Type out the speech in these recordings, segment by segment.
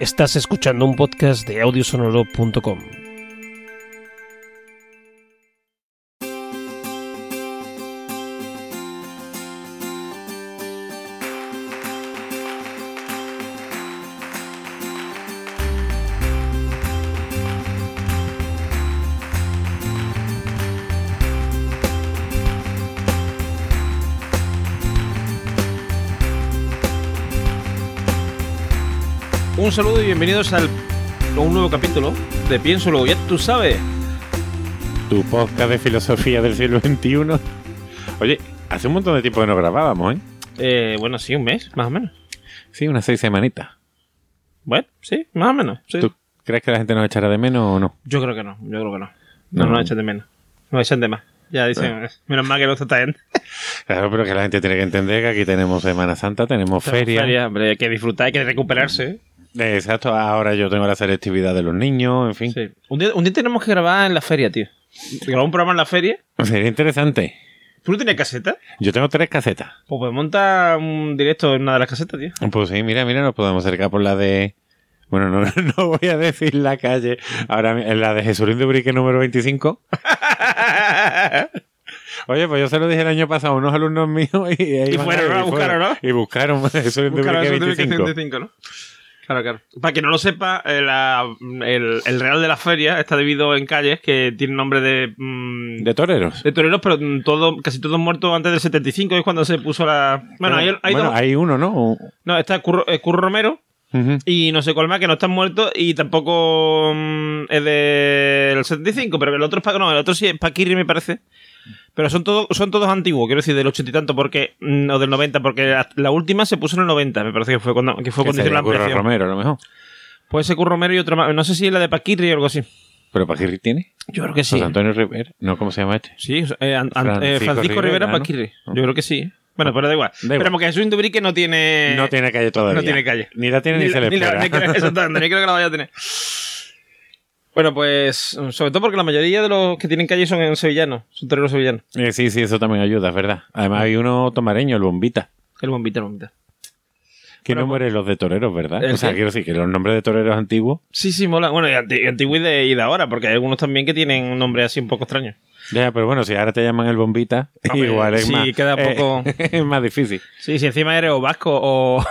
Estás escuchando un podcast de audiosonoro.com. saludo y bienvenidos al, a un nuevo capítulo de Pienso Luego. Ya tú sabes. Tu podcast de filosofía del siglo XXI. Oye, hace un montón de tiempo que no grabábamos, ¿eh? Eh, bueno, sí, un mes, más o menos. Sí, unas seis semanitas. Bueno, sí, más o menos. sí. ¿Tú crees que la gente nos echará de menos o no? Yo creo que no, yo creo que no. No, No. nos echan de menos. Nos echan de más. Ya dicen, eh, menos mal que no está bien. Claro, pero que la gente tiene que entender que aquí tenemos Semana Santa, tenemos feria. hombre, hay que disfrutar, hay que recuperarse. Exacto, ahora yo tengo la selectividad de los niños, en fin. Sí. Un, día, un día tenemos que grabar en la feria, tío. Grabar un programa en la feria. Sería interesante. ¿Tú no tienes caseta? Yo tengo tres casetas. Pues podemos montar un directo en una de las casetas, tío. Pues sí, mira, mira, nos podemos acercar por la de... Bueno, no, no voy a decir la calle. Ahora, en la de Jesurín de Urique número 25. Oye, pues yo se lo dije el año pasado a unos alumnos míos y, Y iban fueron, ahí, ¿no? Buscaron, ¿no? Y buscaron Jesurín de Urique eso de 25. 25, ¿no? Claro, claro. Para quien no lo sepa, eh, la- el, el Real de la Feria está dividido en calles que tienen nombre de, mm, De toreros. de toreros, pero todo, casi todos muertos antes del 75, es cuando se puso la... Bueno, hay, hay bueno, dos- hay uno, ¿no? No, está Curro, eh, Curro Romero y no sé cuál más, que no están muertos y tampoco mm, es del 75, pero el otro es pa- no, el otro sí es Paquirri, me parece. Pero son todos, son todos antiguos, quiero decir, del 80 y tanto, porque, mm, o del 90, porque la, la última se puso en el 90, me parece que fue cuando, que fue cuando hicieron la Curro ampliación. Romero, a lo mejor. Puede ser Curro Romero y otra más. No sé si es la de Paquirri o algo así. ¿Pero Paquirri tiene? Yo creo que sí. José Antonio Rivera. No, ¿cómo se llama este? Sí, eh, an- an- Francisco eh, Francisco Rivera, Rivera, ¿no? Paquirri. Yo creo que sí. Bueno, pero da igual. Da igual. Esperemos que Jesús Indubrique no tiene. no tiene calle todavía. no tiene calle. Ni la tiene ni, se la- le espera. ni creo- exactamente, ni creo que la vaya a tener. Bueno, pues sobre todo porque la mayoría de los que tienen calle son en sevillanos, son toreros sevillanos. Eh, sí, sí, eso también ayuda, es verdad. Además hay uno tomareño, el Bombita. El bombita, el bombita. ¿Qué Bueno, nombres los de toreros, verdad? ¿El O sea, qué? quiero decir que los nombres de toreros antiguos. Sí, sí, mola. Bueno, y anti- y antiguo y de, y de ahora, porque hay algunos también que tienen un nombre así un poco extraño. Ya, pero bueno, si ahora te llaman el Bombita, Hombre, igual es sí, más. queda eh, poco- es más difícil. Sí, si encima eres o vasco o,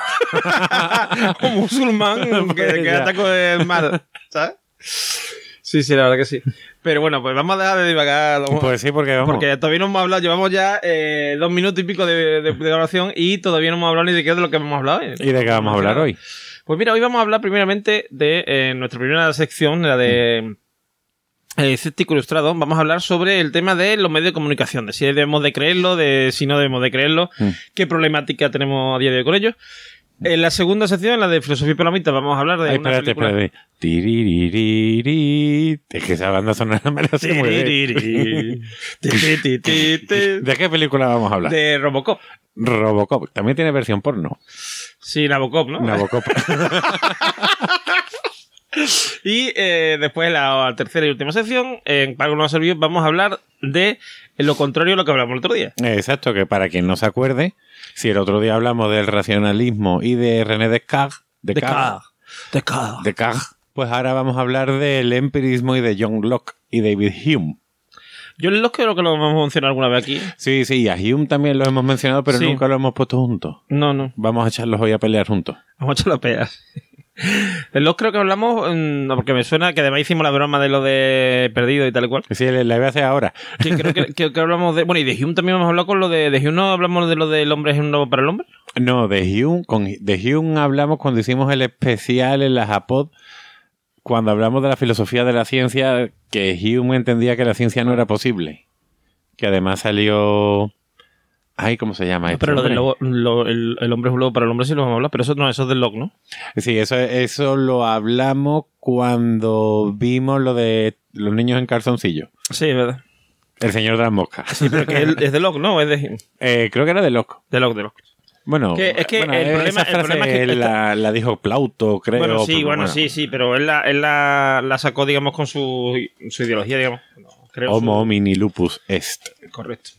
o musulmán, que, que Ya. ataco de mal, ¿sabes? Sí, sí, la verdad que sí. Pero bueno, pues vamos a dejar de divagar. vamos- Pues sí, porque vamos. porque todavía no hemos hablado, llevamos ya eh, dos minutos y pico de, de- de grabación y todavía no hemos hablado ni de qué es de lo que hemos hablado. ¿Y de qué vamos a hablar hoy? Pues mira, hoy vamos a hablar primeramente de eh, nuestra primera sección, la de eh, escéptico ilustrado. Vamos a hablar sobre el tema de los medios de comunicación, de si debemos de creerlo, de si no debemos de creerlo, Mm. qué problemática tenemos a día de hoy con ellos. En la segunda sección, la de filosofía y palomita, vamos a hablar de Ay, una espérate, película... espérate. Es que esa banda sonora me la sé muy bien. ¿De qué película vamos a hablar? De Robocop. Robocop. También tiene versión porno. Sí, Nabokov, ¿no? Nabocop. Y eh, después, la tercera y última sección, en Para que no nos vamos a hablar de lo contrario a lo que hablamos el otro día. Exacto, que para quien no se acuerde, si el otro día hablamos del racionalismo y de René Descartes, Descartes, Descartes. Descartes, pues ahora vamos a hablar del empirismo y de John Locke y David Hume. Yo los creo que lo hemos mencionado alguna vez aquí. Sí, sí, a Hume también lo hemos mencionado, pero Sí. nunca lo hemos puesto juntos. No, no. Vamos a echarlos hoy a pelear juntos. Vamos a echar las peas. Los creo que hablamos, mm, no, porque me suena que además hicimos la broma de lo de perdido y tal y cual. Sí, le voy a hacer ahora. Sí, creo que, que- que hablamos de. Bueno, y de Hume también hemos hablado con lo de. De Hume no hablamos de lo del hombre es un nuevo para el hombre. No, de Hume, con, de Hume hablamos cuando hicimos el especial en la Japod, cuando hablamos de la filosofía de la ciencia, que Hume entendía que la ciencia no era posible. Que además salió... Ay, ¿cómo se llama? este Pero lo del lobo- lo- el, el hombre es un lobo para el hombre sí lo hemos hablado, pero eso no, eso es del Locke, ¿no? Sí, eso, eso lo hablamos cuando vimos lo de los niños en calzoncillo. Sí, es verdad. El señor de las moscas. Sí, pero que él- es de Locke, ¿no? Es de. Eh, creo que era de loco. De Locke, de Locke. Bueno, Que- es que bueno, el esa problema- el frase problema es que la, la dijo Plauto, creo. bueno, sí, pero bueno, sí, sí, pero él la, él la, la sacó, digamos, con su, su ideología, digamos. No, creo Homo su- homini lupus est. Correcto.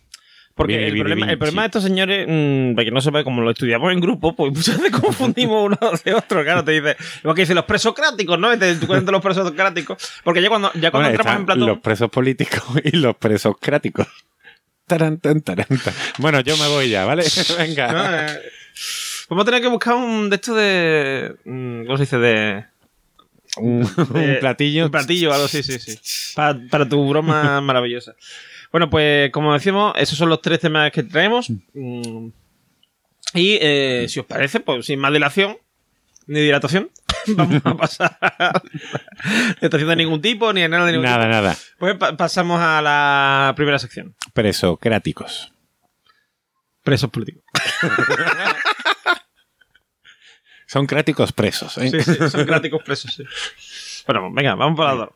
Porque Vini, el vini, problema, vini, el problema sí. de estos señores, mm, para que no sepa, como lo estudiamos en grupo, pues muchas veces confundimos uno de otro. Claro, te dice, lo que dicen los presocráticos, ¿no? Te te cuentan los presocráticos. Porque ya cuando, ya cuando Bueno, entramos en Platón. los presos políticos y los presos cráticos. Taran, tan, taran, tan. Bueno, yo me voy ya, ¿vale? Venga. ¿no? Eh, Vamos a tener que buscar un de estos de. mm, ¿Cómo se dice? De. Un, un platillo. Un platillo, algo sí, sí. Para, para tu broma maravillosa. Bueno, pues como decimos, esos son los tres temas que traemos. Mm. Y eh, si os parece, pues sin más dilación ni dilatación, vamos a pasar. haciendo de ningún tipo, ni de nada de ningún Nada, tipo. nada. Pues pa- pasamos a la primera sección. Presocráticos. Presos políticos. Son cráticos presos. ¿eh? Sí, sí, son cráticos presos, sí. Bueno, venga, vamos por la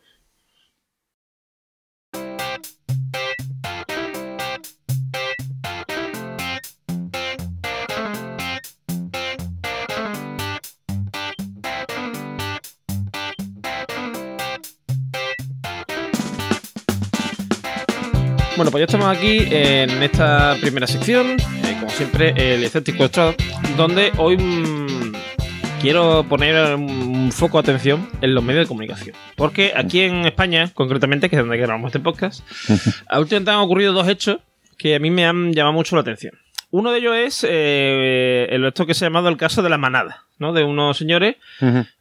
Bueno, pues ya estamos aquí en esta primera sección, eh, como siempre, el escéptico estrado, donde hoy mm, quiero poner un foco de atención en los medios de comunicación. Porque aquí en España, concretamente, que es donde grabamos este podcast, últimamente han ocurrido dos hechos que a mí me han llamado mucho la atención. Uno de ellos es eh, el esto que se ha llamado el caso de la manada, ¿no? De unos señores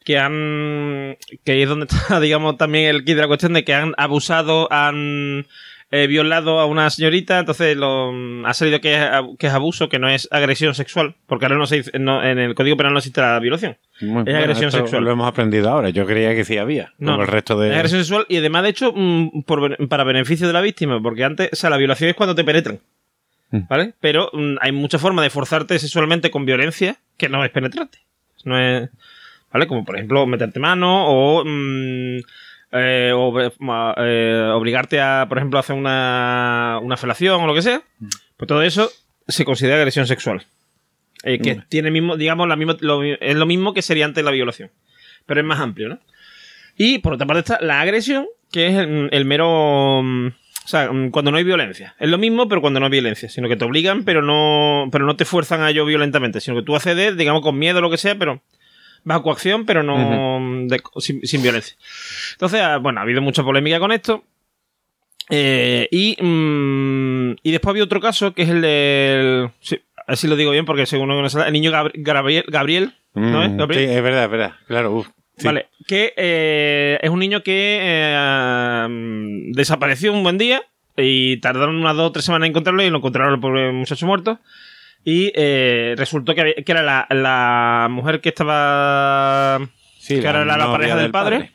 que han. que ahí es donde está, digamos, también el kit de la cuestión de que han abusado, han eh, violado a una señorita, entonces lo, ha salido que es, ab- que es abuso, que no es agresión sexual, porque ahora no se dice- no- en el Código Penal no existe la violación. Muy- Es agresión esto sexual. Lo hemos aprendido ahora. Yo creía que sí había. No, como el no. resto de. Es agresión sexual y además, de hecho, mm, por para beneficio de la víctima, porque antes, o sea, la violación es cuando te penetran. Mm. ¿Vale? Pero mm, hay muchas formas de forzarte sexualmente con violencia que no es penetrarte. No es. ¿Vale? Como por ejemplo meterte mano o. mm, eh, ob- eh, obligarte a, por ejemplo, hacer una, una felación o lo que sea. Pues todo eso se considera agresión sexual. Eh, que Mm. tiene mismo, digamos, la misma, lo- es lo mismo que sería antes la violación. Pero es más amplio, ¿no? Y por otra parte está la agresión, que es el, el mero. mm, O sea, mm, cuando no hay violencia. Es lo mismo, pero cuando no hay violencia. Sino que te obligan, pero no, pero no te fuerzan a ello violentamente. Sino que tú accedes, digamos, con miedo o lo que sea, pero bajo coacción, pero no de- sin, sin violencia. Entonces, ah, bueno, ha habido mucha polémica con esto. Eh, y, mm, y después había otro caso que es el del. Sí, así lo digo bien porque según el niño Gabri- Gabriel, Gabriel ¿no es? Mm, Gabriel? sí, es verdad, es verdad. Claro, uf, sí. Vale, que eh, es un niño que eh, mm, desapareció un buen día y tardaron unas dos o tres semanas en encontrarlo y lo encontraron el pobre muchacho muerto. Y eh, resultó que, que era la, la mujer que estaba. Sí, que era la, la novia pareja del padre,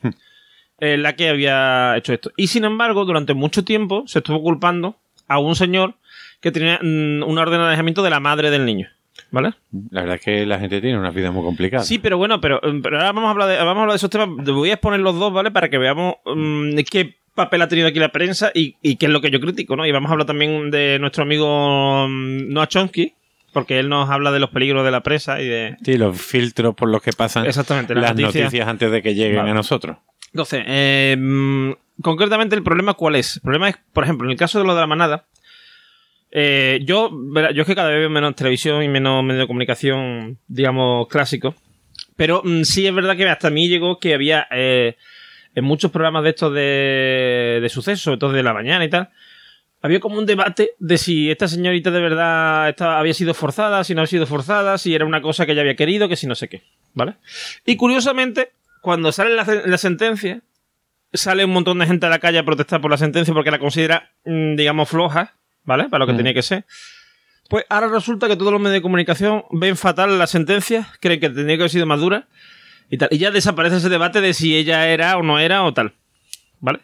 eh, la que había hecho esto. Y sin embargo, durante mucho tiempo se estuvo culpando a un señor que tenía mm, una orden de alejamiento de la madre del niño. ¿Vale? La verdad es que la gente tiene una vida muy complicada. Sí, pero bueno, pero, pero ahora vamos a hablar de, vamos a hablar de esos temas. Voy a exponer los dos, ¿vale? Para que veamos mm, qué papel ha tenido aquí la prensa y, y qué es lo que yo critico, ¿no? Y vamos a hablar también de nuestro amigo mm, Noah Chomsky, porque él nos habla de los peligros de la prensa y de... Sí, los filtros por los que pasan Exactamente, las las noticias. noticias. antes de que lleguen Vale. a nosotros. Entonces, eh, mm, concretamente el problema cuál es? El problema es, por ejemplo, en el caso de lo de la manada, eh, yo, yo es que cada vez veo menos televisión y menos medios de comunicación, digamos, clásicos. Pero mm, sí es verdad que hasta a mí llegó que había eh, en muchos programas de estos de, de sucesos, sobre todo de la mañana y tal, había como un debate de si esta señorita de verdad estaba- había sido forzada, si no había sido forzada, si era una cosa que ella había querido, que si no sé qué. ¿Vale? Y curiosamente, cuando sale la, la sentencia, sale un montón de gente a la calle a protestar por la sentencia porque la considera, mm, digamos, floja, ¿vale? Para lo que Mm. tenía que ser. Pues ahora resulta que todos los medios de comunicación ven fatal la sentencia, creen que tendría que haber sido más dura y tal. Y ya desaparece ese debate de si ella era o no era o tal. ¿Vale?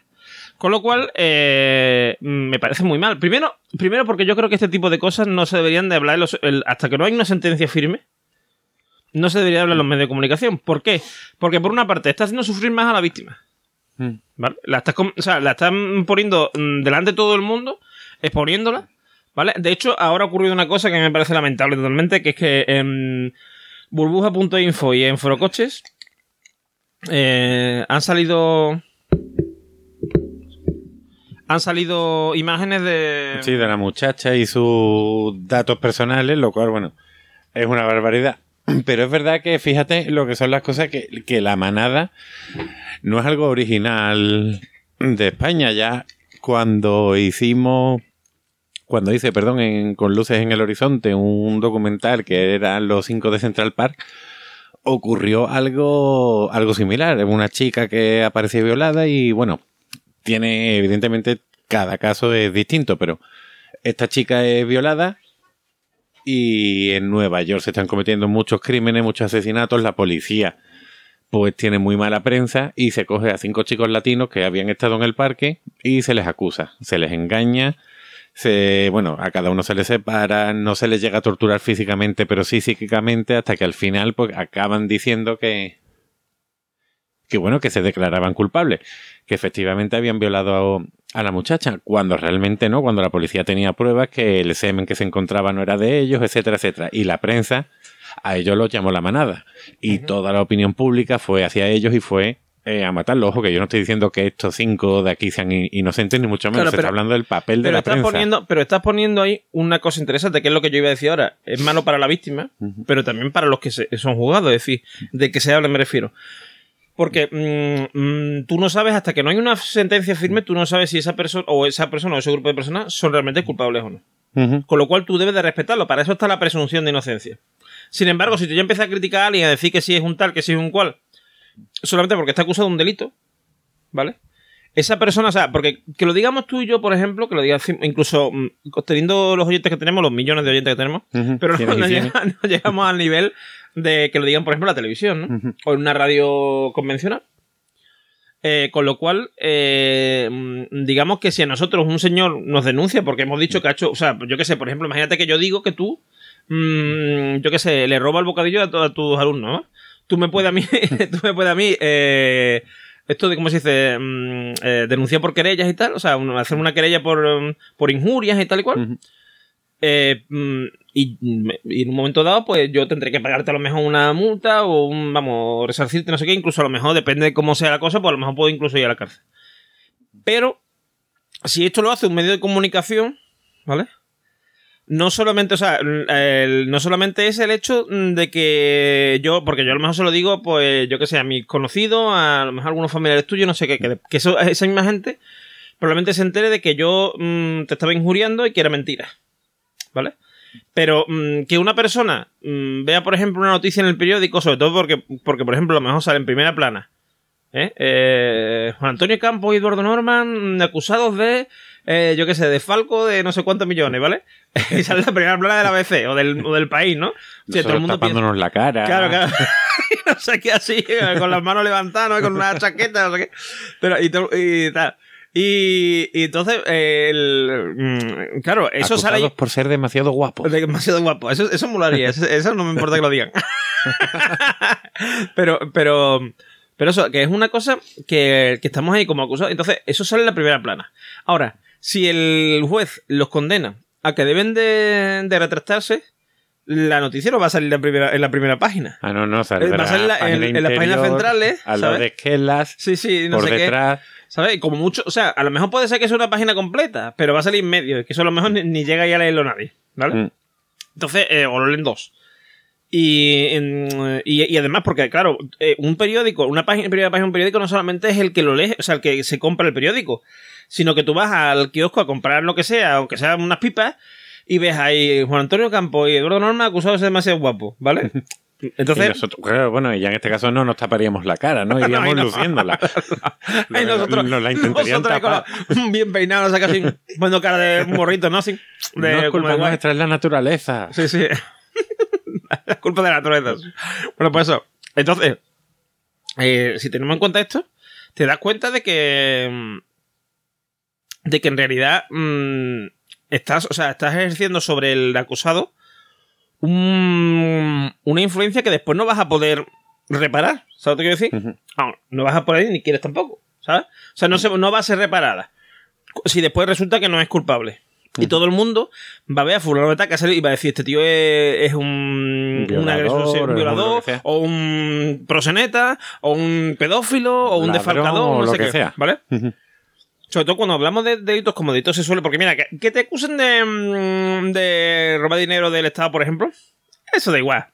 Con lo cual, eh, me parece muy mal. Primero, primero porque yo creo que este tipo de cosas no se deberían de hablar en los- el- hasta que no hay una sentencia firme. No se debería hablar en los medios de comunicación. ¿Por qué? Porque por una parte está haciendo sufrir más a la víctima. Mm. ¿Vale? La estás, o sea, la están poniendo mm, delante de todo el mundo, exponiéndola. ¿Vale? De hecho, ahora ha ocurrido una cosa que me parece lamentable totalmente, que es que en burbuja.info y en Forocoches eh, han salido han salido imágenes de... Sí, de la muchacha y sus datos personales, lo cual, bueno, es una barbaridad. Pero es verdad que fíjate lo que son las cosas que, que la manada no es algo original de España. Ya cuando hicimos, cuando hice, perdón, en, con luces en el horizonte, un documental que era Los cinco de Central Park, ocurrió algo, algo similar. Una chica que apareció violada y bueno, tiene evidentemente cada caso es distinto, pero esta chica es violada y en Nueva York se están cometiendo muchos crímenes, muchos asesinatos. La policía pues tiene muy mala prensa y se coge a cinco chicos latinos que habían estado en el parque y se les acusa, se les engaña, se, bueno, a cada uno se les separa, no se les llega a torturar físicamente, pero sí psíquicamente, hasta que al final pues acaban diciendo que, que bueno, que se declaraban culpables, que efectivamente habían violado a, la muchacha, cuando realmente no, cuando la policía tenía pruebas que el semen que se encontraba no era de ellos, etcétera, etcétera. Y la prensa a ellos los llamó la manada. Y toda la opinión pública fue hacia ellos y fue eh, a matarlos. Ojo, que yo no estoy diciendo que estos cinco de aquí sean in- inocentes, ni mucho menos. Claro, se está hablando del papel de la estás, prensa. poniendo, pero estás poniendo ahí una cosa interesante, que es lo que yo iba a decir ahora. Es malo para la víctima, pero también para los que se- son juzgados. Es decir, de que se habla me refiero. Porque mm, mm, tú no sabes, hasta que no hay una sentencia firme, tú no sabes si esa persona o esa persona o ese grupo de personas son realmente culpables o no. Con lo cual tú debes de respetarlo. Para eso está la presunción de inocencia. Sin embargo, si tú ya empiezas a criticar a alguien, a decir que sí es un tal, que sí es un cual, solamente porque está acusado de un delito, ¿vale? Esa persona, o sea, porque que lo digamos tú y yo, por ejemplo, que lo digas incluso mm, teniendo los oyentes que tenemos, los millones de oyentes que tenemos, pero no, llega- no llegamos al nivel de que lo digan, por ejemplo, en la televisión. O en una radio convencional. Eh, con lo cual, eh, digamos que si a nosotros un señor nos denuncia porque hemos dicho que ha hecho, o sea, yo qué sé, por ejemplo, imagínate que yo digo que tú, mm, yo qué sé, le roba el bocadillo a, to- a tus alumnos, ¿no? Tú me puedes a mí, tú me puedes a mí, eh, esto de cómo se dice, Mm, denunciar por querellas y tal, o sea, hacer una querella por, por injurias y tal y cual. Eh, mm, y, en un momento dado, pues yo tendré que pagarte a lo mejor una multa o un, vamos, resarcirte, no sé qué, incluso a lo mejor, depende de cómo sea la cosa, pues a lo mejor puedo incluso ir a la cárcel. Pero, si esto lo hace un medio de comunicación, ¿vale? No solamente, o sea, no solamente es el hecho de que yo, porque yo a lo mejor se lo digo, pues yo que sé, a mis conocidos, a lo mejor a algunos familiares tuyos, no sé qué, que, esa misma gente probablemente se entere de que yo mm, te estaba injuriando y que era mentira. ¿Vale? Pero mm, que una persona mm, vea, por ejemplo, una noticia en el periódico, sobre todo porque, porque por ejemplo, a lo mejor sale en primera plana. ¿eh? Eh, Juan Antonio Campos y Eduardo Norman mm, acusados de, eh, yo qué sé, de Falco de no sé cuántos millones, ¿vale? y sale en la primera plana del ABC o del, o del país, ¿no? O sea, todo el mundo piensa- tapándonos la cara. Claro, claro. no sé qué así, con las manos levantadas, ¿no? con una chaqueta, no sé qué. Pero, y, y tal. Y, y entonces, eh, el, mm, claro, eso sale por ser demasiado guapos. de- demasiado guapo. Eso, eso molaría, eso, eso no me importa que lo digan. pero, pero, pero eso, que es una cosa que, que estamos ahí como acusados. Entonces, eso sale en la primera plana. Ahora, si el juez los condena a que deben de, de retractarse, la noticia no va a salir en la primera, en la primera página. Ah, no, no, Va a salir la- en- página en las páginas centrales, Al lado ¿sabes? de esquelas, Sí, sí, no por sé qué. ¿Sabes? Como mucho, o sea, a lo mejor puede ser que sea una página completa, pero va a salir en medio, que eso a lo mejor ni, ni llega ahí a leerlo nadie, ¿vale? Mm. Entonces, eh, o lo leen dos. Y, en- y, y además, porque claro, eh, un periódico, una página, primera página de un periódico no solamente es el que lo lee, o sea, el que se compra el periódico, sino que tú vas al kiosco a comprar lo que sea, aunque sean unas pipas, y ves ahí Juan Antonio Campos y Eduardo Norma acusados de ser demasiado guapos, ¿ale? Entonces, y nosotros, claro, bueno, y ya en este caso no nos taparíamos la cara, ¿no? Iríamos no. luciéndola. Ay, nosotros, nos la intentarían nosotros tapar. bien peinados, o sea, casi poniendo cara de un morrito, ¿no? Así, de, no es culpa nuestra, es la naturaleza. Sí, sí. La culpa de la naturaleza. Bueno, pues eso. Entonces, eh, si tenemos en cuenta esto, te das cuenta de que. mm, de que en realidad. mm, estás, o sea, estás ejerciendo sobre el acusado un- una influencia que después no vas a poder reparar. ¿Sabes lo que quiero decir? Ah, no vas a poder ni quieres tampoco. ¿Sabes? O sea, no, se, no va a ser reparada. Si después resulta que no es culpable. Y todo el mundo va a ver a fulano de tal y va a decir, este tío es, es un, Violador, un agresor, un o es un violador, o un proseneta, o un pedófilo, o un Ladrón, defalcador, o no lo sé que qué. sea. ¿Vale? Ujú. Sobre todo cuando hablamos de delitos como delitos sexuales, porque mira, que, que te acusen de, mm, de robar dinero del Estado, por ejemplo, eso da igual.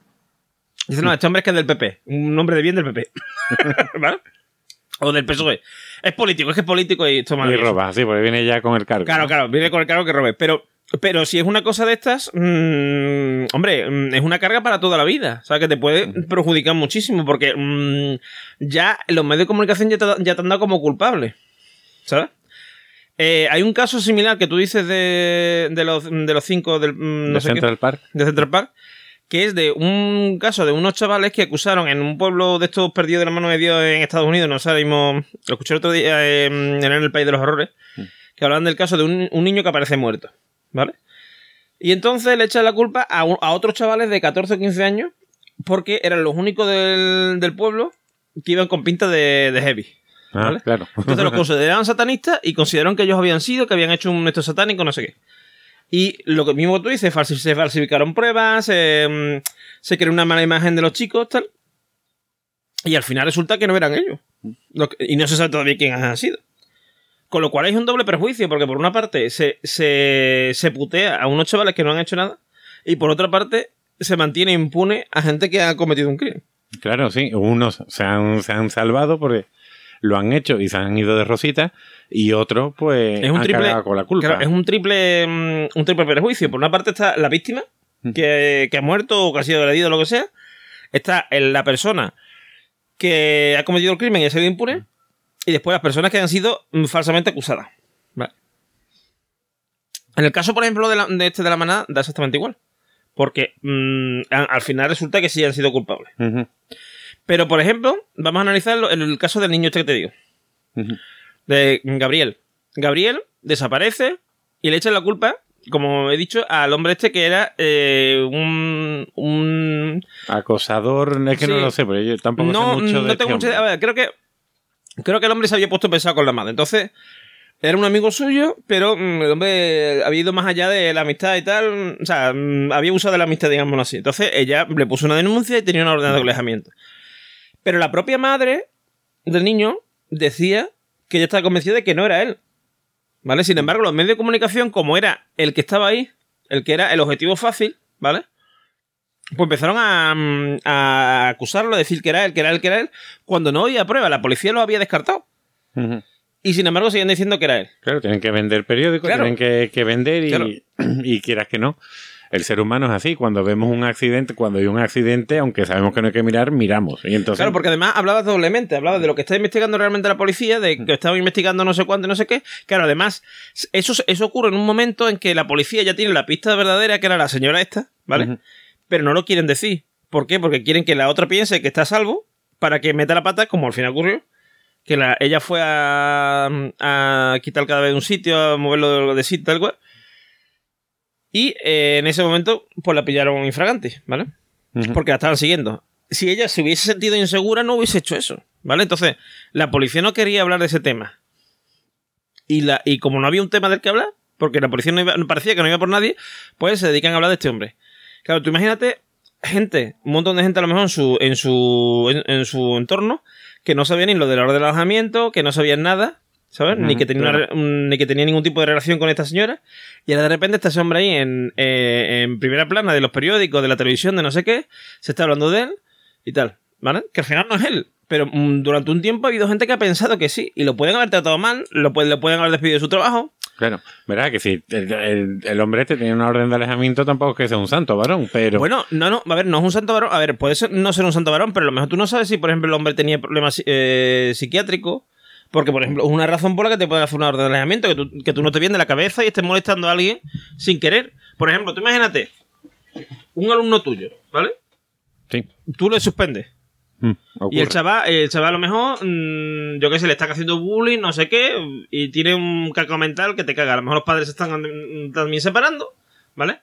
Dicen, no, este hombre es que es del PP, un hombre de bien del PP. ¿Vale? O del PSOE. Es político, es que es político y esto Y roba, sí, porque viene ya con el cargo. Claro, claro, viene con el cargo que robe. Pero, pero si es una cosa de estas, mm, hombre, mm, es una carga para toda la vida. O sea, que te puede perjudicar muchísimo porque ya los medios de comunicación ya te, ya te han dado como culpable. ¿Sabes? Eh, hay un caso similar que tú dices de, de, los, de los cinco del mm, no de sé qué, Central Park. de Central Park, que es de un caso de unos chavales que acusaron en un pueblo de estos perdidos de la mano de Dios en Estados Unidos, no sabemos, lo escuché el otro día eh, en el País de los Horrores, que hablaban del caso de un, un niño que aparece muerto, ¿vale? Y entonces le echan la culpa a, otros chavales de 14 o 15 años porque eran los únicos del, del pueblo que iban con pinta de, de heavy. Ah, claro. Entonces los consideraban satanistas y consideraron que ellos habían sido, que habían hecho un esto satánico, no sé qué. Y lo que mismo que tú dices, se falsificaron pruebas, se, mm, se creó una mala imagen de los chicos, tal. Y al final resulta que no eran ellos. Y no se sabe todavía quién han sido. Con lo cual hay un doble perjuicio, porque por una parte se, se, se putea a unos chavales que no han hecho nada, y por otra parte se mantiene impune a gente que ha cometido un crimen. Claro, sí. Unos se han, se han salvado porque lo han hecho y se han ido de rosita. Y otros, pues, Es un han triple- con la culpa. Claro, es un triple, mm, un triple perjuicio. Por una parte está la víctima, Mm. que, que ha muerto o que ha sido agredido o lo que sea. Está el- la persona que ha cometido el crimen y ha sido impune. Y después las personas que han sido mm, falsamente acusadas. Vale. En el caso, por ejemplo, de, la- de este de la manada, da exactamente igual. Porque al final resulta que sí han sido culpables. Pero, por ejemplo, vamos a analizar lo- el caso del niño este que te digo de Gabriel. Gabriel desaparece y le echan la culpa, como he dicho, al hombre este que era eh, un, un... Acosador, es que no lo sé, pero yo tampoco No, sé mucho no de tengo este mucha idea. A ver, creo que, creo que el hombre se había puesto pesado con la madre. Entonces, era un amigo suyo, pero mm, el hombre había ido más allá de la amistad y tal. O sea, mm, había usado de la amistad, digámoslo así. Entonces, ella le puso una denuncia y tenía una orden de alejamiento. Pero la propia madre del niño decía que ella estaba convencida de que no era él. ¿Vale? Sin embargo, los medios de comunicación, como era el que estaba ahí, el que era el objetivo fácil, ¿vale? Pues empezaron a, mm, a acusarlo, a decir que era él, que era él, que era él, cuando no había prueba. La policía lo había descartado. Y sin embargo, siguen diciendo que era él. Claro, tienen que vender periódicos, Claro. tienen que, que vender y, Claro. y quieras que no. El ser humano es así. Cuando vemos un accidente, cuando hay un accidente, aunque sabemos que no hay que mirar, miramos. Y entonces, Claro, porque además hablabas doblemente, hablabas de lo que está investigando realmente la policía, de que estaba investigando no sé cuánto, no sé qué. Claro, además, eso, eso ocurre en un momento en que la policía ya tiene la pista verdadera, que era la señora esta, ¿vale? Pero no lo quieren decir. ¿Por qué? Porque quieren que la otra piense que está a salvo para que meta la pata, como al final ocurrió. Que la, ella fue a, a quitar el cadáver de un sitio, a moverlo de, de sitio, tal cual. Y eh, en ese momento, pues la pillaron infragante, ¿vale? Porque la estaban siguiendo. Si ella se hubiese sentido insegura, no hubiese hecho eso, ¿vale? Entonces, la policía no quería hablar de ese tema. Y, la, y como no había un tema del que hablar, porque la policía no iba- parecía que no iba por nadie, pues se dedican a hablar de este hombre. Claro, tú imagínate gente, un montón de gente a lo mejor en su, en su, en, en su entorno, que no sabía ni lo del alojamiento, que no sabían nada, ¿sabes? ni, Ujú, que tenía claro. ni que tenía ningún tipo de relación con esta señora. Y ahora de repente está ese hombre ahí en, eh, en primera plana de los periódicos, de la televisión, de no sé qué, se está hablando de él y tal, ¿vale? Que al final no es él. Pero mm, durante un tiempo ha habido gente que ha pensado que sí, y lo pueden haber tratado mal, lo, pueden- lo pueden haber despedido de su trabajo. Claro, verdad que si el, el- el hombre este tenía una orden de alejamiento, tampoco es que sea un santo varón, pero Bueno, no, no, a ver, no es un santo varón. A ver, puede ser, no ser un santo varón, pero a lo mejor tú no sabes si, por ejemplo, el hombre tenía problemas eh, psiquiátricos. Porque, por ejemplo, es una razón por la que te pueden hacer una orden de alejamiento, que tú, que tú no te vienes de la cabeza y estés molestando a alguien sin querer. Por ejemplo, tú imagínate, un alumno tuyo, ¿vale? sí. Tú le suspendes. Mm, Y el chaval, el chaval a lo mejor, mm, yo qué sé, le está haciendo bullying, no sé qué, y tiene un caco mental que te caga. A lo mejor los padres se están mm, también separando, ¿vale?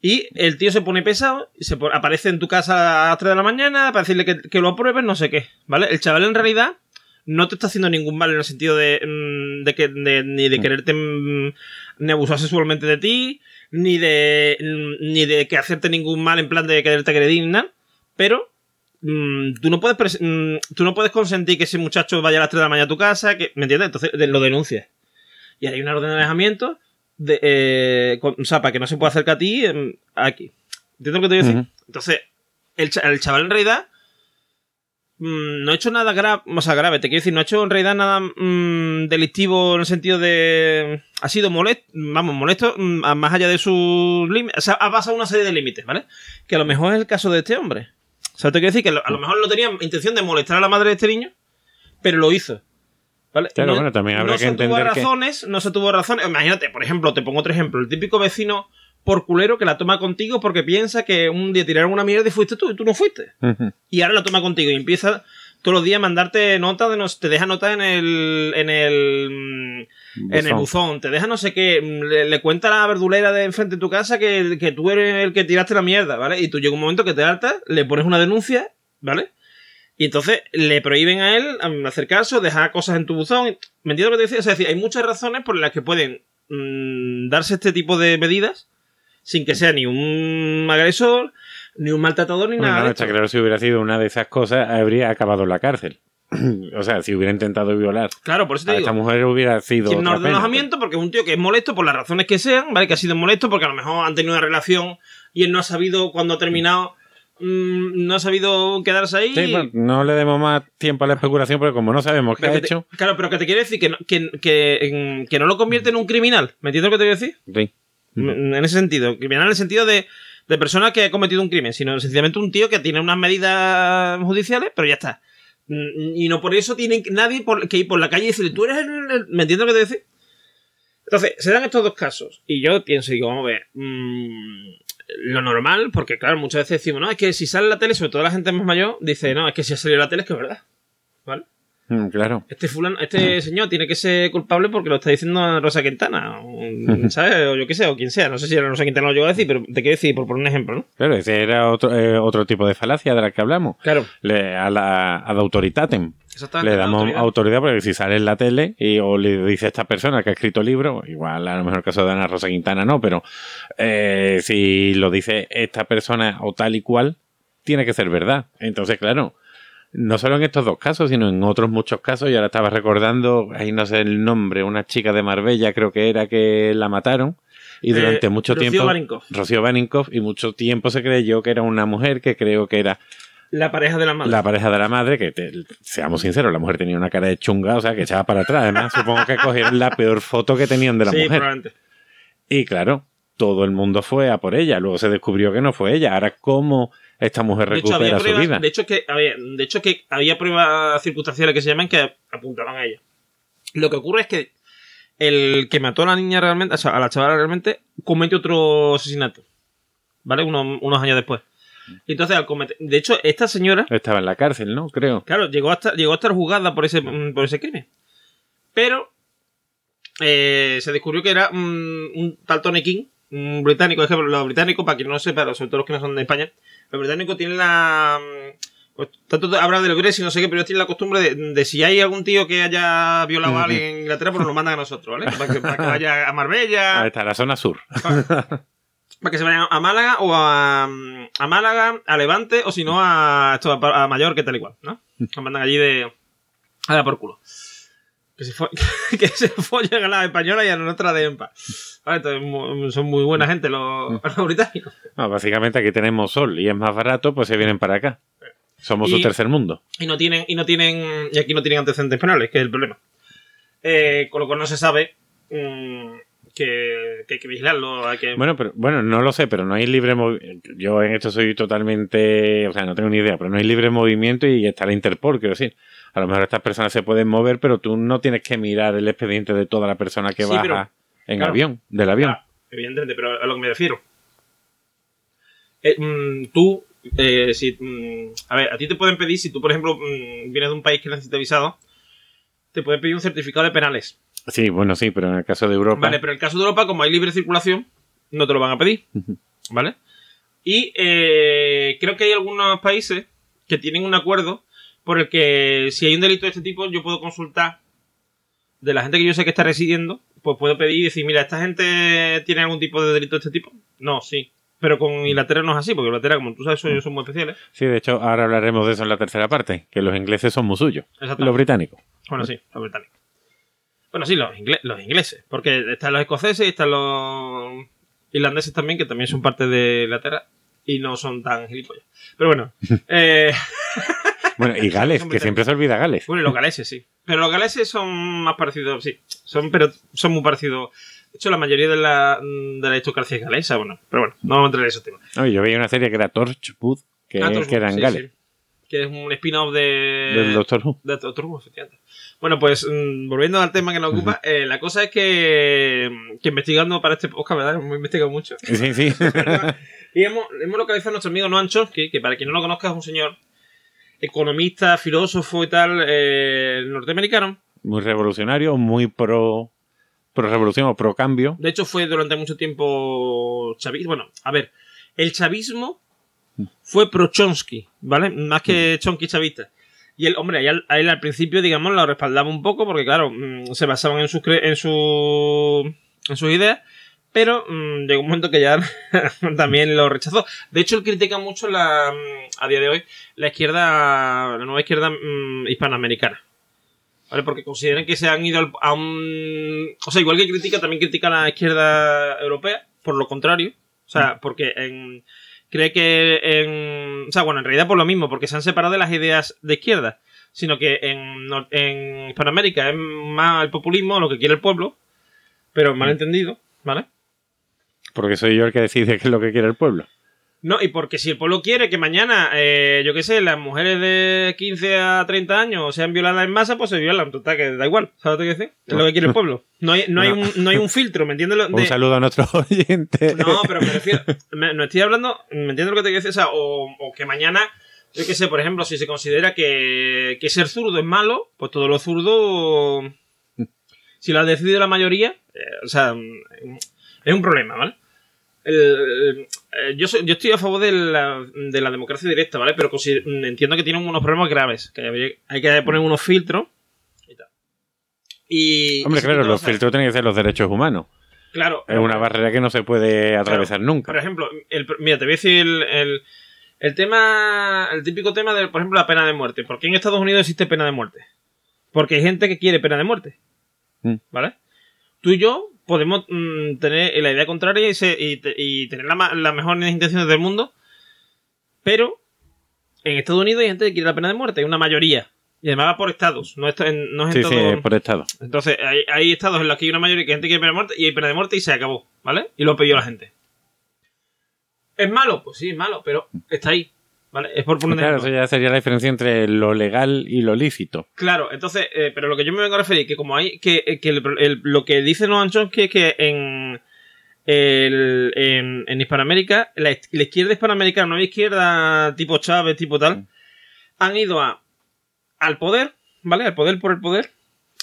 Y el tío se pone pesado, y se pone- aparece en tu casa a las 3 de la mañana para decirle que, que lo apruebes, no sé qué, ¿vale? El chaval en realidad no te está haciendo ningún mal en el sentido de, mm, de que de- ni de quererte mm, ni abusar sexualmente de ti, ni de mm, ni de que hacerte ningún mal en plan de quererte agredir nada, pero mm, tú no puedes mm, tú no puedes consentir que ese muchacho vaya a las 3 de la mañana a tu casa, que ¿me entiendes? Entonces de- lo denuncias. Y hay una orden de alejamiento, de, eh, con- o sea, para que no se pueda acercar a ti em, aquí. ¿Entiendes lo que te voy a decir? Entonces, el, el chaval en realidad mm, no ha hecho nada grave, o sea, grave, te quiero decir, no ha hecho en realidad nada mm, delictivo en el sentido de... Ha sido molesto, vamos, molesto mm, más allá de sus límites, o sea, ha pasado una serie de límites, ¿vale? Que a lo mejor es el caso de este hombre. O sea, te quiero decir que a lo mejor no tenía intención de molestar a la madre de este niño, pero lo hizo. ¿Vale? Claro, no, bueno, también habrá no que se tuvo que- razones, no se tuvo razones. Imagínate, por ejemplo, te pongo otro ejemplo. El típico vecino por culero que la toma contigo porque piensa que un día tiraron una mierda y fuiste tú y tú no fuiste. Y ahora la toma contigo y empieza todos los días a mandarte notas de nos, te deja notas en el en el mm, en el Buzón. te deja no sé qué, mm, le, le cuenta a la verdulera de enfrente de tu casa que, que tú eres el que tiraste la mierda, ¿vale? Y tú llega un momento que te hartas, le pones una denuncia, ¿vale? Y entonces le prohíben a él mm, hacer caso, dejar cosas en tu buzón. ¿Me entiendes lo que te decía? O sea, es decir, hay muchas razones por las que pueden darse este tipo de medidas sin que sea ni un agresor, ni un maltratador, ni Bueno, nada. no, está claro, si hubiera sido una de esas cosas, habría acabado en la cárcel. o sea, si hubiera intentado violar Claro, por eso te a digo. esta mujer hubiera sido Tiene una otra orden de pena, alojamiento porque es un tío que es molesto por las razones que sean, ¿vale? Que ha sido molesto porque a lo mejor han tenido una relación y él no ha sabido cuando ha terminado, mm, no ha sabido quedarse ahí. Sí, bueno, no le demos más tiempo a la especulación porque como no sabemos qué Pero ha te- hecho... claro, pero que te quiere decir que no, que, que no lo convierte en un criminal. ¿Me entiendes lo que te voy a decir? Sí. En ese sentido. Criminal en el sentido de, de persona que ha cometido un crimen, sino sencillamente un tío que tiene unas medidas judiciales, pero ya está. Mm, Y no por eso tiene nadie por- que ir por la calle y decirle, tú eres el... el-". ¿Me entiendes lo que te decir? Entonces, se dan estos dos casos. Y yo pienso, digo, vamos a ver. mm, lo normal, porque claro, muchas veces decimos, no, es que si sale la tele, sobre todo la gente más mayor, dice, no, es que si ha salido la tele es que es verdad. ¿Vale? Mm, Claro. Este fulano, este señor tiene que ser culpable porque lo está diciendo Rosa Quintana, o, ¿sabes? O yo qué sé, o quien sea. No sé si era Rosa Quintana lo llegó a decir, pero te quiero decir, por poner un ejemplo, ¿no? Claro, ese era otro, eh, otro tipo de falacia de la que hablamos. Claro, Le, a la ad autoritatem. exactamente. Le damos autoridad. autoridad. porque si sale en la tele y, o le dice a esta persona que ha escrito libro, igual a lo mejor el caso de Ana Rosa Quintana no, pero eh, si lo dice esta persona o tal y cual, tiene que ser verdad. Entonces, claro, no solo en estos dos casos, sino en otros muchos casos, y ahora estaba recordando, ahí no sé el nombre, una chica de Marbella creo que era que la mataron. Y durante Eh, mucho Rocío tiempo. Rocío Baninkoff, y mucho tiempo se creyó que era una mujer que creo que era La pareja de la madre. la pareja de la madre, que te- seamos sinceros, la mujer tenía una cara de chunga, o sea, que echaba para atrás. Además, supongo que cogieron la peor foto que tenían de la sí, mujer. probablemente. Y claro, todo el mundo fue a por ella. Luego se descubrió que no fue ella. Ahora, ¿cómo esta mujer De hecho, había recupera su pruebas, vida? de hecho, que había, de hecho que había pruebas circunstanciales que se llaman que apuntaban a ella. Lo que ocurre es que el que mató a la niña realmente, o sea, a la chavala realmente, cometió otro asesinato. ¿Vale? Unos, unos años después. Y entonces, al cometer. De hecho, esta señora, Estaba en la cárcel, ¿no? Creo. claro, llegó a estar, llegó a estar juzgada por ese, por ese crimen. Pero eh, se descubrió que era mm, un tal Tony King, un británico. Que los británicos, para quien no sepa, sobre todo los que no son de España, los británicos tienen la. mm, Pues, tanto hablan de los Brexit y no sé qué, pero ellos tienen la costumbre de, de si hay algún tío que haya violado a alguien en Inglaterra, pues nos lo mandan a nosotros, ¿vale? Para que, para que vaya a Marbella, Ahí está, la zona sur. para que se vayan a Málaga o a, a Málaga, a Levante, o si no a, esto, a, a Mallorca, tal y cual, ¿no? Nos mandan allí de. a dar por culo. Que se, fo- que se follen a la española y a la nuestra de EMPA. Vale, entonces, mu- son muy buena gente los, los británicos. No, básicamente aquí tenemos sol y es más barato, pues se vienen para acá. Somos Y- su tercer mundo. Y no tienen, y no tienen, y aquí no tienen antecedentes penales, que es el problema. Eh, con lo cual no se sabe mm, que, que hay que vigilarlo, hay que... Bueno, pero bueno, no lo sé, pero no hay libre movimiento. Yo en esto soy totalmente, o sea, no tengo ni idea, pero no hay libre movimiento y está la Interpol, quiero decir. A lo mejor estas personas se pueden mover, pero tú no tienes que mirar el expediente de toda la persona que Sí, baja pero- en claro. avión, del avión. Evidentemente, pero a lo que me refiero. Eh, mm, tú, eh, si. mm, a ver, a ti te pueden pedir, si tú, por ejemplo, mm, vienes de un país que necesita visado, te pueden pedir un certificado de penales. Sí, bueno, sí, pero en el caso de Europa. Vale, pero en el caso de Europa, como hay libre circulación, no te lo van a pedir. ¿Vale? Y eh, creo que hay algunos países que tienen un acuerdo por el que si hay un delito de este tipo, yo puedo consultar de la gente que yo sé que está residiendo, pues puedo pedir y decir, mira, ¿esta gente tiene algún tipo de delito de este tipo? No, sí. Pero con Inglaterra no es así, porque Inglaterra, como tú sabes, son, son muy especiales. Sí, de hecho, ahora hablaremos de eso en la tercera parte, que los ingleses son muy suyos. Exactamente. Los británicos. Bueno, sí, los británicos. Bueno, sí, los, ingle- los ingleses. Porque están los escoceses y están los irlandeses también, que también son parte de Inglaterra y no son tan gilipollas. Pero bueno, eh, Bueno, y Gales, que siempre se olvida Gales. bueno, y los galeses sí. Pero los galeses son más parecidos, sí. Son, pero son muy parecidos. De hecho, la mayoría de la, de la aristocracia es galesa, bueno. Pero bueno, no vamos a entrar en esos temas. No, yo veía una serie que era Torchwood, que, Ah, que era en sí, Gales, sí. Que es un spin-off de... del Doctor Who. De Doctor Who, efectivamente. Bueno, pues mm, volviendo al tema que nos ocupa, eh, la cosa es que, que investigando para este podcast, ¿verdad? Hemos investigado mucho. Sí, sí. y hemos, hemos localizado a nuestro amigo Noam Chomsky, que para quien no lo conozca es un señor economista, filósofo y tal, eh, norteamericano. muy revolucionario, muy pro, pro revolución o pro cambio. De hecho, fue durante mucho tiempo chavismo. Bueno, a ver, el chavismo fue pro Chomsky, ¿vale? Más que Chomsky chavista. Y él, hombre, a él, a él al principio, digamos, lo respaldaba un poco porque, claro, mm, se basaban en sus, cre- en su, en sus ideas, pero mm, llegó un momento que ya también lo rechazó. De hecho, él critica mucho la, mm, a día de hoy la izquierda, la nueva izquierda mm, hispanoamericana. ¿Vale? Porque consideran que se han ido a un... O sea, igual que critica, también critica a la izquierda europea, por lo contrario. O sea, porque en... Cree que en... O sea, bueno, en realidad por lo mismo, porque se han separado de las ideas de izquierda. Sino que en, en Hispanoamérica es más el populismo, lo que quiere el pueblo, pero mal entendido, ¿vale? Porque soy yo el que decide qué es lo que quiere el pueblo. No, y porque si el pueblo quiere que mañana, eh, yo qué sé, las mujeres de 15 a 30 años sean violadas en masa, pues se violan, total, que da igual, ¿sabes lo que decir? Es lo que quiere el pueblo. No hay, no hay, un, no hay un filtro, ¿me entiendes? Un saludo a nuestros oyentes. No, pero me refiero, me- no estoy hablando, ¿me entiendes lo que te quiero decir? O, sea, o, o que mañana, yo qué sé, por ejemplo, si se considera que, que ser zurdo es malo, pues todos los zurdos, si lo ha decidido la mayoría, eh, o sea, es un problema, ¿vale? El- el- eh, yo, soy- yo estoy a favor de la, de la democracia directa, ¿vale? Pero consi- entiendo que tienen unos problemas graves, que hay que poner unos filtros y tal. Y, Hombre, claro, los filtros tienen que ser los derechos humanos. Claro. Es una barrera que no se puede atravesar nunca. Por ejemplo, el- mira, te voy a decir el, el, el tema, el típico tema de, por ejemplo, la pena de muerte. ¿Por qué en Estados Unidos existe pena de muerte? Porque hay gente que quiere pena de muerte. Mm. ¿Vale? Tú y yo podemos mm, tener la idea contraria y, se- y te- y tener la las mejores intenciones del mundo, pero en Estados Unidos hay gente que quiere la pena de muerte, hay una mayoría. Y además va por estados, no, está no es Sí, sí, todo... por estado. Entonces, hay, hay estados en los que hay una mayoría que gente que quiere pena de muerte y hay pena de muerte y se acabó, ¿vale? Y lo pidió la gente. ¿Es malo? Pues sí, es malo, pero está ahí, ¿vale? Es por poner un Claro, eso ya sería la diferencia entre lo legal y lo lícito. Claro, entonces, eh, pero lo que yo me vengo a referir, que como hay, que, eh, que el- el- lo que dice Noam Chomsky es que en, el- en, en Hispanoamérica, la, la izquierda hispanoamericana, no izquierda tipo Chávez, tipo tal, han ido a, al poder, ¿vale? Al poder por el poder,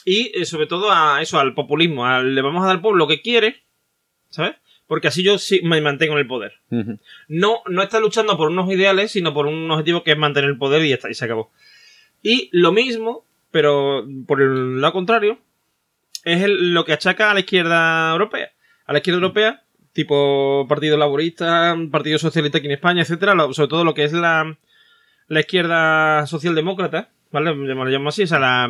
y eh, sobre todo a eso, al populismo, al, le vamos a dar al pueblo lo que quiere, ¿sabes? Porque así yo sí me mantengo en el poder no, no está luchando por unos ideales, sino por un objetivo que es mantener el poder y ya está, y se acabó. Y lo mismo, pero por el lado contrario, es el- lo que achaca a la izquierda europea. A la izquierda europea, tipo Partido Laborista, Partido Socialista aquí en España, etcétera, sobre todo lo que es la, la izquierda socialdemócrata, ¿vale? Lo llamo así, o sea, la,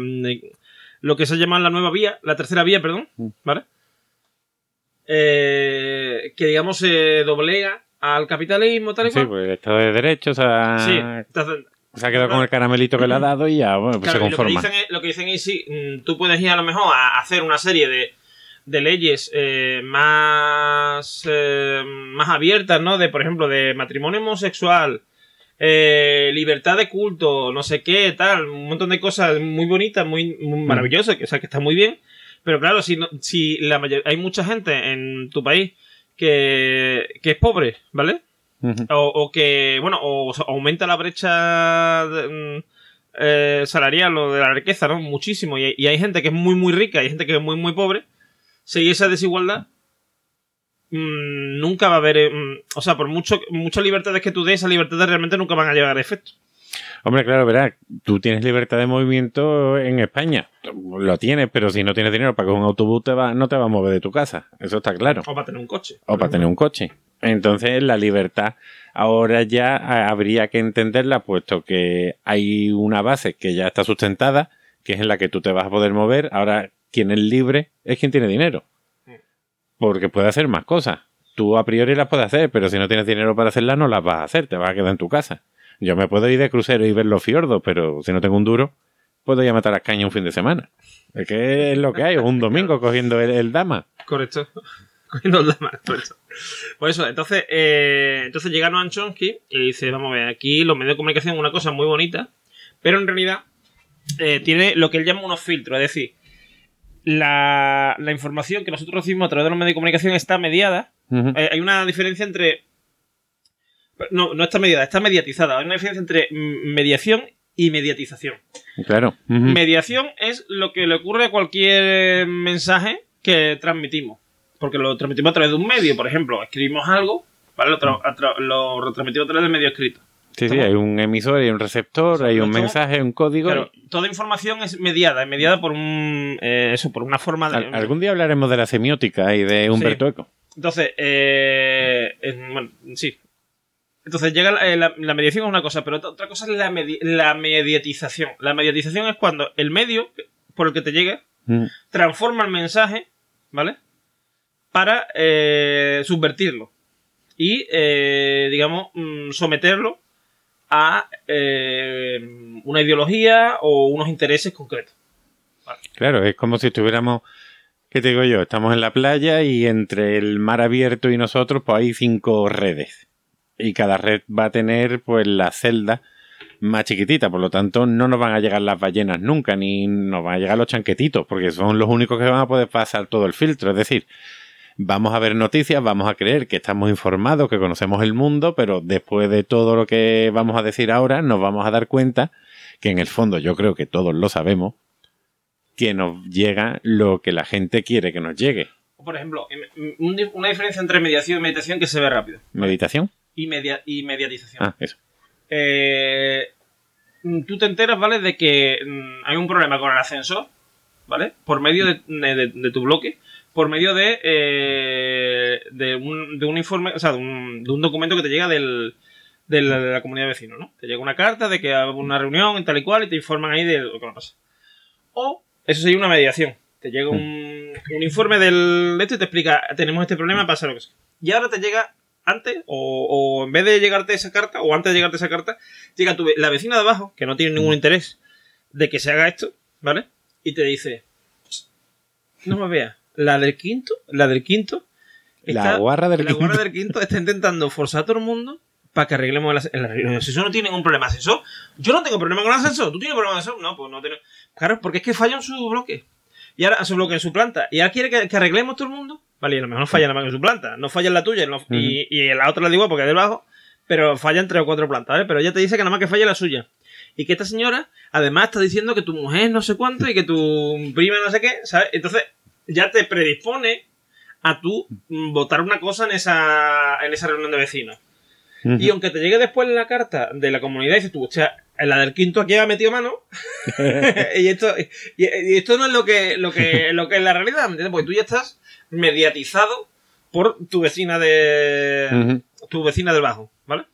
lo que se llama la nueva vía, la tercera vía, perdón, ¿vale? Eh, que digamos se doblega al capitalismo, tal y Sí, cual. pues el Estado de Derecho, o sea, Sí, entonces, se ha quedado con el caramelito que le ha dado y ya, bueno, pues claro, se y lo que conforma. dicen es, lo que dicen es sí, mm, tú puedes ir a lo mejor a hacer una serie de, de leyes eh, más, eh, más abiertas, ¿no? De, por ejemplo, de matrimonio homosexual, eh, libertad de culto, no sé qué, tal, un montón de cosas muy bonitas, muy, muy Mm. maravillosas, que, o sea, que está muy bien. Pero claro, si, no- si la mayor- hay mucha gente en tu país que, que es pobre, ¿vale? O, o que, bueno, o aumenta la brecha de, mm, eh, salarial o de la riqueza, ¿no? Muchísimo. Y, hay- y hay gente que es muy, muy rica y hay gente que es muy, muy pobre. Si esa desigualdad, mm, nunca va a haber. eh, mm, o sea, por mucho, muchas libertades que tú des, esas libertades realmente nunca van a llegar a efecto. Hombre, claro, verás, tú tienes libertad de movimiento en España. Lo tienes, pero si no tienes dinero para coger un autobús, te va, no te va a mover de tu casa. Eso está claro. O para tener un coche. O para tener un coche. Entonces, la libertad ahora ya habría que entenderla, puesto que hay una base que ya está sustentada, que es en la que tú te vas a poder mover. Ahora quien es libre es quien tiene dinero. Porque puede hacer más cosas. Tú a priori las puedes hacer, pero si no tienes dinero para hacerlas, no las vas a hacer, te vas a quedar en tu casa. Yo me puedo ir de crucero y ver los fiordos, pero si no tengo un duro, puedo ir a matar a caña un fin de semana. Es que es lo que hay, un domingo cogiendo el, el dama. Correcto. Cogiendo el dama, correcto. Por eso, entonces, eh, entonces llega Noam Chomsky y dice, vamos a ver, aquí los medios de comunicación es una cosa muy bonita, pero en realidad eh, tiene lo que él llama unos filtros, es decir, la, la información que nosotros recibimos a través de los medios de comunicación está mediada. Eh, hay una diferencia entre... No, no está mediada, está mediatizada. Hay una diferencia entre mm, mediación y mediatización. Claro. Mediación es lo que le ocurre a cualquier mensaje que transmitimos. Porque lo transmitimos a través de un medio. Por ejemplo, escribimos algo, ¿vale? Lo, tra- lo retransmitimos a través del medio escrito. Sí, sí, hay un emisor, hay un receptor, hay un mensaje, un código. Claro, toda información es mediada, es mediada por un eh, eso, por una forma de. Al- algún día hablaremos de la semiótica y de Humberto Eco. Entonces, eh, en- bueno, sí. Entonces llega la, eh, la- la mediación es una cosa, pero otra- cosa es la, medi- la mediatización. La mediatización es cuando el medio por el que te llega Mm. transforma el mensaje, ¿vale? Para eh, subvertirlo. Y, eh, digamos, mm, someterlo a eh, una ideología o unos intereses concretos. Claro, es como si estuviéramos, ¿qué te digo yo? Estamos en la playa y entre el mar abierto y nosotros pues hay cinco redes. Y cada red va a tener pues la celda más chiquitita, por lo tanto no nos van a llegar las ballenas nunca, ni nos van a llegar los chanquetitos, porque son los únicos que van a poder pasar todo el filtro. Es decir, vamos a ver noticias, vamos a creer que estamos informados, que conocemos el mundo, pero después de todo lo que vamos a decir ahora, nos vamos a dar cuenta que en el fondo yo creo que todos lo sabemos, que nos llega lo que la gente quiere que nos llegue. O, Por ejemplo, em- una diferencia entre mediación y meditación que se ve rápido. ¿Meditación? Y, media- y mediatización. Ah, eso. Eh, mm, tú te enteras, ¿vale? De que mm, hay un problema con el ascensor, ¿vale? Por medio de, de- de tu bloque, por medio de, eh, de, un, de un informe, o sea, de un, de un documento que te llega del, de la, de la comunidad de vecinos, ¿no? Te llega una carta de que hay una reunión y tal y cual y te informan ahí de lo que va a pasar. O, eso sería una mediación. Te llega un, un informe del, de esto y te explica, tenemos este problema, pasa lo que sea. Y ahora te llega antes, o, o en vez de llegarte esa carta, o antes de llegarte esa carta, llega tu, la vecina de abajo, que no tiene ningún interés de que se haga esto, ¿vale? Y te dice, no me veas, la del quinto, la del quinto, La guarra del la guarra quinto. del quinto está intentando forzar a todo el mundo para que arreglemos el, el, el ascensor. no tiene ningún problema. Ascensor, yo no tengo problema con el ascensor. ¿Tú tienes problema con el ascensor? No, pues no tengo. Claro, porque es que falla en su bloque. Y ahora su bloque, en su planta. Y ahora quiere que, que arreglemos todo el mundo. Vale, y a lo mejor no falla nada más en su planta. No falla en la tuya no- y, y en la otra la digo porque es debajo. Pero falla en tres o cuatro plantas, ¿vale? Pero ella te dice que nada más que falla la suya. Y que esta señora, además, está diciendo que tu mujer no sé cuánto y que tu prima no sé qué, ¿sabes? Entonces, ya te predispone a tú votar una cosa en esa, en esa reunión de vecinos. Y aunque te llegue después la carta de la comunidad y dices tú, o sea, en la del quinto aquí ha metido mano. y, esto, y, y esto no es lo que, lo que, lo que es la realidad, ¿me entiendes? Porque tú ya estás mediatizado por tu vecina de. Tu vecina del bajo, ¿vale?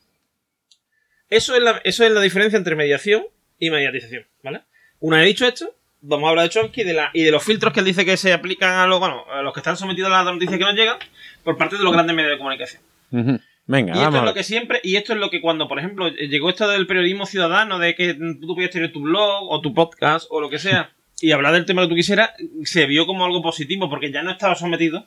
Eso es la, eso es la diferencia entre mediación y mediatización, ¿vale? Una vez dicho esto, vamos a hablar de Chomsky y de, la, y de los filtros que él dice que se aplican a los, bueno, a los que están sometidos a las noticias que nos llegan por parte de los grandes medios de comunicación. Ujú. Venga, Y esto vamos. es lo que siempre, y esto es lo que cuando, por ejemplo, llegó esto del periodismo ciudadano, de que tú podías tener tu blog o tu podcast o lo que sea, y hablar del tema que tú quisieras, se vio como algo positivo porque ya no estaba sometido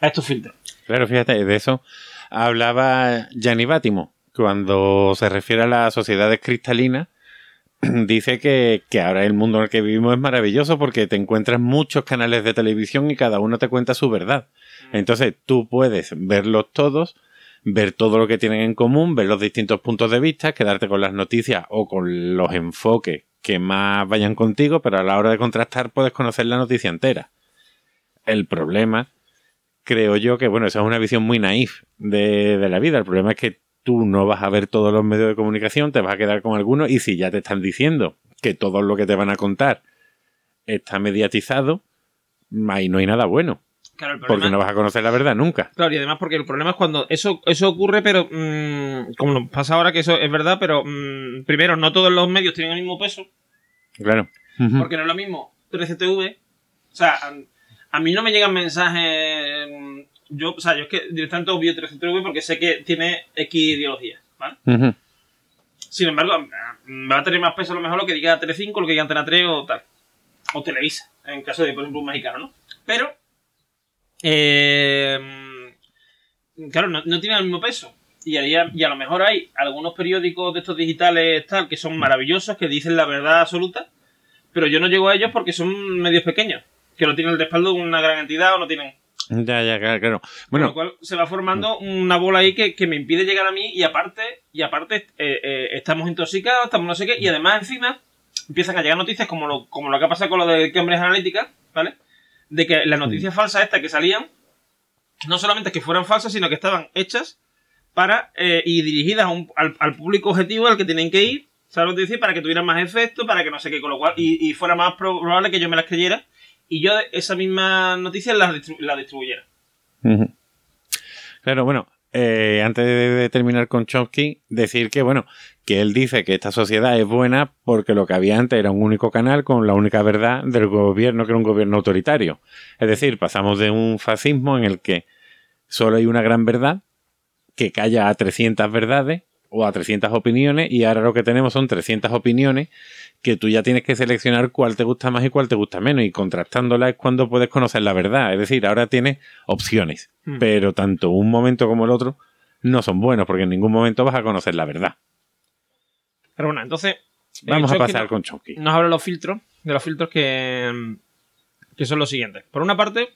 a estos filtros. Claro, fíjate, de eso hablaba Gianni Bátimo. Cuando se refiere a las sociedades cristalinas, dice que, que ahora el mundo en el que vivimos es maravilloso porque te encuentras muchos canales de televisión y cada uno te cuenta su verdad. Entonces tú puedes verlos todos, ver todo lo que tienen en común, ver los distintos puntos de vista, quedarte con las noticias o con los enfoques que más vayan contigo, pero a la hora de contrastar puedes conocer la noticia entera. El problema creo yo que, bueno, esa es una visión muy naif de, de la vida. El problema es que tú no vas a ver todos los medios de comunicación, te vas a quedar con algunos y si ya te están diciendo que todo lo que te van a contar está mediatizado, ahí no hay nada bueno, Claro, el porque no vas a conocer la verdad nunca. Claro, y además porque el problema es cuando eso, eso ocurre, pero mm, como nos pasa ahora que eso es verdad, pero mm, primero, no todos los medios tienen el mismo peso, Claro. porque no es lo mismo 13TV O sea, a, a mí no me llegan mensajes. mm, Yo, o sea, yo es que directamente obvio 300V porque sé que tiene X ideología, ¿vale? Sin embargo, me va a tener más peso a lo mejor lo que diga Telecinco, lo que diga Antena 3 o tal. O Televisa, en caso de, por ejemplo, un mexicano, ¿no? Pero, eh, claro, no, no tiene el mismo peso. Y a, día- y a lo mejor hay algunos periódicos de estos digitales tal que son maravillosos, que dicen la verdad absoluta, pero yo no llego a ellos porque son medios pequeños, que no tienen el respaldo de una gran entidad o no tienen Ya, ya, claro, claro. con Bueno, lo cual se va formando una bola ahí que, que me impide llegar a mí y aparte, y aparte eh, eh, estamos intoxicados, estamos no sé qué, y además encima empiezan a llegar noticias como lo, como lo que ha pasado con lo de Cambridge Analytica, ¿vale? De que las noticias falsas estas que salían, no solamente que fueran falsas, sino que estaban hechas para eh, y dirigidas a un- al, al público objetivo al que tienen que ir, ¿sabes lo que decía? Para que tuvieran más efecto, para que no sé qué, con lo cual, y, y fuera más probable que yo me las creyera y yo esa misma noticia la distribuyera. Ujú. Claro, bueno, eh, antes de, de terminar con Chomsky, decir que, bueno, que él dice que esta sociedad es buena porque lo que había antes era un único canal con la única verdad del gobierno, que era un gobierno autoritario. Es decir, pasamos de un fascismo en el que solo hay una gran verdad que calla a 300 verdades o a 300 opiniones y ahora lo que tenemos son 300 opiniones que tú ya tienes que seleccionar cuál te gusta más y cuál te gusta menos y contrastándola es cuando puedes conocer la verdad. Es decir, ahora tienes opciones, Hmm. pero tanto un momento como el otro no son buenos porque en ningún momento vas a conocer la verdad. Pero bueno, entonces. Vamos eh, a Chomsky pasar no- con Chomsky. Nos habla los filtros, de los filtros que, mm, que son los siguientes. Por una parte,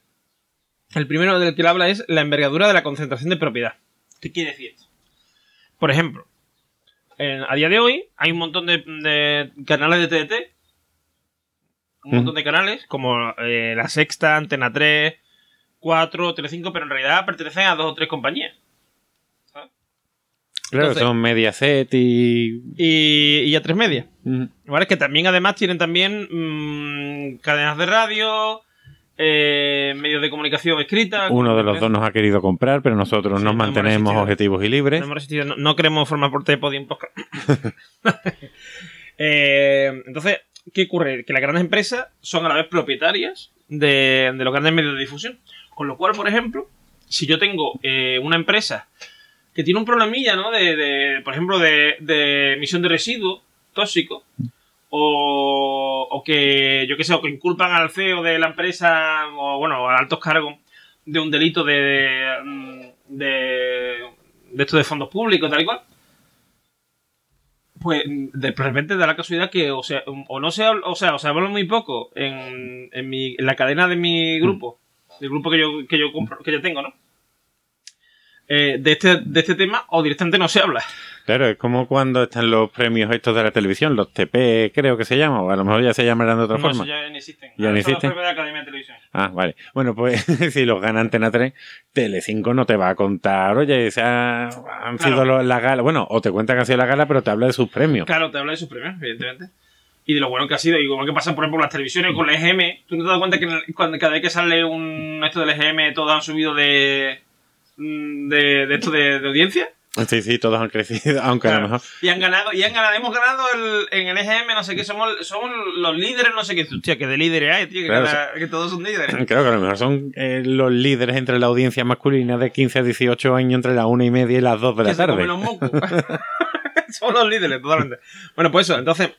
el primero del que él habla es la envergadura de la concentración de propiedad. ¿Qué quiere decir esto? Por ejemplo, en- a día de hoy hay un montón de, de canales de TDT, un montón de canales, como eh, La Sexta, Antena 3, 4, Telecinco, pero en realidad pertenecen a dos o tres compañías. Claro, entonces- son Mediaset y... Y, y a tres media. Ujú. ¿Vale? Que también además tienen también mm, cadenas de radio, eh, medios de comunicación escrita. Uno de los dos nos ha querido comprar, pero nosotros Sí, nos no mantenemos objetivos y libres. No, hemos resistido, no, no queremos formar parte de Podium Podcast. Eh, entonces, ¿qué ocurre? Que las grandes empresas son a la vez propietarias de, de los grandes medios de difusión. Con lo cual, por ejemplo, si yo tengo eh, una empresa que tiene un problemilla, ¿no? De, de, por ejemplo, de, de emisión de residuos tóxicos, o, o que, yo qué sé, o que inculpan al CEO de la empresa, o bueno, a altos cargos, de un delito de, de, mm, de, de esto de fondos públicos, tal y cual, pues de repente da la casualidad que, o sea, o no se habla, o sea, o se habla muy poco en, en, mi, en la cadena de mi grupo, del grupo que yo, que yo compro, que yo tengo, ¿no? Eh, de, este, de este tema, o directamente no se habla. Claro, es como cuando están los premios estos de la televisión, los TP creo que se llaman, o a lo mejor ya se llamarán de otra No, forma. eso ya ni existen. Ya los existen. de la Academia de Televisión. Ah, vale. Bueno, pues si los gana Antena 3, Telecinco no te va a contar, oye, se ha- han Claro. sido los- la gala. Bueno, o te cuenta que han sido la gala, pero te habla de sus premios. Claro, te habla de sus premios, evidentemente. Y de lo bueno que ha sido, y como que pasa, por ejemplo, las televisiones con la EGM. ¿Tú no te das cuenta que el- cuando, cada vez que sale un esto del EGM, todos han subido de. Mm, de, de esto de, de audiencia? Sí, sí, todos han crecido, aunque a lo mejor. Y han ganado, y han ganado, hemos ganado el, en el EGM, no sé qué, somos, somos los líderes, no sé qué. Hostia, que de líderes hay, tío, que, Claro, cada- que todos son líderes. Creo que a lo mejor son eh, los líderes entre la audiencia masculina de 15 a 18 años entre las 1 y media y las 2 de la que se comen tarde. los mocos. Son los líderes, totalmente. Bueno, pues eso, entonces,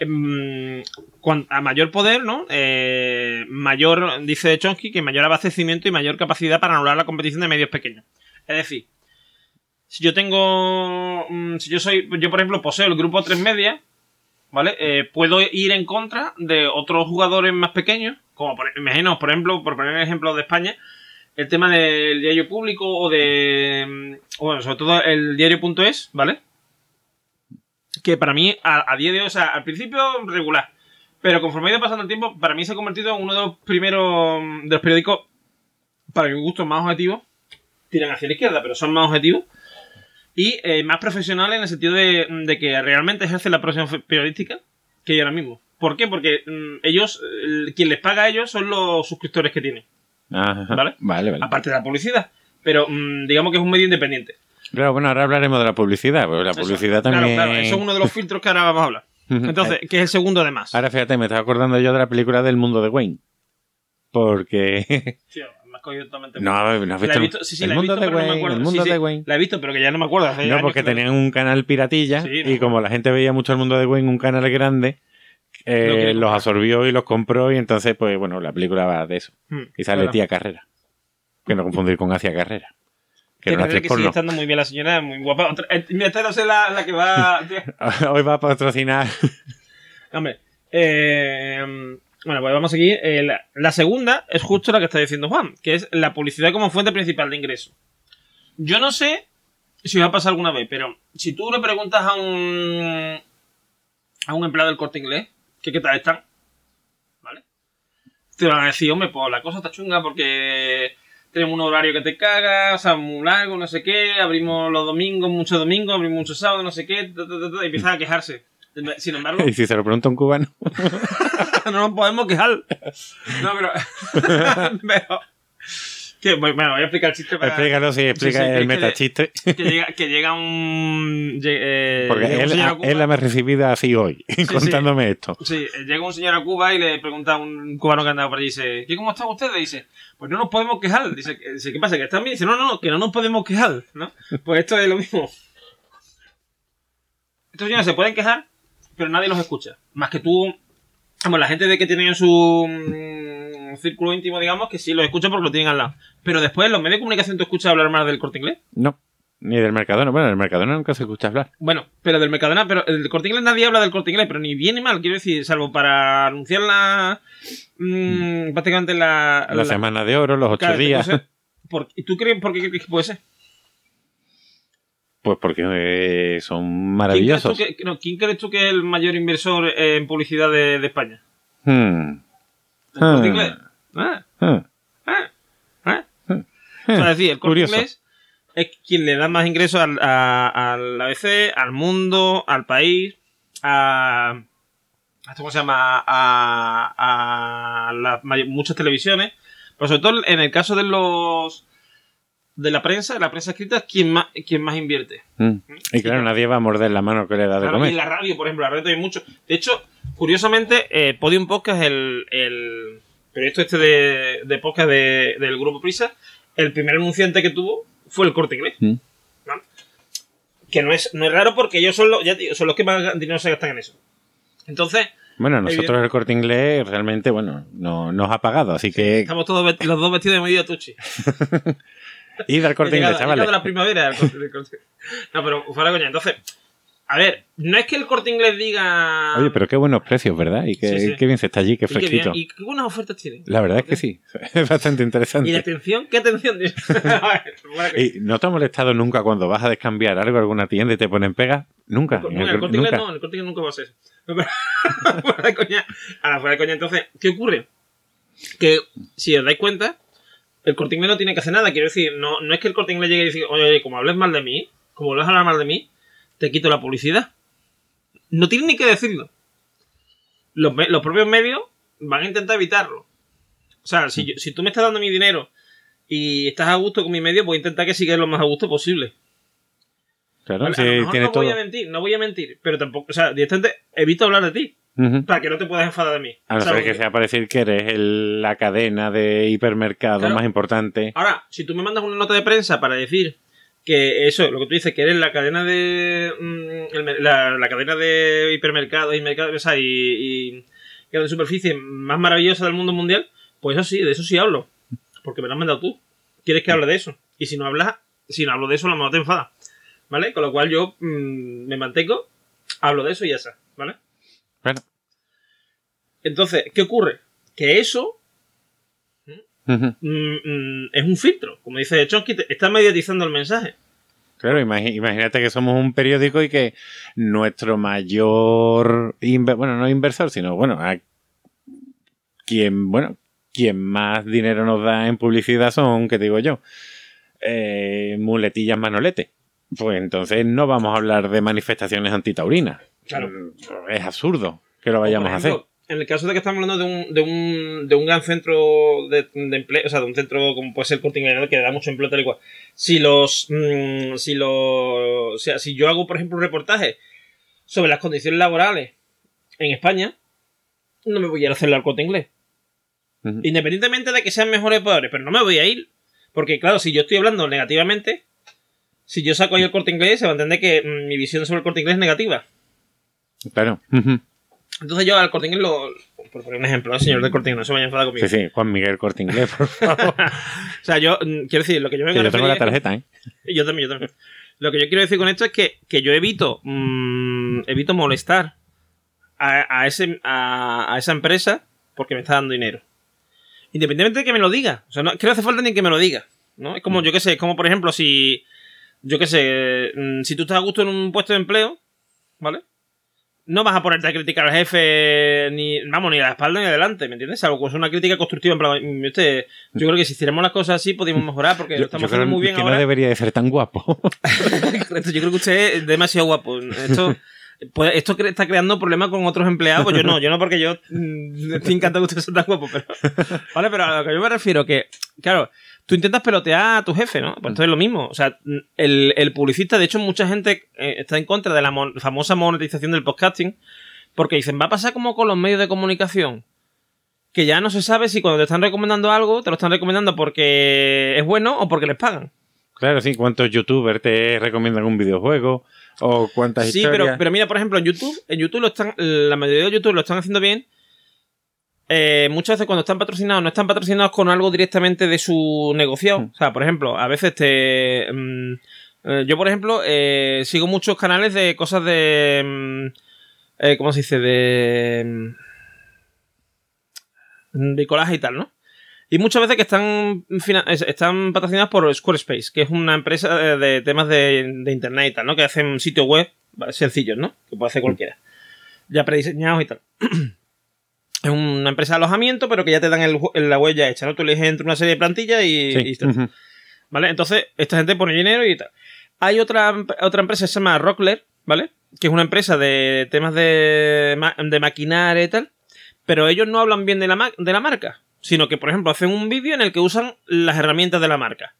a mayor poder, ¿no? Eh, mayor, dice Chomsky, que mayor abastecimiento y mayor capacidad para anular la competición de medios pequeños. Es decir, si yo tengo, mm, si yo soy, yo por ejemplo poseo el grupo 3 media, ¿vale? Eh, puedo ir en contra de otros jugadores más pequeños, como por, por ejemplo, por poner un ejemplo de España, el tema del diario público o de. mm, Bueno, sobre todo el diario.es, ¿vale? Que para mí, a, a día de hoy, o sea, al principio regular. Pero conforme ha ido pasando el tiempo, para mí se ha convertido en uno de los primeros. de los periódicos, para mi gusto, más objetivos. Tiran hacia la izquierda, pero son más objetivos. Y eh, más profesionales en el sentido de, de que realmente ejercen la profesión fe- periodística que hay ahora mismo. ¿Por qué? Porque mm, ellos, el- quien les paga a ellos son los suscriptores que tienen Ajá. ¿Vale? Vale, vale. aparte de la publicidad. Pero mm, digamos que es un medio independiente. Claro, bueno, ahora hablaremos de la publicidad, la Eso. publicidad Claro, también. Claro, eso es uno de los filtros que ahora vamos a hablar. Entonces, que es el segundo además. Ahora fíjate, me estaba acordando yo de la película del mundo de Wayne. porque... Sí, me has cogido totalmente. no, no has La visto, he visto- sí, sí, el la he mundo visto, de no Wayne, acuerdo. el mundo Sí, de Wayne. La he visto, pero que ya no me acuerdo. hace No, porque tenían un canal piratilla Sí, y no. como la gente veía mucho el mundo de Wayne, un canal grande, eh, los absorbió y los compró y entonces, pues bueno, la película va de eso. Hmm, Y sale. Tía Carrera. Que no confundir con Hacia Carrera. Que actriz sigue estando muy bien la señora, muy guapa. Otra- eh, mira, esta no sé la, la que va... Hoy va a patrocinar. Hombre, eh, bueno, pues vamos a seguir. Eh, la, la segunda es justo la que está diciendo Juan, que es la publicidad como fuente principal de ingreso. Yo no sé si os ha pasado alguna vez, pero si tú le preguntas a un a un empleado del corte inglés que qué tal están, ¿vale? Te van a decir, hombre, pues la cosa está chunga porque tenemos un horario que te caga, o sea, muy largo, no sé qué, abrimos los domingos, muchos domingos, abrimos muchos sábados, no sé qué, ta, ta, ta, ta, y empiezan a quejarse. Sin embargo, y si se lo pregunta un cubano. no nos podemos quejar. No, pero. pero que, bueno, voy a explicar el chiste para. Explícalo, sí, explica Sí, sí, el que metachiste. Que llega, que llega un. eh, Porque llega un él, a la me ha recibido así hoy, contándome esto. Sí, llega un señor a Cuba y le pregunta a un cubano que andaba por allí, dice, ¿qué cómo están ustedes? Dice, pues no nos podemos quejar. Dice, que- dice, ¿qué pasa? ¿Que están bien? Dice, no, no, no, que no nos podemos quejar, ¿no? Pues esto es lo mismo. Estos señores se pueden quejar, pero nadie los escucha. Más que tú, como la gente de que tienen en su mm, círculo íntimo, digamos, que sí los escucha porque lo tienen al lado. Pero después, los medios de comunicación, ¿tú escuchas hablar más del corte inglés? No, ni del Mercadona. Bueno, del Mercadona nunca se escucha hablar. Bueno, pero del Mercadona, pero el del corte inglés nadie habla del corte inglés, pero ni bien ni mal, quiero decir, salvo para anunciar la. mm, prácticamente la. La, semana de oro, los ocho Claro, días. entonces, ¿por- ¿Y tú crees por qué crees que puede ser? Pues porque eh, son ¿Quién maravillosos. crees, tú que, no, ¿Quién crees tú que es el mayor inversor en publicidad de, de España? Hmm. ¿El corte inglés? Ah, Hmm. ah, ah. O sea, es decir, el corte Curioso. inglés es quien le da más ingresos al, a- al ABC, al mundo, al país, a. ¿Cómo se llama? A, a las muchas televisiones. Pero sobre todo en el caso de los. De la prensa, la prensa escrita es quien más, quien más invierte. Hmm. Y claro, nadie va a morder la mano que le da de Claro, y comer. la radio, por ejemplo, la radio también mucho. De hecho, curiosamente, eh, Podium Podcast, el, el proyecto este de, de podcast de- del grupo Prisa, el primer anunciante que tuvo fue el corte inglés. ¿no? Que no es, no es raro porque ellos son los, ya te digo, son los que más dinero se gastan en eso. Entonces, Bueno, nosotros el corte inglés realmente, bueno, no nos ha pagado, así que estamos todos los dos vestidos de medida tuchi. id al corte llegado- inglés, chavales. la primavera. al corte- al corte- No, pero fuera coña. Entonces, a ver, no es que el corte inglés diga. Oye, pero qué buenos precios, ¿verdad? Y qué, Sí, sí. qué bien se está allí, qué y qué bien, fresquito. y qué buenas ofertas tienen. La verdad es que sí, es bastante interesante. ¿Y la atención? ¿Qué atención? ¿Y no te ha molestado nunca cuando vas a descambiar algo a alguna tienda y te ponen pegas? Nunca. No, en en el el cor- corte inglés no, en el corte inglés nunca va a ser fuera de coña. Ahora, fuera de coña. Entonces, ¿qué ocurre? Que, si os dais cuenta, el corte inglés no tiene que hacer nada. Quiero decir, no, no es que el corte inglés llegue y diga, oye, oye, como hables mal de mí, como vuelves a hablar mal de mí, te quito la publicidad. No tiene ni que decirlo. Los, los propios medios van a intentar evitarlo. O sea, si, yo- si tú me estás dando mi dinero y estás a gusto con mi medio, voy a intentar que sigas lo más a gusto posible. Claro, Vale, sí, a lo mejor tiene no todo. voy a mentir, no voy a mentir, pero tampoco, o sea, directamente evito hablar de ti, Para que no te puedas enfadar de mí. A no ser que sea para decir que eres el- la cadena de hipermercado Claro. más importante. Ahora, si tú me mandas una nota de prensa para decir que eso, lo que tú dices, que eres la cadena de mm, el la, la cadena de hipermercados y mercados, o sea, y, y y de superficie más maravillosa del mundo mundial, pues eso sí, de eso sí hablo, porque me lo has mandado tú. ¿Quieres que hable de eso? Y si no hablas, si no hablo de eso, a lo mejor te enfada. ¿Vale? Con lo cual yo mm, me mantengo, hablo de eso y ya está, ¿vale? Entonces, ¿qué ocurre? Que eso mm, mm, es un filtro. Como dice Chomsky, está mediatizando el mensaje. Claro, imagínate que somos un periódico y que nuestro mayor, bueno, no inversor, sino, bueno, a quien, bueno, quien más dinero nos da en publicidad son, ¿qué te digo yo? Eh, muletillas manolete. Pues entonces no vamos a hablar de manifestaciones antitaurinas. Claro. Mm, Es absurdo que lo vayamos a hacer. En el caso de que estamos hablando de un, de un, de un gran centro de, de empleo, o sea, de un centro como puede ser el Corte Inglés, que da mucho empleo tal y cual. Si los, mm, si los, o sea, si yo hago, por ejemplo, un reportaje sobre las condiciones laborales en España, no me voy a ir a hacerlo al Corte Inglés. Independientemente de que sean mejores o peores, pero no me voy a ir. Porque, claro, si yo estoy hablando negativamente, si yo saco ahí el corte inglés, se va a entender que mm, mi visión sobre el corte inglés es negativa. Claro. Entonces yo al corte inglés lo. Por poner un ejemplo, ¿no? señor del corte inglés, no se vaya a enfadar conmigo. Sí, sí, Juan Miguel Corte Inglés, por favor. O sea, yo mm, quiero decir, lo que yo me que yo tengo la tarjeta, ¿eh? Yo también, yo también. Lo que yo quiero decir con esto es que, que yo evito mm, evito molestar a, a ese, a, a esa empresa porque me está dando dinero. Independientemente de que me lo diga. O sea, no, que no hace falta ni que me lo diga. ¿no? Es como, yo qué sé, es como por ejemplo, si. Yo qué sé, mm, si tú estás a gusto en un puesto de empleo, ¿vale? No vas a ponerte a criticar al jefe, ni, vamos, ni a la espalda ni adelante, ¿me entiendes? Algo que es una crítica constructiva, en plan, mm, este, yo creo que si hiciéramos las cosas así, podríamos mejorar, porque lo Yo, estamos yo creo haciendo muy bien que ahora. no debería de ser tan guapo. Correcto, yo creo que usted es demasiado guapo. Esto, pues, esto está creando problemas con otros empleados. Pues yo no, yo no porque yo mm, estoy encantado que usted sea tan guapo, pero. Vale, pero a lo que yo me refiero que, claro, tú intentas pelotear a tu jefe, ¿no? Pues esto es lo mismo. O sea, el, el publicista, de hecho, mucha gente eh, está en contra de la mon- famosa monetización del podcasting, porque dicen, va a pasar como con los medios de comunicación. Que ya no se sabe si cuando te están recomendando algo, te lo están recomendando porque es bueno o porque les pagan. claro, sí, ¿cuántos youtubers te recomiendan un videojuego? ¿O cuántas Sí, historias? pero, pero mira, por ejemplo, en YouTube, en YouTube lo están, la mayoría de YouTube lo están haciendo bien. Eh, muchas veces cuando están patrocinados, no están patrocinados con algo directamente de su negociado. Mm. O sea, por ejemplo, a veces te. mm, eh, yo, por ejemplo, eh, sigo muchos canales de cosas de. mm, ¿Cómo se dice? De. mm, bricolaje y tal, ¿no? Y muchas veces que están, están patrocinadas por Squarespace, que es una empresa de, de temas de, de internet y tal, ¿no? Que hacen sitios web sencillos, ¿no? Que puede hacer cualquiera. Ya prediseñados y tal. es una empresa de alojamiento, pero que ya te dan el, la ya hecha, ¿no? Tú eliges entre una serie de plantillas y, Sí. y tal. Ujú. ¿Vale? Entonces, esta gente pone dinero y tal. Hay otra, otra empresa que se llama Rockler, ¿vale? Que es una empresa de temas de, de maquinaria y tal. Pero ellos no hablan bien de la, de la marca. Sino que, por ejemplo, hacen un vídeo en el que usan las herramientas de la marca.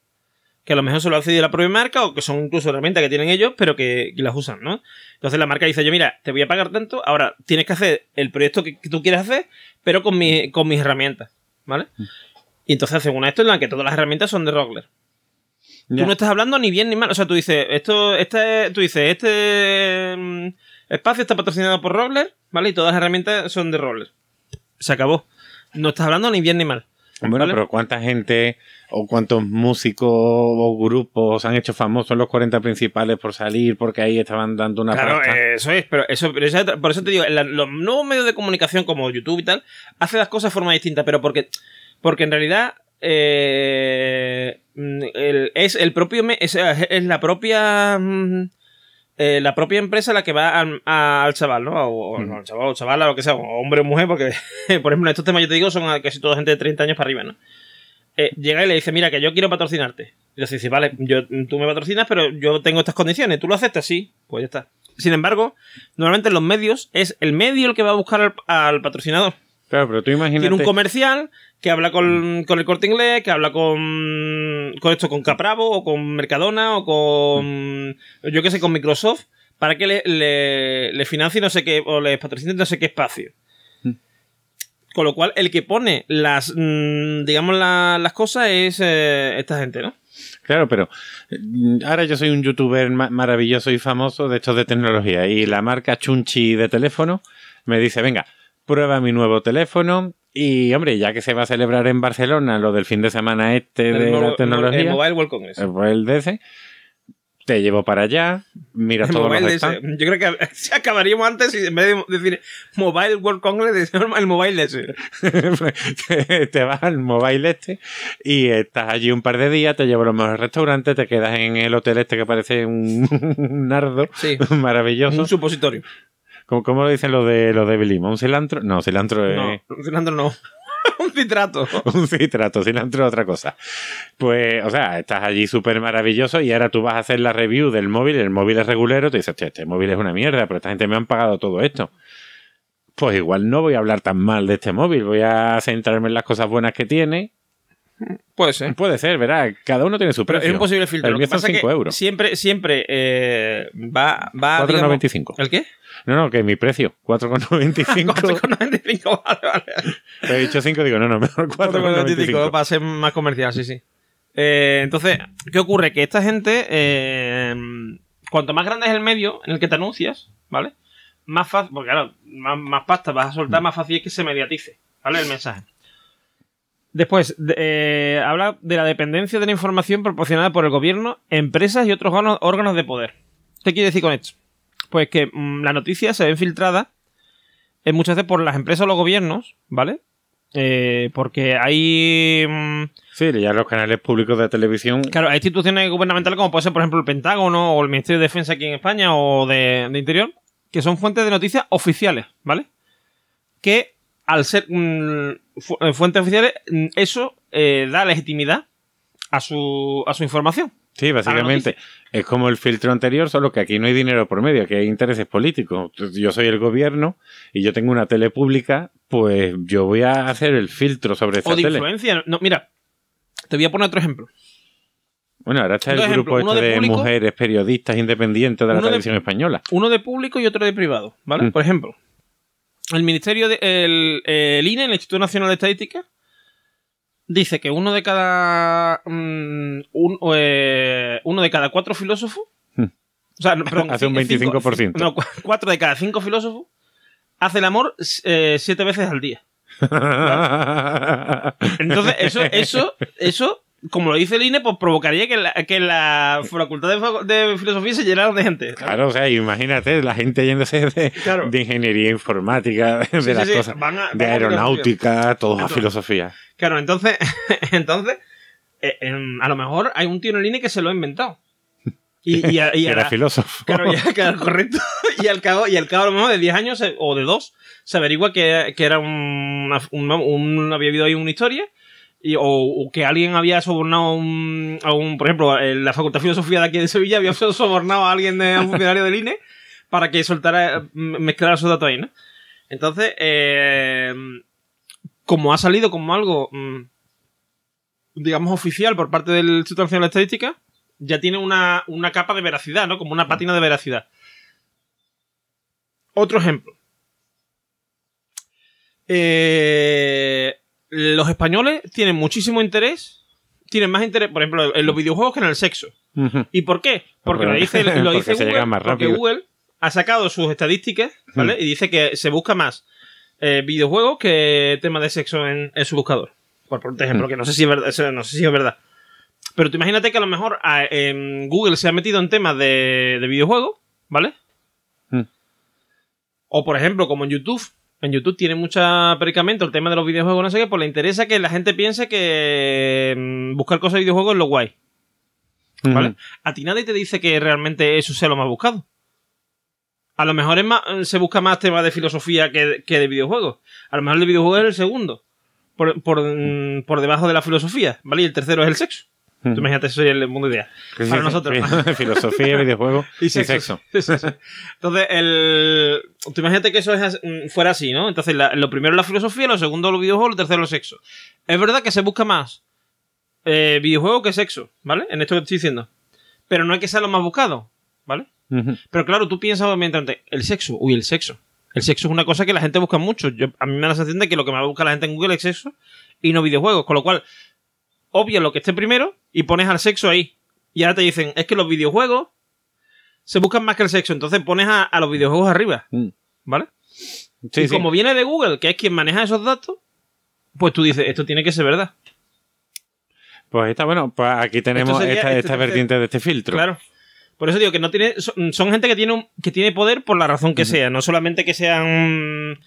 Que a lo mejor se lo hace de la propia marca o que son incluso herramientas que tienen ellos, pero que, que las usan, ¿no? Entonces la marca dice, yo mira, te voy a pagar tanto, ahora tienes que hacer el proyecto que, que tú quieras hacer, pero con, mi- con mis herramientas, ¿vale? Y entonces hacen una esto en la que todas las herramientas son de Rockler. Tú no estás hablando ni bien ni mal. O sea, tú dices, esto, este, tú dices, este mm, espacio está patrocinado por Rockler, ¿vale? Y todas las herramientas son de Rockler. Se acabó. No estás hablando ni bien ni mal. Bueno, ¿vale? pero ¿cuánta gente o cuántos músicos o grupos han hecho famosos los 40 principales por salir porque ahí estaban dando una Claro, pasta? eso es, pero eso, pero eso por eso te digo, la- los nuevos medios de comunicación como YouTube y tal, hacen las cosas de forma distinta, pero porque, porque en realidad eh, el- es el propio, es la propia mm, eh, la propia empresa la que va al, a- al chaval, ¿no? O, o- al chaval o chavala, lo que sea, o hombre o mujer, porque, por ejemplo, estos temas yo te digo son casi toda gente de 30 años para arriba, ¿no? Eh, llega y le dice, mira, que yo quiero patrocinarte. Y le dice, vale, yo, tú me patrocinas, pero yo tengo estas condiciones. ¿Tú lo aceptas? Sí, pues ya está. Sin embargo, normalmente en los medios es el medio el que va a buscar al, al patrocinador. Claro, pero tú imagínate. Tiene un comercial que habla con, con el corte inglés, que habla con, con esto, con Capravo, o con Mercadona, o con, yo qué sé, con Microsoft, para que le, le, le financie no sé qué, o le patrocine no sé qué espacio. Mm. Con lo cual, el que pone las, mm, digamos, la- las cosas es eh, esta gente, ¿no? Claro, pero mm, ahora yo soy un youtuber ma- maravilloso y famoso de estos de tecnología y la marca Chunchi de teléfono me dice, venga, prueba mi nuevo teléfono y, hombre, ya que se va a celebrar en Barcelona lo del fin de semana este de mo- la tecnología, el Mobile World Congress. el DC, te llevo para allá, miras El todos Mobile los DS. Yo creo que se acabaríamos antes y en vez de decir Mobile World Congress, decimos el Mobile DS. te, te vas al mobile este y estás allí un par de días, te llevo a los mejores restaurantes, te quedas en el hotel este que parece un, un nardo Sí. maravilloso. Un supositorio. ¿Cómo, cómo lo dicen los de los de Belima? ¿Un cilantro? No, cilantro es No, un cilantro no. un citrato. un citrato, cilantro es otra cosa. Pues, o sea, estás allí súper maravilloso y ahora tú vas a hacer la review del móvil, el móvil es regulero, te dices, "Che, este móvil es una mierda, pero esta gente me han pagado todo esto. Pues igual no voy a hablar tan mal de este móvil, voy a centrarme en las cosas buenas que tiene Puede ser. Puede ser, verá, cada uno tiene su Pero precio. es un posible filtro. El mío son pasa es 5 que euros. Siempre, siempre eh, va, va digamos- 4,95. ¿El qué? No, no, que mi precio, 4,95. 4,95, vale, vale. He dicho 5, digo, no, no, mejor 4,95 4,95. para ser más comercial, sí, sí. Eh, entonces, ¿qué ocurre? Que esta gente, eh, cuanto más grande es el medio en el que te anuncias, ¿vale? Más fácil, porque claro, más, más pasta vas a soltar, más fácil es que se mediatice, ¿vale? El mensaje. Después, de- eh, habla de la dependencia de la información proporcionada por el gobierno, empresas y otros órganos, órganos de poder. ¿Qué quiere decir con esto? Pues que mm, la noticia se ve filtrada eh, muchas veces por las empresas o los gobiernos, ¿vale? Eh, porque hay. mm, Sí, ya los canales públicos de televisión. Claro, hay instituciones gubernamentales como puede ser, por ejemplo, el Pentágono o el Ministerio de Defensa aquí en España o de, de Interior, que son fuentes de noticias oficiales, ¿vale? Que al ser mm, fu- eh, fuentes oficiales, mm, eso eh, da legitimidad a su, a su información. Sí, básicamente. Es como el filtro anterior, solo que aquí no hay dinero por medio, aquí hay intereses políticos. Yo soy el gobierno y yo tengo una tele pública, pues yo voy a hacer el filtro sobre esa O de tele. influencia. No, mira, te voy a poner otro ejemplo. Bueno, ahora está el Dos grupo este de de, público- mujeres periodistas independientes de la de- televisión española. Uno de público y otro de privado, ¿vale? Mm. Por ejemplo, el Ministerio de. El, el INE, el Instituto Nacional de Estadística, dice que uno de cada. mm, un- eh, uno de cada cuatro filósofos. Mm. O sea, no, perdón, Hace un cinco- 25%. no, cu- cuatro de cada cinco filósofos hace el amor eh, siete veces al día. Entonces, eso, eso, eso, como lo dice el INE, pues provocaría que la, que la facultad de, filosofía se llenara de gente. Claro, o sea, imagínate la gente yéndose de, Claro. de ingeniería informática, de Sí, las sí, sí, cosas, van a- de van aeronáutica, todo a filosofía. Claro, entonces, entonces eh, em, a lo mejor hay un tío en el INE que se lo ha inventado. Y, y, a- y a Era filósofo. Claro, ya, claro, correcto. Y al cabo, y al cabo a lo mejor de 10 años o de 2 se averigua que, que era un, un- un- había habido ahí una historia y, o, o que alguien había sobornado a un, a un- por ejemplo, en la Facultad de Filosofía de aquí de Sevilla había sobornado a alguien de a un funcionario del INE para que soltara, m- mezclara esos datos ahí, ¿no? Entonces, eh, como ha salido como algo, mm, digamos, oficial por parte del Instituto Nacional de Estadística, ya tiene una, una capa de veracidad, ¿no? Como una patina de veracidad. Otro ejemplo. Eh, los españoles tienen muchísimo interés, tienen más interés, por ejemplo, en los videojuegos que en el sexo. ¿Y por qué? Porque Porque- lo dice, lo dice Google, más porque. Google ha sacado sus estadísticas, ¿vale? Y dice que se busca más eh, videojuegos que temas de sexo en, en su buscador. Por, por ejemplo, Mm. que no sé si es verdad, no sé si es verdad. Pero tú imagínate que a lo mejor a- en Google se ha metido en temas de, de videojuegos, ¿vale? Mm. O por ejemplo, como en YouTube. En YouTube tiene mucha predicamento el tema de los videojuegos, no sé qué, pues le interesa que la gente piense que mm, buscar cosas de videojuegos es lo guay. ¿Vale? Ujú. A ti nadie te dice que realmente eso sea lo más buscado. A lo mejor es más, se busca más temas de filosofía que, que de videojuegos. A lo mejor el de videojuegos es el segundo. Por, por, mm, por debajo de la filosofía, ¿vale? Y el tercero es el sexo. Tú Ujú. imagínate, eso es el mundo ideal. Sí, Para sí. nosotros. Filosofía, videojuegos Y y sexo. sexo. Entonces, el... tú imagínate que eso es mm, fuera así, ¿no? Entonces, la- lo primero es la filosofía, lo segundo los videojuegos, lo tercero el sexo. Es verdad que se busca más eh, videojuego que sexo, ¿vale? En esto que estoy diciendo. Pero no hay que ser lo más buscado, ¿vale? Pero claro, tú piensas mientras el sexo, uy, el sexo. El sexo es una cosa que la gente busca mucho. Yo, a mí me da la sensación de que lo que más busca la gente en Google es sexo y no videojuegos. Con lo cual, obvia lo que esté primero y pones al sexo ahí. Y ahora te dicen, es que los videojuegos se buscan más que el sexo. Entonces pones a, a los videojuegos arriba. Mm. ¿Vale? Sí, y sí. como viene de Google, que es quien maneja esos datos, pues tú dices, esto tiene que ser verdad. Pues está bueno, pues aquí tenemos sería esta, este esta vertiente de este filtro. Claro. Por eso digo que no tiene. Son, son gente que tiene un- que tiene poder por la razón que sea. No solamente que sean.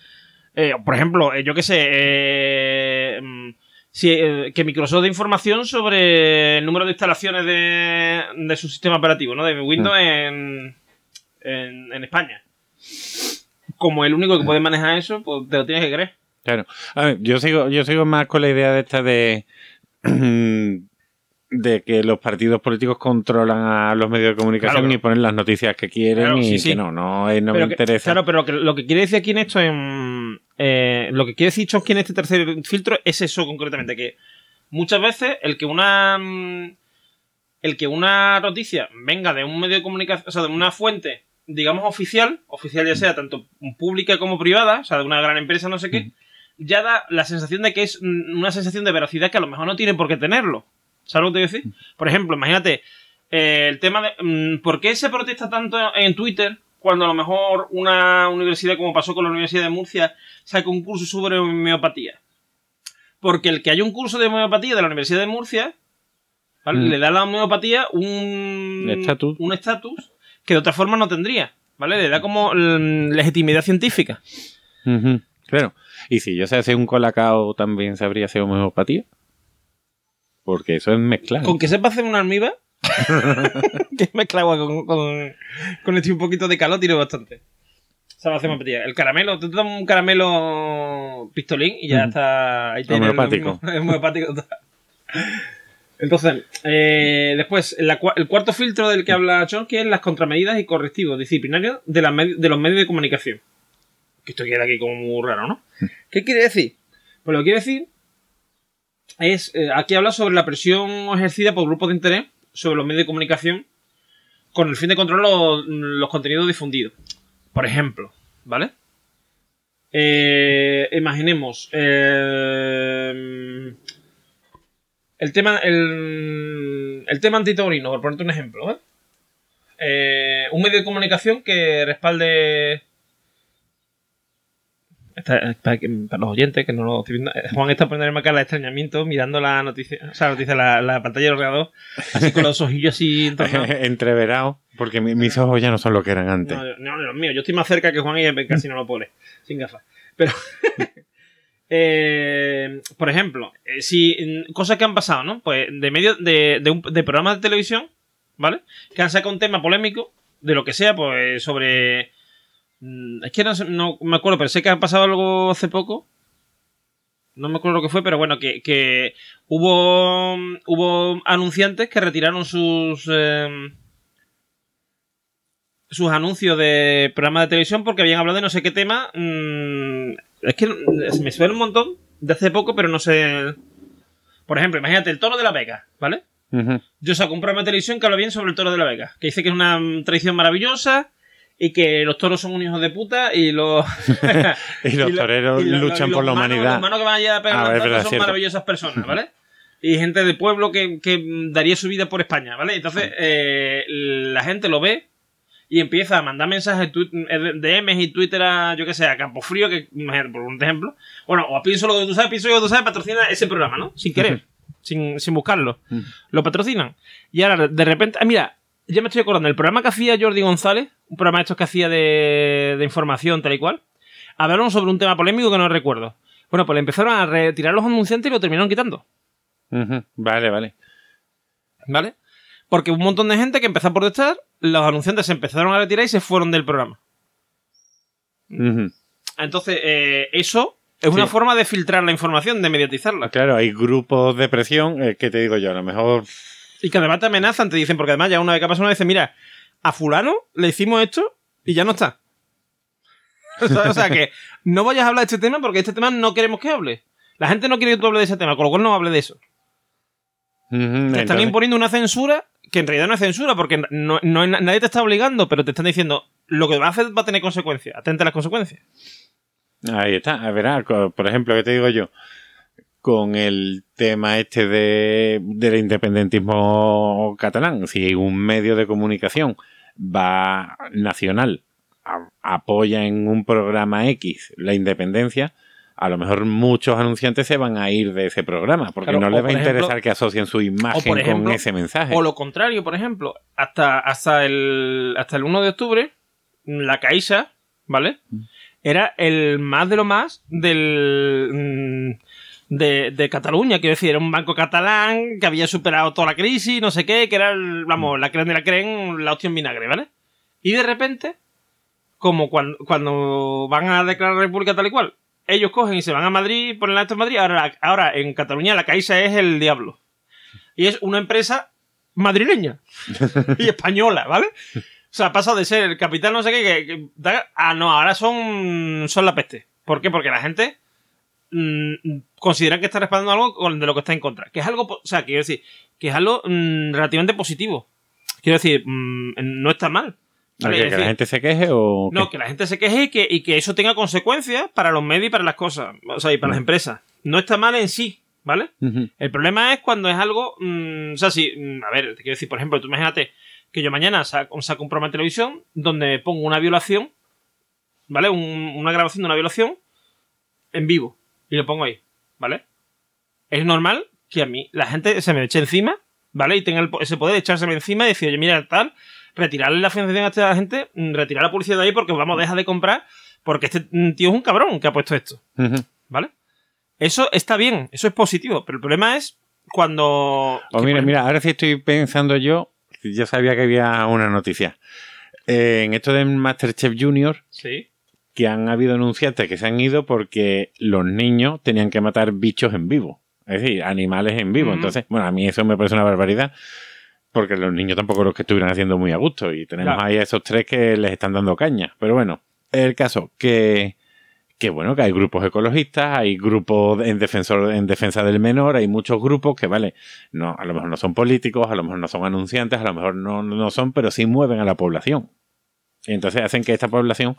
eh, por ejemplo, eh, yo qué sé. eh, mm, si, que Microsoft dé información sobre el número de instalaciones de, de su sistema operativo, ¿no? De Windows en, en, en España. Como el único que puede manejar eso, pues te lo tienes que creer. Claro. A ver, yo sigo, yo sigo más con la idea de esta de de que los partidos políticos controlan a los medios de comunicación Claro, y ponen las noticias que quieren Claro, y sí, que no, no, eh, no me que- interesa. Claro, pero que lo que quiere decir aquí en esto, en, eh, lo que quiere decir Chomsky en este tercer filtro es eso concretamente, que muchas veces el que una mm, el que una noticia venga de un medio de comunicación, o sea, de una fuente, digamos oficial, oficial ya sea tanto pública como privada, o sea, de una gran empresa, no sé qué, ya da la sensación de que es mm, una sensación de veracidad que a lo mejor no tiene por qué tenerlo. ¿Sabes lo que te voy a decir? Por ejemplo, imagínate eh, el tema de mm, por qué se protesta tanto en Twitter cuando a lo mejor una universidad, como pasó con la Universidad de Murcia, saca un curso sobre homeopatía. Porque el que haya un curso de homeopatía de la Universidad de Murcia, ¿vale? Mm. le da a la homeopatía un Estatus. un estatus que de otra forma no tendría. ¿Vale? Le da como mm, legitimidad científica. Claro. Y si yo sé hacer un colacao, también sabría hacer homeopatía. Porque eso es mezclar. Con que sepa hacer una almíbar, que mezcla agua con, con, con este un poquito de calor, tiro bastante. Sabe hacer homeopatía. El caramelo, tú te tomas un caramelo pistolín y ya está. Ahí tienes lo Homeopático. Es homeopático. Entonces, eh, después, la el cuarto filtro del que habla Chomsky es las contramedidas y correctivos disciplinarios de, las de los medios de comunicación. Que esto queda aquí como muy raro, ¿no? ¿Qué quiere decir? Pues lo que quiere decir es, eh, aquí habla sobre la presión ejercida por grupos de interés sobre los medios de comunicación con el fin de controlar los, contenidos difundidos. Por ejemplo, ¿vale? Eh, imaginemos eh, el tema el, tema antitaurino, por ponerte un ejemplo. Eh, un medio de comunicación que respalde Está- para, los oyentes que no lo estoy viendo, eh, Juan está poniendo cara de extrañamiento mirando la noticia, o sea, la noticia, la, la pantalla del ordenador, así con los ojillos así. Entreverado, porque mi- mis ojos ya no son lo que eran antes. No, no, los míos. Yo estoy más cerca que Juan y casi no lo pone. Sin gafas. Pero. eh, por ejemplo, eh, si. mm, Cosas que han pasado, ¿no? Pues de medio de, de, un, de programas de televisión, ¿vale? Que han sacado un tema polémico, de lo que sea, pues sobre. Mm, Es que no, no me acuerdo, pero sé que ha pasado algo hace poco. No me acuerdo lo que fue, pero bueno, que, que hubo, hubo anunciantes que retiraron sus. em, sus anuncios de programas de televisión porque habían hablado de no sé qué tema. mm, es que me suena un montón de hace poco, pero no sé. Por ejemplo, imagínate el toro de la Vega, ¿vale? Yo saco un programa de televisión que habla bien sobre el toro de la Vega, que dice que es una tradición maravillosa y que los toros son un hijo de puta y los. Y los toreros y luchan y por la los humanidad. Los humanos que van allá a pegar Ah, es lanzazos verdad, son maravillosas personas, ¿vale? Y gente del pueblo que, que, daría su vida por España, ¿vale? Entonces, eh, la gente lo ve y empieza a mandar mensajes, DMs y Twitter a, yo que sé, a Campo Frío, que, por un ejemplo. Bueno, o a Pienso lo que tú sabes, Pienso lo que tú sabes, patrocina ese programa, ¿no? Sin querer, sin, sin buscarlo. Lo patrocinan. Y ahora, de repente, ah, mira, ya me estoy acordando, el programa que hacía Jordi González, un programa de estos que hacía de, de información tal y cual, hablaron sobre un tema polémico que no recuerdo. Bueno, pues le empezaron a retirar los anunciantes y lo terminaron quitando. Vale, vale. ¿Vale? Porque un montón de gente que empezó a protestar, los anunciantes se empezaron a retirar y se fueron del programa. Entonces, eh, eso es una forma de filtrar la información, de mediatizarla. Claro, hay grupos de presión, eh, que te digo yo, a lo mejor Y que además te amenazan, te dicen, porque además ya una vez que ha pasado una vez, mira, a fulano le hicimos esto y ya no está. O sea, o sea, que no vayas a hablar de este tema porque este tema no queremos que hable. La gente no quiere que tú hables de ese tema, con lo cual no hable de eso. Te están imponiendo una censura que en realidad no es censura porque no, no- nadie te está obligando, pero te están diciendo lo que vas a hacer va a tener consecuencias. Atente a las consecuencias. Ahí está, a ver, co- por ejemplo, ¿qué te digo yo? Con el tema este de, del independentismo catalán, si un medio de comunicación va nacional, a- apoya en un programa X la independencia, a lo mejor muchos anunciantes se van a ir de ese programa, porque Claro, no les va a interesar ejemplo- que asocien su imagen ejemplo, con ese mensaje. O lo contrario, por ejemplo, hasta, hasta, el, hasta el 1 de octubre, la Caixa, ¿vale? Era el más de lo más del. mm, De, Cataluña, quiero decir, era un banco catalán que había superado toda la crisis, no sé qué, que era, vamos, la creen de la creen, la en vinagre, ¿vale? Y de repente, como cuando, van a declarar la república tal y cual, ellos cogen y se van a Madrid, ponen esto en Madrid, ahora, ahora en Cataluña la Caixa es el diablo. Y es una empresa madrileña y española, ¿vale? O sea, ha pasado de ser el capital no sé qué, que, que ah, no, ahora son, son la peste. ¿Por qué? Porque la gente mm, consideran que está respaldando algo de lo que está en contra. Que es algo, o sea, quiero decir, que es algo mm, relativamente positivo. Quiero decir, mm, no está mal. ¿Que, la gente se queje o no, qué? que la gente se queje y que, y que eso tenga consecuencias para los medios y para las cosas, o sea, y para las empresas. No está mal en sí, ¿vale? El problema es cuando es algo. mm, o sea, si. a ver, te quiero decir, por ejemplo, tú imagínate que yo mañana saco, saco un programa de televisión donde pongo una violación, ¿vale? Un- una grabación de una violación en vivo y lo pongo ahí, ¿vale? Es normal que a mí la gente se me eche encima, ¿vale? Y tenga el ese poder de echárseme encima y decir, oye, mira, tal, retirarle la financiación a esta gente, mm, retirar la publicidad de ahí porque vamos, deja de comprar porque este mm, tío es un cabrón que ha puesto esto. ¿Vale? Eso está bien, eso es positivo, pero el problema es cuando... Oh, mira, mira, ahora sí estoy pensando yo, yo sabía que había una noticia. Eh, en esto de Masterchef Junior, Sí. Que han habido anunciantes que se han ido porque los niños tenían que matar bichos en vivo. Es decir, animales en vivo. Entonces, bueno, a mí eso me parece una barbaridad. Porque los niños tampoco los que estuvieran haciendo muy a gusto. Y tenemos Claro. ahí a esos tres que les están dando caña. Pero bueno, el caso que, que bueno, que hay grupos ecologistas, hay grupos en defensor, en defensa del menor, hay muchos grupos que, vale, no, a lo mejor no son políticos, a lo mejor no son anunciantes, a lo mejor no, no son, pero sí mueven a la población. Y entonces hacen que esta población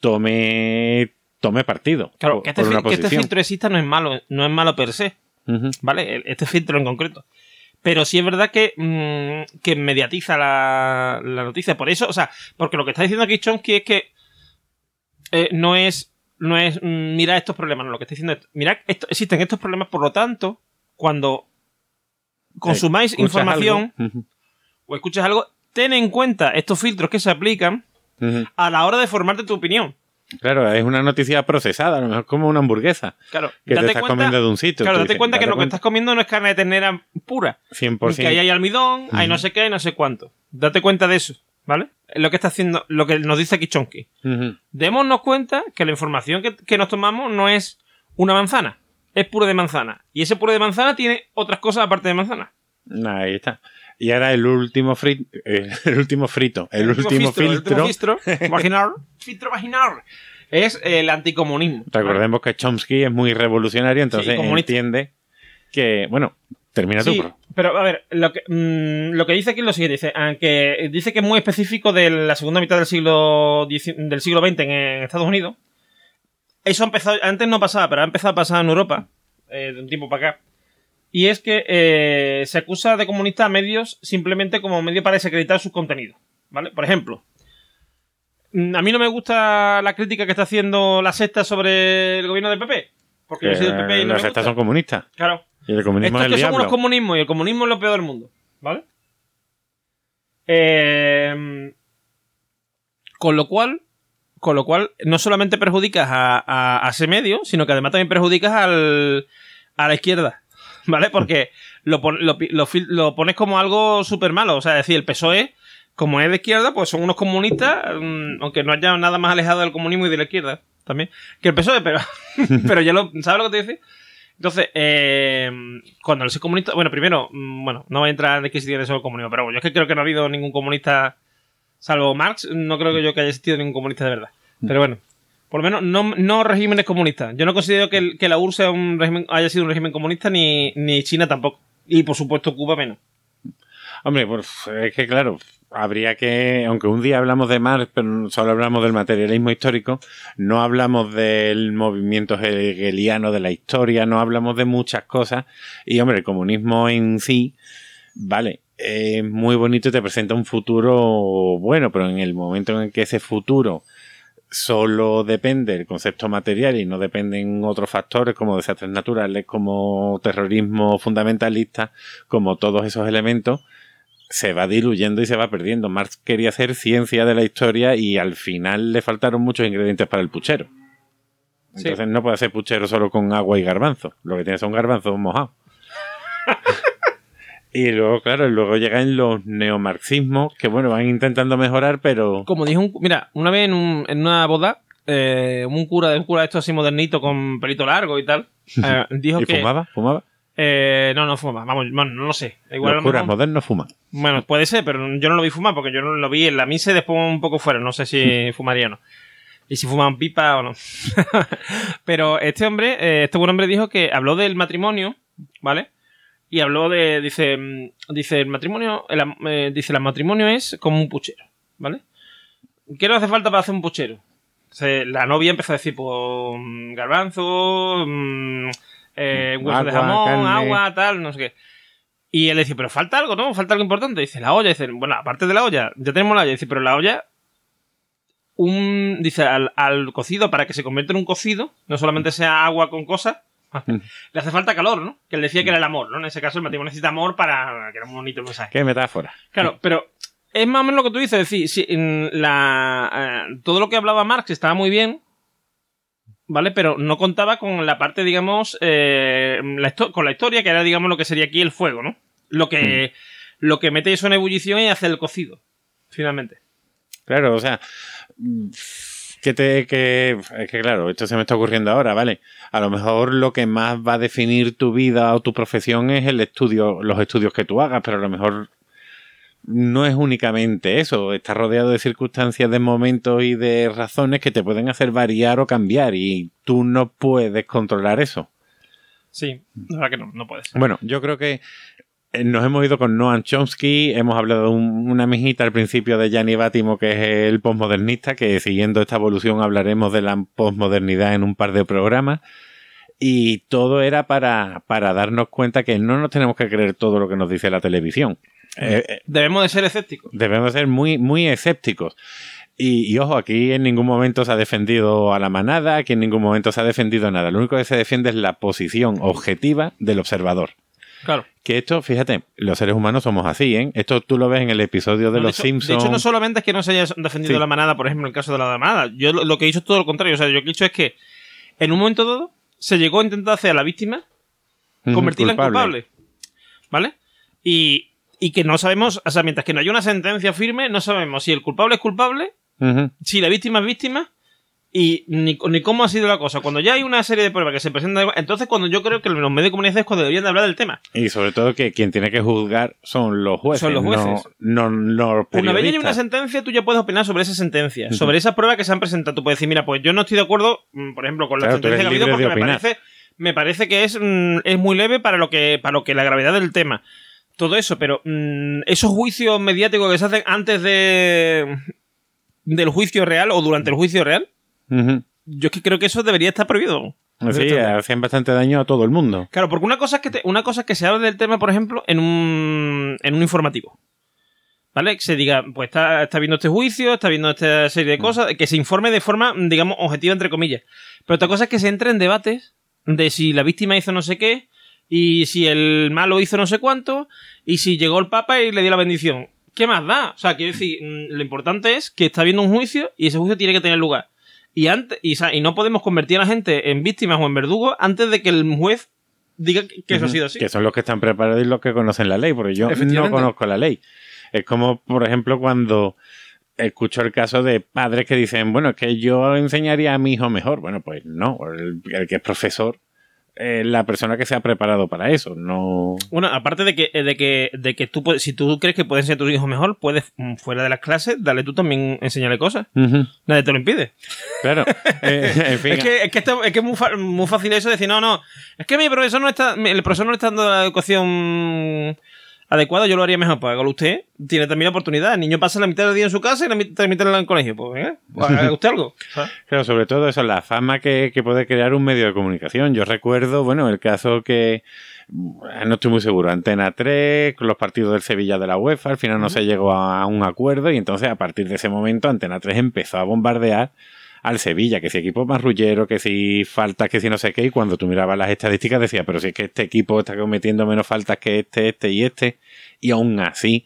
tome, tome partido. Claro, por- que este, por una fil- que este filtro exista no es malo, no es malo per se. ¿vale? El- Este filtro en concreto. Pero sí es verdad que, mm, que mediatiza la, la noticia. Por eso, o sea, porque lo que está diciendo aquí Chomsky es que eh, no es, no es mm, mira estos problemas, no, lo que está diciendo es, mira, esto, existen estos problemas, por lo tanto, cuando consumáis Eh, ¿Escuchas información algo? O escuchas algo, ten en cuenta estos filtros que se aplican A la hora de formarte tu opinión. Claro, es una noticia procesada, a lo mejor como una hamburguesa Claro, que te date estás cuenta, comiendo de un sitio. claro, date dices, cuenta que lo que estás comiendo no es carne de ternera pura. 100%. Que ahí hay almidón, hay no sé qué, hay no sé cuánto. Date cuenta de eso, ¿vale? Es lo que está haciendo, lo que nos dice aquí Chonky. Démonos cuenta que la información que, que nos tomamos no es una manzana, es puré de manzana. Y ese puré de manzana tiene otras cosas aparte de manzana. Ahí está. Y ahora el último frito, el último frito, el, último, filtro. El último filtro vaginal, filtro vaginal, es el anticomunismo. Recordemos que Chomsky es muy revolucionario, entonces entiende que, bueno, termina Sí, tú. bro. pero a ver, lo que, mm, lo que dice aquí es lo siguiente, dice, aunque dice que es muy específico de la segunda mitad del siglo del siglo XX en, Estados Unidos. Eso ha empezado, antes no pasaba, pero ha empezado a pasar en Europa, eh, de un tiempo para acá. Y es que eh, se acusa de comunista a medios simplemente como medio para desacreditar sus contenidos. ¿Vale? Por ejemplo, mm, a mí no me gusta la crítica que está haciendo la secta sobre el gobierno del PP. Porque yo soy del PP y no las sectas son comunistas. Claro. Y el comunismo Estos es el que son diablo. unos comunismos y el comunismo es lo peor del mundo. ¿Vale? Eh, con lo cual. Con lo cual, no solamente perjudicas a, a- a ese medio, sino que además también perjudicas al, a la izquierda. ¿Vale? Porque lo, lo, lo lo pones como algo súper malo. O sea, es decir, el PSOE, como es de izquierda, pues son unos comunistas, mm, aunque no haya nada más alejado del comunismo y de la izquierda también. Que el PSOE, pero, pero ya lo. ¿Sabes lo que te dice? Entonces, eh, cuando ese comunista. Bueno, primero, mm, bueno, no voy a entrar en qué si tiene eso el comunismo, pero yo es que creo que no ha habido ningún comunista, salvo Marx, no creo que yo que haya existido ningún comunista de verdad. Pero bueno, por lo menos no, no regímenes comunistas. Yo no considero que, que la URSS haya sido un régimen comunista, ni, ni China tampoco. Y por supuesto, Cuba menos. Hombre, pues es que claro, habría que, aunque un día hablamos de Marx, pero solo hablamos del materialismo histórico, no hablamos del movimiento hegeliano de la historia, no hablamos de muchas cosas. Y hombre, el comunismo en sí, vale, es muy bonito y te presenta un futuro bueno, pero en el momento en el que ese futuro solo depende del concepto material y no dependen otros factores como desastres naturales, como terrorismo fundamentalista, como todos esos elementos, se va diluyendo y se va perdiendo. Marx quería hacer ciencia de la historia y al final le faltaron muchos ingredientes para el puchero. Sí. Entonces no puede hacer puchero solo con agua y garbanzo. Lo que tiene son garbanzos mojados. y luego, claro, luego llegan los neomarxismos que, bueno, van intentando mejorar, pero... Como dijo un. Mira, una vez en, un- en una boda, eh, un cura de un cura de esto así modernito con pelito largo y tal, eh, dijo ¿Y que. fumaba? ¿Fumaba? Eh, no, no fuma. Vamos, bueno, no lo sé. Igual los lo curas modernos fuman. Bueno, puede ser, pero yo no lo vi fumar porque yo no lo vi en la misa y después un poco fuera. No sé si fumaría o no. y si fumaban pipa o no. Pero este hombre, eh, este buen hombre dijo que habló del matrimonio, ¿vale? Y habló de, dice, mm, dice, el matrimonio, el, eh, dice, el matrimonio es como un puchero, ¿vale? ¿Qué nos hace falta para hacer un puchero? Entonces, la novia empezó a decir, pues, mm, garbanzo, mm, eh, hueso de jamón, carne. agua, tal, no sé qué. Y él dice, pero falta algo, ¿no? Falta algo importante. Dice, la olla. Dice, bueno, aparte de la olla, ya tenemos la olla. Dice, pero la olla, un, dice, al, al cocido, para que se convierta en un cocido, no solamente sea agua con cosas, le hace falta calor, ¿no? Que él decía que era el amor, ¿no? En ese caso, el matrimonio necesita amor para que era un bonito mensaje. Qué metáfora. Claro, pero es más o menos lo que tú dices, es decir, si, la, eh, todo lo que hablaba Marx estaba muy bien, ¿vale? Pero no contaba con la parte, digamos, eh, la con la historia, que era, digamos, lo que sería aquí el fuego, ¿no? Lo que, lo que mete eso en ebullición y hace el cocido, finalmente. Claro, o sea, mm, que te que es que claro, esto se me está ocurriendo ahora, ¿vale? A lo mejor lo que más va a definir tu vida o tu profesión es el estudio, los estudios que tú hagas, pero a lo mejor no es únicamente eso, está rodeado de circunstancias, de momentos y de razones que te pueden hacer variar o cambiar y tú no puedes controlar eso. Sí, la verdad que no, no puedes. Bueno, yo creo que nos hemos ido con Noam Chomsky, hemos hablado de un- una mijita al principio de Gianni Bátimo, que es el postmodernista, que siguiendo esta evolución hablaremos de la postmodernidad en un par de programas. Y todo era para, para darnos cuenta que no nos tenemos que creer todo lo que nos dice la televisión. Eh, eh, Debemos de ser escépticos. debemos ser muy, muy escépticos. Y, y ojo, aquí en ningún momento se ha defendido a la manada, aquí en ningún momento se ha defendido nada. Lo único que se defiende es la posición objetiva del observador. Claro. Que esto, fíjate, los seres humanos somos así, ¿eh? Esto tú lo ves en el episodio de No, Los Simpsons. De hecho, no solamente es que no se haya defendido Sí. la manada, por ejemplo, en el caso de la manada. Yo lo, lo que he dicho es todo lo contrario. O sea, yo lo que he dicho es que en un momento dado se llegó a intentar hacer a la víctima convertirla en culpable. ¿Vale? Y, y que no sabemos, o sea, mientras que no haya una sentencia firme, no sabemos si el culpable es culpable, si la víctima es víctima y ni, ni cómo ha sido la cosa. Cuando ya hay una serie de pruebas que se presentan, entonces cuando yo creo que los medios de comunicación es cuando deberían de hablar del tema. Y sobre todo que quien tiene que juzgar son los jueces. Son los jueces. No, no, Una vez hay una sentencia, tú ya puedes opinar sobre esa sentencia, sobre esas pruebas que se han presentado. Tú puedes decir, mira, pues yo no estoy de acuerdo, mm, por ejemplo, con la Claro, sentencia que ha habido porque me parece, me parece que es, mm, es muy leve para lo que para lo que la gravedad del tema. Todo eso, pero mm, esos juicios mediáticos que se hacen antes de del juicio real o durante el juicio real, Yo es que creo que eso debería estar prohibido. Sí, Directamente. hacen bastante daño a todo el mundo. Claro, porque una cosa es que te- una cosa es que se hable del tema, por ejemplo, en un, en un informativo. ¿Vale? Que se diga, pues está, está viendo este juicio, está viendo esta serie de cosas, que se informe de forma, digamos, objetiva, entre comillas. Pero otra cosa es que se entre en debates de si la víctima hizo no sé qué, y si el malo hizo no sé cuánto, y si llegó el Papa y le dio la bendición. ¿Qué más da? O sea, quiero decir, mm, lo importante es que está habiendo un juicio y ese juicio tiene que tener lugar. Y, antes, y, y no podemos convertir a la gente en víctimas o en verdugos antes de que el juez diga que, que eso ha sido así. Que son los que están preparados y los que conocen la ley, porque yo no conozco la ley. Es como, por ejemplo, cuando escucho el caso de padres que dicen, bueno, es que yo enseñaría a mi hijo mejor. Bueno, pues no, el, el que es profesor es la persona que se ha preparado para eso, no... Bueno, aparte de que, de que, de que tú puedes, si tú crees que puedes enseñar a tus hijos mejor, puedes, mm, fuera de las clases, dale tú también enseñarle cosas. Nadie te lo impide. Claro, Eh, en fin, Es que, es que, esto- es, que es muy, fa- muy fácil eso de decir, no, no, es que mi profesor no está, mi- el profesor no le está dando la educación adecuada, yo lo haría mejor. Pues hágalo usted, tiene también la oportunidad. El niño pasa la mitad del día en su casa y la mitad, mitad en el colegio. Pues venga, pues haga usted algo. ¿sabes? Claro, sobre todo eso, la fama que, que puede crear un medio de comunicación. Yo recuerdo, bueno, el caso que, no estoy muy seguro, Antena 3, con los partidos del Sevilla de la UEFA, al final no se llegó a un acuerdo y entonces a partir de ese momento Antena 3 empezó a bombardear al Sevilla, que si equipo marrullero, que si faltas, que si no sé qué, y cuando tú mirabas las estadísticas decía, pero si es que este equipo está cometiendo menos faltas que este, este y este, y aún así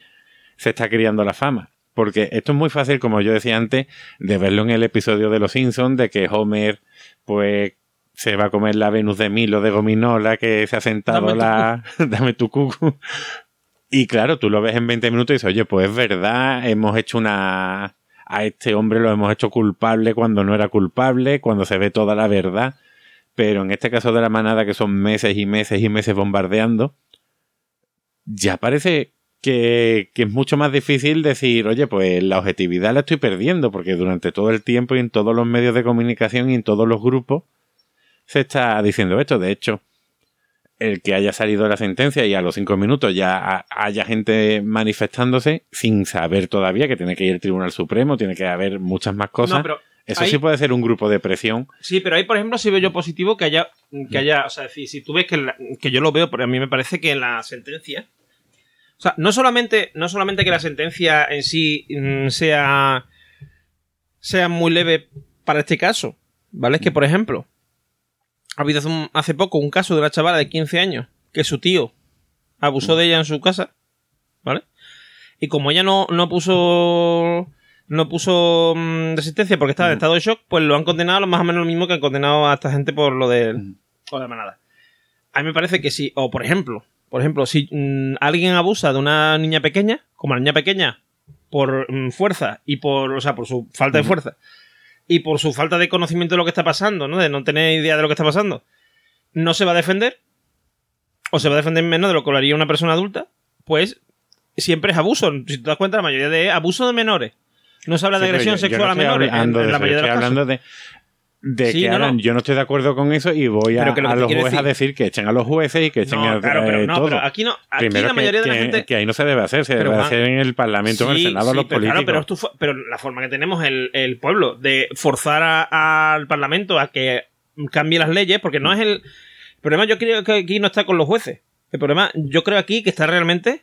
se está criando la fama. Porque esto es muy fácil, como yo decía antes, de verlo en el episodio de Los Simpsons, de que Homer, pues, se va a comer la Venus de Milo de Gominola, que se ha sentado Dame tu la... Dame tu cucu. Y claro, tú lo ves en 20 minutos y dices, oye, pues es verdad, hemos hecho una... A este hombre lo hemos hecho culpable cuando no era culpable, cuando se ve toda la verdad. Pero en este caso de la manada, que son meses y meses y meses bombardeando, ya parece que, que es mucho más difícil decir, oye, pues la objetividad la estoy perdiendo, porque durante todo el tiempo y en todos los medios de comunicación y en todos los grupos se está diciendo esto. De hecho, el que haya salido la sentencia y a los cinco minutos ya ha- haya gente manifestándose sin saber todavía que tiene que ir el Tribunal Supremo, tiene que haber muchas más cosas. No, pero Eso ahí- sí puede ser un grupo de presión. Sí, pero ahí, por ejemplo, sí veo yo positivo que haya, que haya, o sea, si, si tú ves que, la- que yo lo veo, pero a mí me parece que en la sentencia, o sea, no solamente, no solamente que la sentencia en sí mm, sea, sea muy leve para este caso, ¿vale? Es que, por ejemplo, ha habido hace, un- hace poco un caso de una chavala de 15 años que su tío abusó de ella en su casa, ¿vale? Y como ella no, no puso no puso mm, resistencia porque estaba en estado de shock, pues lo han condenado más o menos lo mismo que han condenado a esta gente por lo de, por la manada. A mí me parece que sí, o por ejemplo, por ejemplo, si mm, alguien abusa de una niña pequeña, como la niña pequeña, por mm, fuerza y por, o sea, por su falta de fuerza y por su falta de conocimiento de lo que está pasando, ¿no? De no tener idea de lo que está pasando, no se va a defender o se va a defender menos de lo que lo haría una persona adulta, pues siempre es abuso. Si te das cuenta, la mayoría de abuso de menores. No se habla de Sí, agresión yo- yo sexual no a menores en, hablando en de la mayoría de los estoy casos. hablando de, de Sí, que no, yo no estoy de acuerdo con eso y voy a, Pero que lo que a los jueces a decir- decir que echen a los jueces y que echen No, a claro, pero eh, no, todo. pero aquí no. Aquí Primero la mayoría que, de la gente. que ahí no se debe hacer, se Pero, debe hacer en el Parlamento, en el Senado, sí, los pero políticos. Claro, pero, tu pero la forma que tenemos el, el pueblo de forzar a- al Parlamento a que cambie las leyes, porque no es el. El problema, yo creo que aquí no está con los jueces. El problema, yo creo aquí que está realmente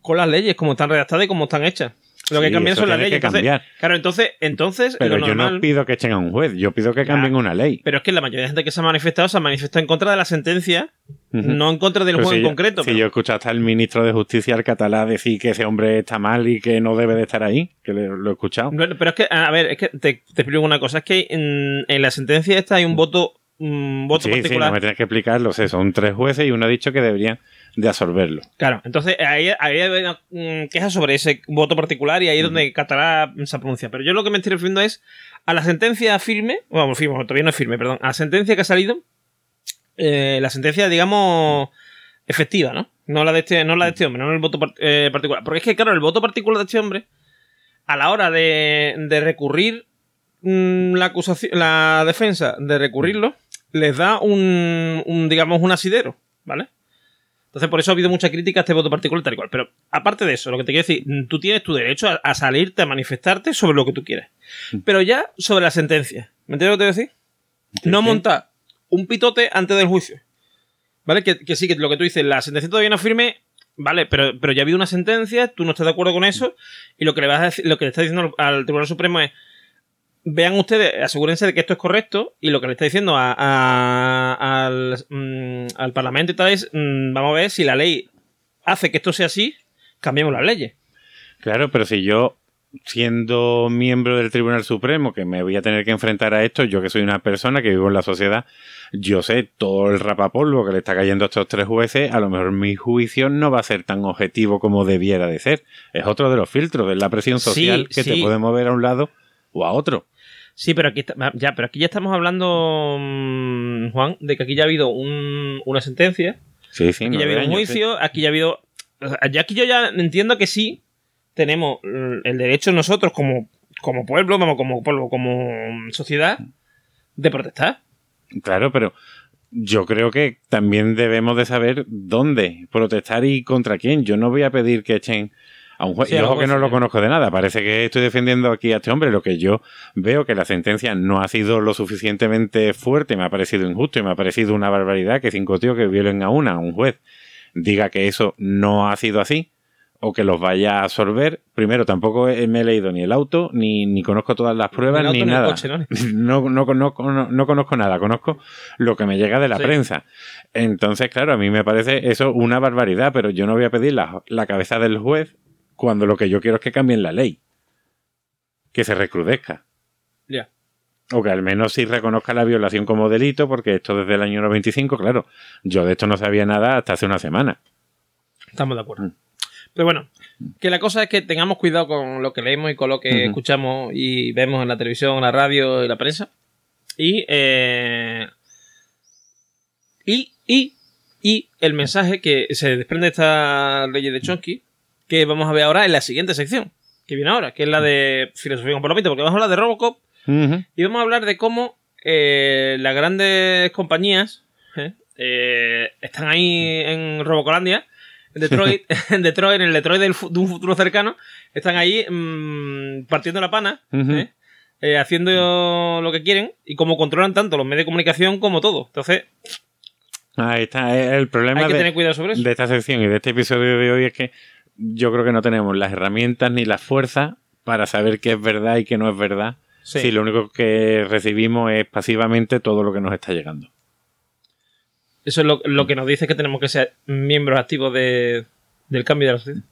con las leyes, como están redactadas y como están hechas. Lo que Sí, cambian son las leyes. que Entonces, cambiar. claro, entonces, entonces Pero lo yo no pido que echen a un juez, yo pido que cambien una ley. Pero es que la mayoría de gente que se ha manifestado se ha manifestado en contra de la sentencia, no en contra del Pero si en yo- concreto. Si pero- yo escucho hasta el ministro de Justicia, el catalán, decir que ese hombre está mal y que no debe de estar ahí, que le- lo he escuchado. Pero es que, a ver, es que te, te explico una cosa. Es que en, en la sentencia esta hay un voto, un voto Sí, sí, particular. no me tienes que explicarlo. sé, son tres jueces y uno ha dicho que deberían de absorberlo. Claro, entonces ahí, hay una mm, queja sobre ese voto particular y ahí es donde Catalá se pronuncia. Pero yo lo que me estoy refiriendo es a la sentencia firme, bueno, firme, todavía no es firme, perdón, a la sentencia que ha salido, eh, la sentencia, digamos, efectiva, ¿no? No la de este, no la de este hombre, no el voto eh, particular. Porque es que, claro, el voto particular de este hombre, a la hora de, de recurrir mm, la acusación, la defensa, de recurrirlo, les da un, un, digamos, un asidero, ¿vale? Entonces, por eso ha habido mucha crítica a este voto particular tal y cual. Pero, aparte de eso, lo que te quiero decir, mm, tú tienes tu derecho a, a salirte, a manifestarte sobre lo que tú quieres. Pero ya sobre la sentencia. ¿Me entiendes lo que te quiero decir? no sí. montar un pitote antes del juicio. ¿Vale? Que, que sí, que lo que tú dices, la sentencia todavía no firme, vale, pero, pero ya ha habido una sentencia, tú no estás de acuerdo con eso, y lo que le vas a decir, lo que le está diciendo al Tribunal Supremo es vean ustedes, asegúrense de que esto es correcto, y lo que le está diciendo a- a- al, mm, al Parlamento y tal es, mm, vamos a ver si la ley hace que esto sea así, cambiemos las leyes. Claro, pero si yo, siendo miembro del Tribunal Supremo, que me voy a tener que enfrentar a esto, yo que soy una persona que vivo en la sociedad, yo sé todo el rapapolvo que le está cayendo a estos tres jueces, a lo mejor mi juicio no va a ser tan objetivo como debiera de ser. Es otro de los filtros, es la presión Sí, social que te puede mover a un lado o a otro. Sí, pero aquí, está- ya, pero aquí ya estamos hablando, mm, Juan, de que aquí ya ha habido un- una sentencia, Sí, sí, aquí ya ha habido un sí. juicio, aquí ya ha habido... o sea, ya aquí yo ya entiendo que sí tenemos el derecho nosotros como, como pueblo, vamos, como pueblo, como sociedad, de protestar. Claro, pero yo creo que también debemos de saber dónde protestar y contra quién. Yo no voy a pedir que echen a un juez. Sí, y ojo que no lo sí. conozco de nada. Parece que estoy defendiendo aquí a este hombre. Lo que yo veo que la sentencia no ha sido lo suficientemente fuerte, me ha parecido injusto y me ha parecido una barbaridad que cinco tíos que violen a una, a un juez, diga que eso no ha sido así o que los vaya a absorber. Primero, tampoco he- me he leído ni el auto, ni, ni conozco todas las pruebas, Ni nada. coche, ¿no? no, no, conozco, no, no conozco nada, conozco lo que me llega de la Sí. prensa. Entonces, claro, a mí me parece eso una barbaridad, pero yo no voy a pedir la, la cabeza del juez cuando lo que yo quiero es que cambien la ley. Que se recrudezca. Ya. O que al menos sí reconozca la violación como delito, porque esto desde el año 95, claro, yo de esto no sabía nada hasta hace una semana. Estamos de acuerdo. Mm. Pero bueno, que la cosa es que tengamos cuidado con lo que leemos y con lo que escuchamos y vemos en la televisión, en la radio y la prensa. Y, eh, y, y, y el mensaje que se desprende de esta ley de Chomsky que vamos a ver ahora en la siguiente sección, que viene ahora, que es la de filosofía con palomita, porque vamos a hablar de Robocop y vamos a hablar de cómo eh, las grandes compañías ¿eh? Eh, están ahí en Robocolandia, en Detroit, en Detroit, en el Detroit del de un futuro cercano, están ahí mm, partiendo la pana, haciendo lo que quieren y cómo controlan tanto los medios de comunicación como todo. Entonces, Ahí está. El problema hay que de, tener cuidado sobre eso. de esta sección y de este episodio de hoy es que yo creo que no tenemos las herramientas ni la fuerza para saber qué es verdad y qué no es verdad. Sí. Si lo único que recibimos es pasivamente todo lo que nos está llegando. Eso es lo, lo que nos dice que tenemos que ser miembros activos de- del cambio de la sociedad.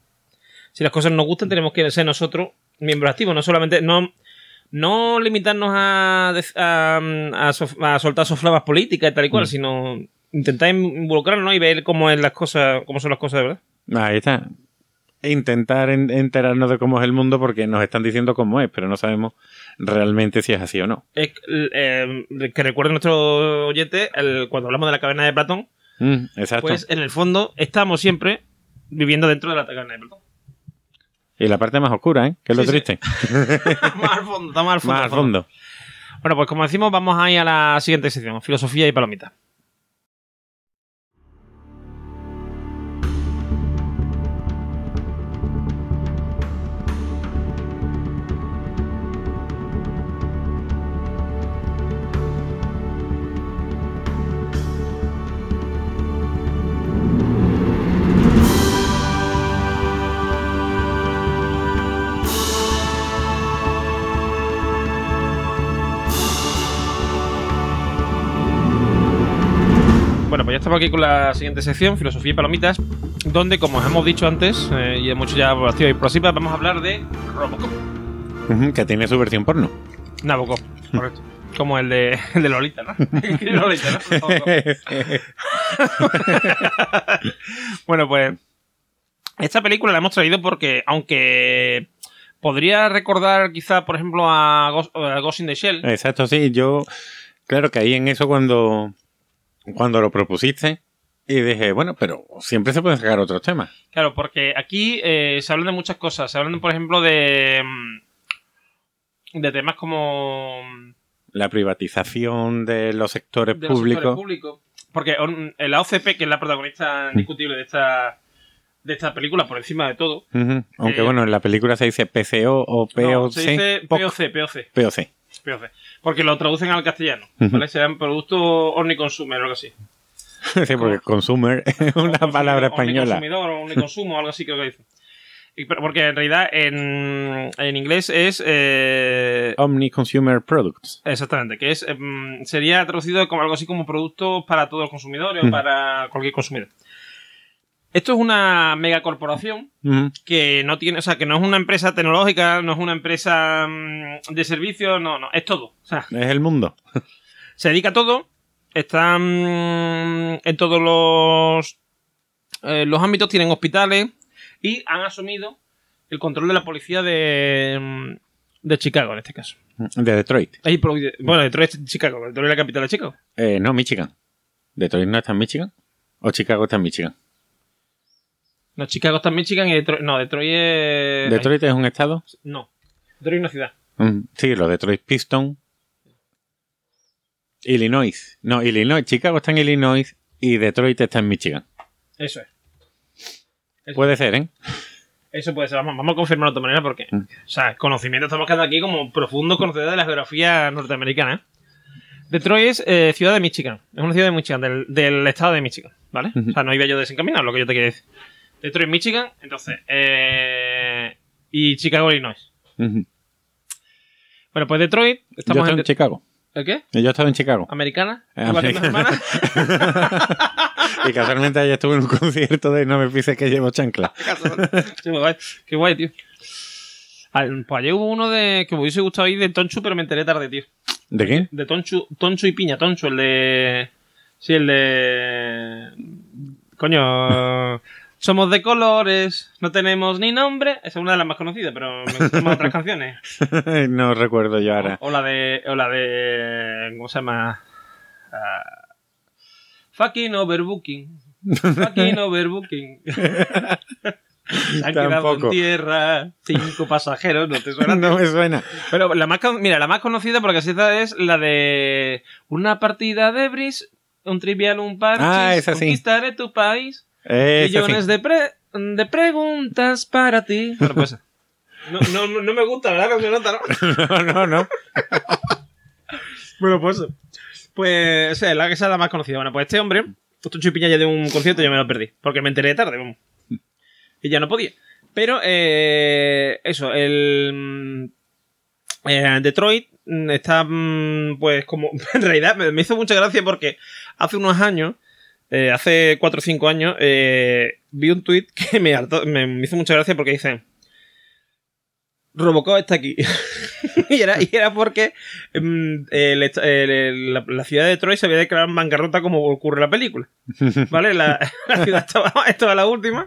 Si las cosas nos gustan, tenemos que ser nosotros miembros activos, no solamente no, no limitarnos a, a, a sof- a soltar soflamas políticas y tal y cual, sino intentar involucrarnos y ver cómo es las cosas, cómo son las cosas de verdad. Ahí está. Intentar en- enterarnos de cómo es el mundo porque nos están diciendo cómo es, pero no sabemos realmente si es así o no. Es, eh, que recuerden nuestro oyente, el- cuando hablamos de la caverna de Platón, Mm, exacto. pues en el fondo estamos siempre viviendo dentro de la caverna de Platón. y la parte más oscura, ¿eh? Que es lo Sí, sí. triste. más al fondo, está más al fondo. más al fondo. Bueno, pues como decimos, vamos a ir a la siguiente sección, filosofía y palomita. Ya estamos aquí con la siguiente sección, filosofía y palomitas, donde, como os hemos dicho antes, eh, y hemos hecho ya por activa y por pasiva, vamos a hablar de Robocop. Que tiene su versión porno. Nabokov, correcto. Como el de, el de Lolita, ¿no? Bueno, pues esta película la hemos traído porque, aunque podría recordar quizá, por ejemplo, a Ghost, a Ghost in the Shell, Exacto, sí. Yo, claro que ahí en eso cuando, cuando lo propusiste y dije, bueno, pero siempre se pueden sacar otros temas. Claro, porque aquí eh, se hablan de muchas cosas. Se hablan, por ejemplo, de. mm, de temas como. mm, La privatización de los sectores de los públicos. sectores públicos. Porque mm, la OCP, que es la protagonista indiscutible de esta. de esta película, por encima de todo. Aunque Eh, bueno, en la película se dice PCO o POC. No, se dice POC. POC, POC, POC. Porque lo traducen al castellano. ¿Vale? Se llaman producto omniconsumer o algo así. Sí, porque consumer es una palabra española. Omniconsumidor o omniconsumo, algo así creo que dice. Porque en realidad en, en inglés es. eh, Omni Consumer Products. Exactamente, que es em, sería traducido como algo así como productos para todos los consumidores o para cualquier consumidor. Esto es una megacorporación Ujú. que no tiene, o sea, que no es una empresa tecnológica, no es una empresa mm, de servicios, no, no, es todo. O sea, Es el mundo. se dedica a todo, están mm, en todos los, eh, los ámbitos, tienen hospitales y han asumido el control de la policía de, mm, de Chicago en este caso. De Detroit. Ahí, bueno, Detroit es Chicago, Detroit es la capital de Chicago. Eh, no, Michigan. ¿Detroit no está en Michigan? ¿O Chicago está en Michigan? No, Chicago está en Michigan y Detroit. No, Detroit es. ¿Detroit es un estado? No. Detroit es una ciudad. Mm, Sí, los Detroit Pistons. Illinois. No, Illinois. Chicago está en Illinois y Detroit está en Michigan. Eso es. Eso, Puede ser, ¿eh? eso puede ser. Vamos, vamos a confirmarlo de otra manera porque. Mm. O sea, conocimiento estamos quedando aquí como profundos conocedores de la geografía norteamericana. ¿eh? Detroit es eh, ciudad de Michigan. Es una ciudad de Michigan, del, del estado de Michigan. ¿Vale? O sea, no iba yo desencaminado, lo que yo te quería decir. Detroit, Michigan, entonces. Eh, y Chicago, Illinois. Bueno, pues Detroit. Yo Estamos en. en Chicago. ¿El qué? Yo he estado en Chicago. ¿Americana? Eh. Y casualmente ayer estuve en un concierto de No me pises que llevo chancla. Guay. Qué guay, tío. Al- Pues ayer hubo uno de que me hubiese gustado ir de Tonchu, pero me enteré tarde, tío. ¿De qué? De Tonchu, Tonchu y Piña, Tonchu, el de. Sí, el de. Coño. Somos de colores, no tenemos ni nombre. Esa es una de las más conocidas, pero me gustan más otras canciones. no recuerdo yo ahora. O la de. O la de. ¿Cómo se llama? Ah, fucking overbooking. Fucking overbooking. Se han quedado en tierra, cinco pasajeros, no te suena. no me suena. Pero la más, mira, la más conocida porque así está es la de una partida de bris, un trivial, un parchís, Ah, sí. conquistaré tu país, Millones de, pre- de preguntas para ti. Bueno, pues no, no, no- me gusta, ¿verdad? Nota, ¿no? no, no, no. Bueno, pues Pues esa es la, esa es la más conocida. Bueno, pues este hombre, esto chupiña ya de un concierto, yo me lo perdí. Porque me enteré tarde, vamos. Y ya no podía. Pero, eh, eso, el. eh, Detroit mm, está, mm, pues, como. En realidad, me, me hizo mucha gracia porque hace unos años, eh, hace 4 o 5 años, eh, vi un tweet que me, hartó- me, me hizo mucha gracia porque dice. Robocop está aquí. y, era, y era porque mm, el est- el- el- la, la ciudad de Detroit se había declarado en bancarrota como ocurre en la película. ¿Vale? La, la ciudad estaba, estaba la última,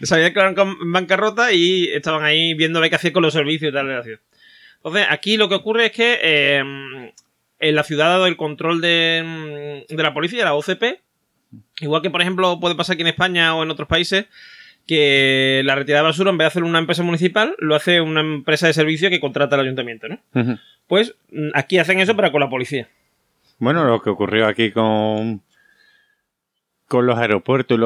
se había declarado en bancarrota y estaban ahí viendo qué hacer con los servicios y tal de la ciudad. Entonces, aquí lo que ocurre es que eh, en la ciudad ha dado el control de, de la policía, la OCP, igual que por ejemplo puede pasar aquí en España o en otros países, que la retirada de basura en vez de hacerlo una empresa municipal, lo hace una empresa de servicio que contrata al ayuntamiento, ¿no? Pues mm, aquí hacen eso, pero con la policía. Bueno, lo que ocurrió aquí con con los aeropuertos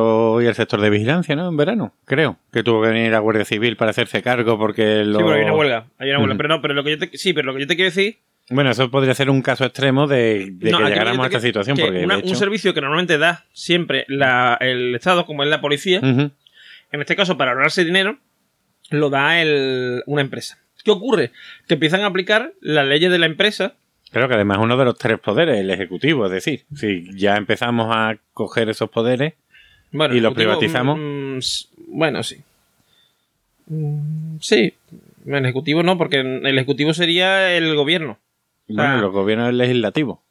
y, el sector de vigilancia, ¿no? En verano, creo. Que tuvo que venir la Guardia Civil para hacerse cargo porque lo... Sí, pero hay una huelga. Hay una huelga. Pero no, pero lo que yo te, sí, pero lo que yo te quiero decir. Bueno, eso podría ser un caso extremo de, de no, que llegáramos a esta situación. que Porque, una- de hecho- un servicio que normalmente da siempre la- el Estado, como es la policía, en este caso para ahorrarse dinero, lo da el- una empresa. ¿Qué ocurre? Que empiezan a aplicar las leyes de la empresa. Creo que además uno de los tres poderes, el ejecutivo, es decir, si ya empezamos a coger esos poderes, Bueno, ¿Y lo ejecutivo, privatizamos? mm, s- bueno, sí. Mm, sí. El ejecutivo no, porque el ejecutivo sería el gobierno. Bueno, los gobiernos del legislativo.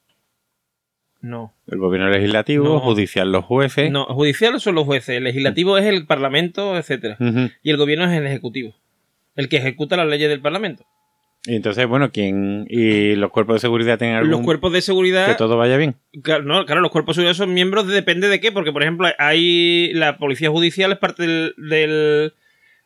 No. El gobierno legislativo, No. judicial, los jueces. No, judicial son los jueces, el legislativo es el parlamento, etcétera. Y el gobierno es el ejecutivo. El que ejecuta las leyes del parlamento. Y entonces, bueno, ¿quién y los cuerpos de seguridad tienen algún Los cuerpos de que seguridad. todo vaya bien? Claro, no, claro, los cuerpos de seguridad son miembros de, depende de qué, porque por ejemplo hay la policía judicial es parte del, del,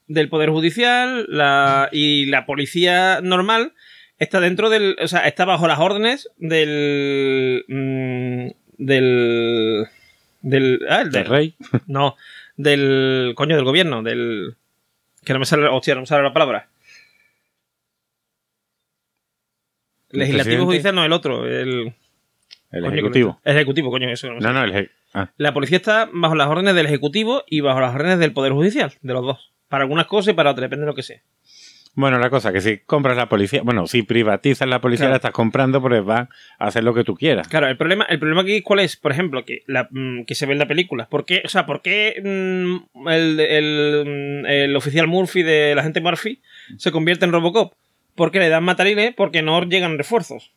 del poder judicial la, y la policía normal está dentro del, o sea, está bajo las órdenes del mm, del del, ah, el Del del- rey. no, del coño del gobierno, del que no me sale, hostia, no me sale la palabra. ¿El Legislativo judicial no el otro, el El Coño, ejecutivo. el ejecutivo, coño, eso no no, el eje- ah, La policía está bajo las órdenes del ejecutivo y bajo las órdenes del poder judicial, de los dos. Para algunas cosas y para otras, depende de lo que sea. Bueno, la cosa que si compras la policía, bueno, si privatizas la policía Claro. la estás comprando, pues va a hacer lo que tú quieras. Claro, el problema, el problema aquí, ¿cuál es? Por ejemplo, que, la, mm, que se ve en la película. ¿Por qué, o sea, ¿por qué mm, el, el, mm, el oficial Murphy de la gente Murphy se convierte en Robocop? Porque le dan matariles porque no llegan refuerzos.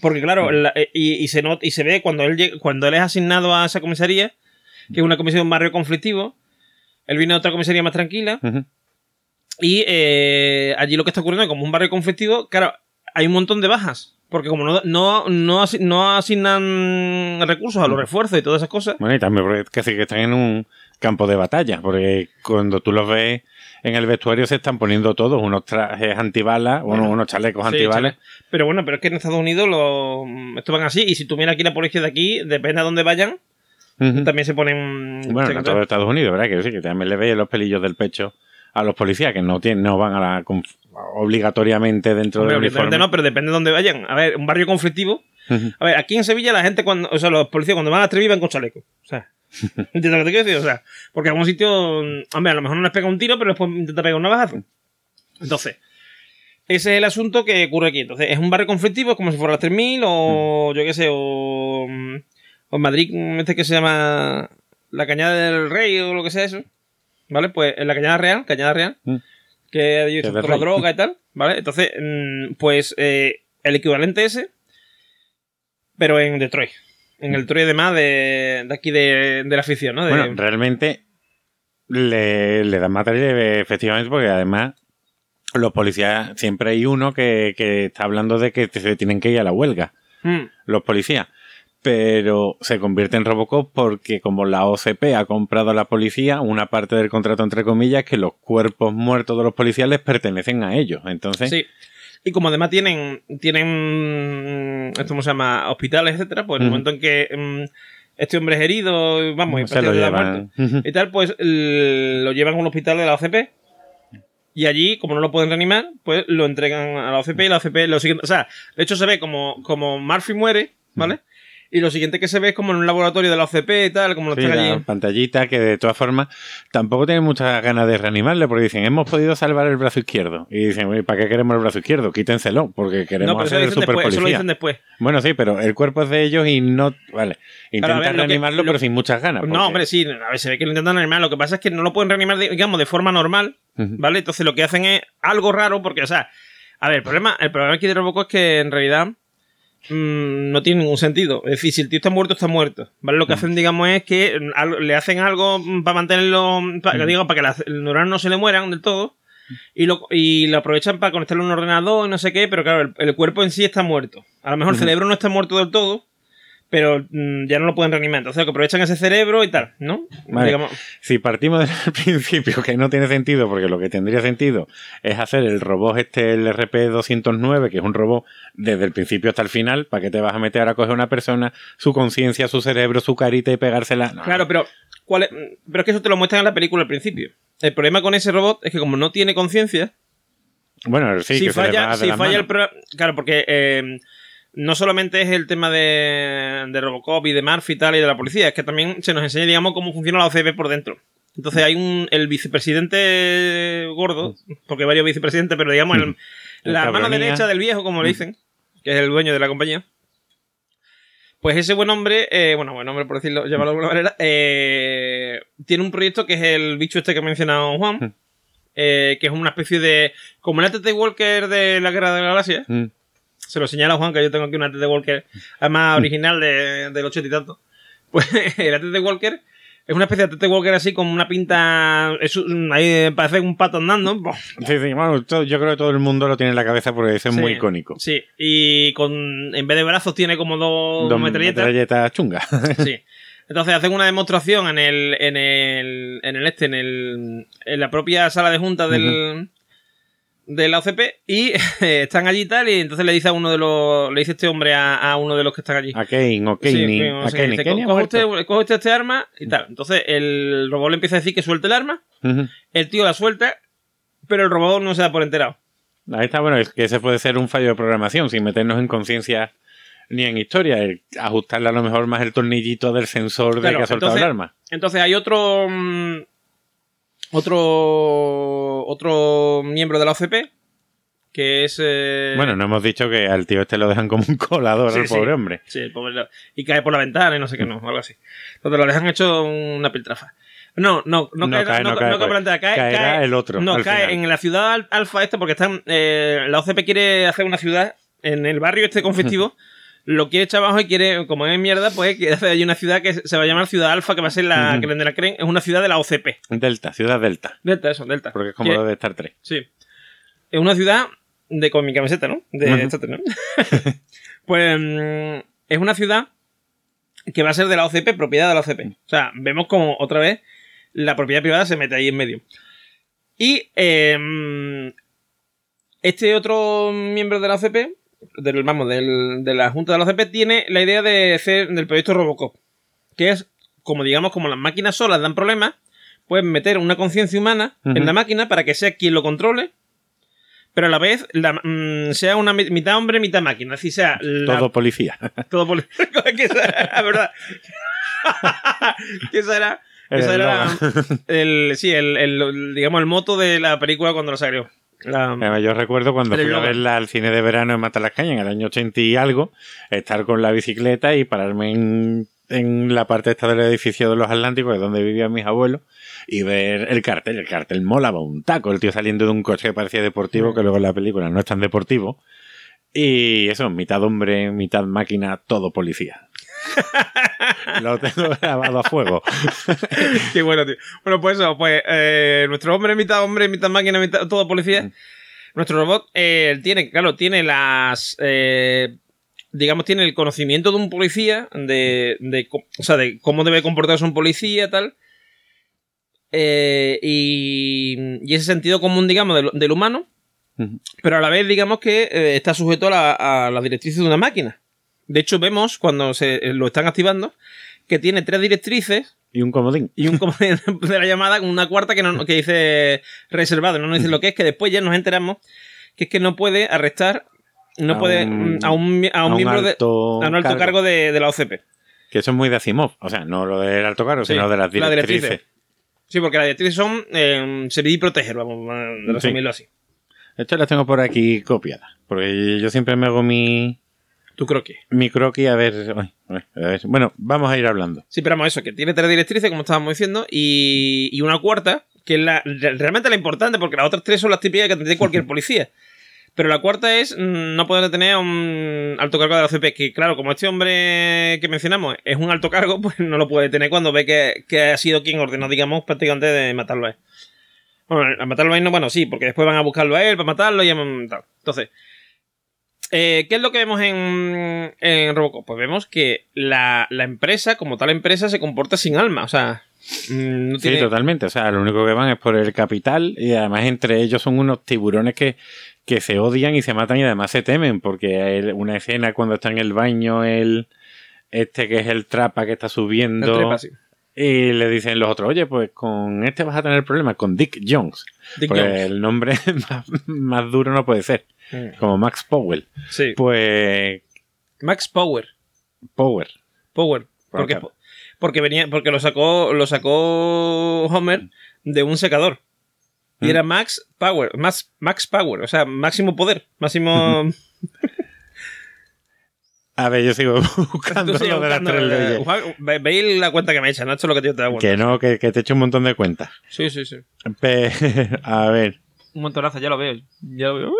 Porque claro, la- y, y se not- y se ve cuando él llega- cuando él es asignado a esa comisaría, que es una comisaría de un barrio conflictivo, él viene a otra comisaría más tranquila. Y eh, allí lo que está ocurriendo es como un barrio conflictivo, claro, hay un montón de bajas. Porque como no, no, no, asi- no asignan recursos a los refuerzos y todas esas cosas, Bueno, y también porque que sí que están en un campo de batalla, porque cuando tú los ves en el vestuario se están poniendo todos unos trajes antibalas, unos, unos chalecos Sí, antibalas. chale. Pero bueno, pero es que en Estados Unidos lo, esto van así. Y si tú miras aquí la policía de aquí, depende a dónde vayan, también se ponen. Bueno, no todo Estados Unidos, ¿verdad? Que sí, que también le veis los pelillos del pecho a los policías, que no tienen, no van a la obligatoriamente dentro del uniforme. no, pero depende de dónde vayan. A ver, un barrio conflictivo. A ver, aquí en Sevilla la gente cuando, o sea, los policías cuando van a Trevi van con chaleco. O sea, ¿entiendes lo que te quiero decir? O sea, porque en algún sitio, hombre, a lo mejor no les pega un tiro, pero después intenta pegar un navajazo. Entonces, ese es el asunto que ocurre aquí. Entonces, es un barrio conflictivo, es como si fuera las 3000 o yo qué sé, o, o en Madrid, este que se llama la Cañada del Rey o lo que sea eso. ¿Vale? Pues en la Cañada Real, Cañada Real, Mm. que allí toda la droga y tal, ¿vale? Entonces, mm, pues eh, el equivalente ese, pero en Detroit. En el Detroit además de, de aquí de, de la afición, ¿no? De- Bueno, realmente le, le dan material efectivamente porque además los policías, siempre hay uno que, que está hablando de que se tienen que ir a la huelga, Mm, los policías. Pero se convierte en Robocop porque como la OCP ha comprado a la policía, una parte del contrato entre comillas que los cuerpos muertos de los policías les pertenecen a ellos. Entonces, Sí. Y como además tienen, tienen, esto cómo se llama, hospitales, etcétera, pues en el momento en que mm, este hombre es herido, vamos, y se lo llevan. muerto Ujú. y tal, pues lo llevan a un hospital de la OCP y allí, como no lo pueden reanimar, pues lo entregan a la OCP y la OCP lo siguiente, o sea, de hecho se ve como, como Murphy muere, ¿vale? Y lo siguiente que se ve es como en un laboratorio de la OCP y tal, como lo Sí, están la allí. pantallita que de todas formas tampoco tienen muchas ganas de reanimarle porque dicen hemos podido salvar el brazo izquierdo y dicen "Oye, ¿para qué queremos el brazo izquierdo? quítenselo porque queremos No, hacer el super después, eso lo dicen después. bueno sí pero el cuerpo es de ellos y no vale intenta a ver, que- reanimarlo lo- pero sin muchas ganas No, hombre, sí, a ver, se ve que lo intentan reanimar. Lo que pasa es que no lo pueden reanimar, digamos, de forma normal. ¿vale? Entonces lo que hacen es algo raro, porque, o sea, a ver, el problema, el problema aquí de Robocop es que en realidad mm, no tiene ningún sentido. Es decir, si el tío está muerto, está muerto. ¿Vale? Lo que hacen, digamos, es que mm, le hacen algo mm, para mantenerlo, para, digo, para que las neuronas no se le mueran del todo. Y lo, y lo aprovechan para conectarlo a un ordenador y no sé qué, pero claro, el, el cuerpo en sí está muerto. A lo mejor el cerebro no está muerto del todo, pero mm, ya no lo pueden reanimar. Entonces, que aprovechan ese cerebro y tal, ¿no? Vale. Si partimos del principio que no tiene sentido, porque lo que tendría sentido es hacer el robot este, el RP-209, que es un robot desde el principio hasta el final, ¿para qué te vas a meter a coger a una persona, su conciencia, su cerebro, su carita y pegársela? No. Claro, pero ¿cuál es? Pero es que eso te lo muestran en la película al principio. El problema con ese robot es que como no tiene conciencia, Bueno, sí, si que se le falla, va de si falla el. Claro, porque eh, no solamente es el tema de, de Robocop y de Murphy y tal y de la policía, es que también se nos enseña, digamos, cómo funciona la OCP por dentro. Entonces hay un el vicepresidente gordo, porque hay varios vicepresidentes, pero digamos el- El la mano derecha del viejo, como le dicen, que es el dueño de la compañía. Pues ese buen hombre, eh, bueno, buen hombre por decirlo, llamarlo de alguna manera, eh, tiene un proyecto que es el bicho este que ha mencionado Juan, eh, que es una especie de. como el TT Walker de la Guerra de la Galaxia. Mm. Se lo señala Juan, que yo tengo aquí una TT Walker, además original de, del ochenta y tanto. Pues el TT Walker es una especie de TT Walker así con una pinta. Es un- ahí parece un pato andando. Buah, Sí, sí, bueno, todo- yo creo que todo el mundo lo tiene en la cabeza porque es Sí. muy icónico. Sí, y con en vez de brazos tiene como dos, Dos metralletas. metralletas chungas. Sí. Entonces hacen una demostración en el, en el, en el este, en el, en la propia sala de junta del, de la OCP y están allí y tal y entonces le dice a uno de los, le dice este hombre a, a uno de los que están allí. a Kane o Kane. a coge, usted, coge usted este arma y tal. Entonces el robot le empieza a decir que suelte el arma, el tío la suelta, pero el robot no se da por enterado. Ahí está, bueno, es que ese puede ser un fallo de programación, sin meternos en conciencia ni en historia, el ajustarle a lo mejor más el tornillito del sensor de Claro, que ha soltado entonces- el arma. Entonces hay otro. mm, Otro. Otro miembro de la OCP. Que es. eh, Bueno, no hemos dicho que al tío este lo dejan como un colador, Sí, al sí. pobre hombre. Sí, el pobre y cae por la ventana y no sé qué, no, algo así. Entonces lo dejan hecho una piltrafa. No, no, no, No cae, cae, no, no no cae, ventana, cae, caerá el otro, No, cae final. en la ciudad al- alfa esta porque están. eh, la OCP quiere hacer una ciudad en el barrio este conflictivo. lo quiere echar abajo y quiere, como es mierda, pues quiere hacer allí una ciudad que se va a llamar Ciudad Alfa, que va a ser la Ujú. que la creen, es una ciudad de la OCP. Delta, ciudad Delta. Delta, eso, Delta. Porque es como lo de Star Trek. Sí. Es una ciudad de con mi camiseta, ¿no? De. Star Trek, ¿no? pues mm, es una ciudad que va a ser de la OCP, propiedad de la OCP. O sea, vemos como otra vez la propiedad privada se mete ahí en medio. Y eh, este otro miembro de la OCP, del, vamos, del- de la Junta de la OCP, tiene la idea de hacer del proyecto Robocop. Que es, como digamos, como las máquinas solas dan problemas, pues meter una conciencia humana en la máquina para que sea quien lo controle, pero a la vez la- mm, sea una mi- mitad hombre, mitad máquina. Decir, sea la- Todo policía. todo poli- que esa era, verdad. que El esa era eslogan. el, sí, el- digamos, el moto de la película cuando lo salió. Yo recuerdo cuando fui a verla al cine de verano en Matalascaña en el año 80 y algo, estar con la bicicleta y pararme en, en la parte esta del edificio de los Atlánticos, donde vivían mis abuelos, y ver el cartel. El cartel molaba un taco, el tío saliendo de un coche que parecía deportivo, que luego en la película no es tan deportivo. Y eso, mitad hombre, mitad máquina, todo policía. Lo tengo grabado a fuego. Qué bueno, tío. Bueno, pues eso, pues eh, nuestro hombre, mitad hombre, mitad máquina, mitad todo policía. Nuestro robot eh, tiene, claro, tiene las. eh, digamos, tiene el conocimiento de un policía, de, de, o sea, de cómo debe comportarse un policía, tal. Y, y ese sentido común, digamos, del, del humano, pero a la vez, digamos, que está sujeto a la, a las directrices de una máquina. De hecho, vemos cuando se eh, lo están activando que tiene tres directrices Y un comodín. y un comodín de la llamada con una cuarta que, no, que dice reservado, no nos dice lo que es, que después ya nos enteramos que es que no puede arrestar, no A puede un- mm, a un, a un a un miembro de a un alto cargo, cargo. de, de la OCP. Que eso es muy de Asimov. O sea, no lo del alto cargo, Sí, sino de las directrices. directrices. Sí, porque las directrices son eh, servir y proteger, vamos a resumirlo así. Estas las tengo por aquí copiadas. Porque yo siempre me hago mi, ¿Tú creo que? mi croquis a ver, a ver. Bueno, vamos a ir hablando. Sí, pero vamos, eso, que tiene tres directrices, como estábamos diciendo, y, y una cuarta, que es la, re- realmente la importante, porque las otras tres son las típicas que tendría cualquier policía. Pero la cuarta es mm, no poder detener a un alto cargo de la OCP, que claro, como este hombre que mencionamos es un alto cargo, pues no lo puede detener cuando ve que, que ha sido quien ordenó, digamos, prácticamente de matarlo a él. Bueno, a matarlo a él no, bueno, sí, porque después van a buscarlo a él para matarlo y mm, tal. Entonces, eh, ¿qué es lo que vemos en, en Robocop? Pues vemos que la, la empresa, como tal empresa, se comporta sin alma. O sea, mm, no tiene... Sí, totalmente. O sea, lo único que van es por el capital y además entre ellos son unos tiburones que, que se odian y se matan y además se temen porque hay una escena cuando está en el baño el este que es el trapa que está el subiendo trepa, sí. Y le dicen los otros, oye, pues con este vas a tener problemas, con Dick Jones. Dick Pues Jones. el nombre más, más duro no puede ser, Mm, como Max Powell. Sí. Pues Max Power. Power. Power. Porque, porque venía, porque lo sacó, lo sacó Homer de un secador. Y Mm. era Max Power, Max, Max Power, o sea, máximo poder, máximo. A ver, yo sigo buscando lo de las tres eh, leyes. Juan, ve- Veis la cuenta que me echan, ¿no? Esto es lo que te da cuenta. Que no, que, que te echo un montón de cuentas. Sí, sí, sí. A ver. Un montonazo, ya lo veo. Ya lo veo.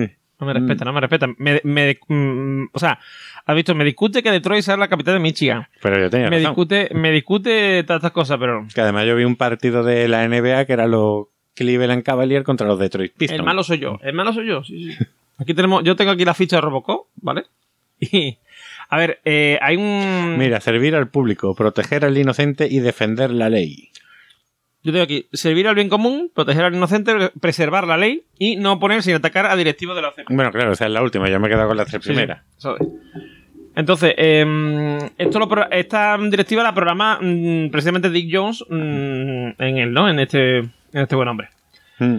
Ay. No me respeta, no me respeta. Me, me- mm, o sea, has visto, me discute que Detroit sea la capital de Michigan. Pero yo tenía Me razón. discute, me discute todas estas cosas, pero Que además yo vi un partido de la NBA que era los Cleveland Cavaliers contra los Detroit Pistons. el malo soy yo. El malo soy yo, sí, sí. Aquí tenemos, yo tengo aquí la ficha de Robocop, ¿vale? Y, a ver, eh, hay un... Mira, servir al público, proteger al inocente y defender la ley. Yo tengo aquí, servir al bien común, proteger al inocente, preservar la ley y no poner sin atacar a directivos de la OCP. Bueno, claro, esa es la última. Yo me he quedado con las tres Sí, primeras. Entonces, eh, esto lo pro- esta directiva la programa mm, precisamente Dick Jones mm, en el, ¿no? En este, en este buen hombre. Mm.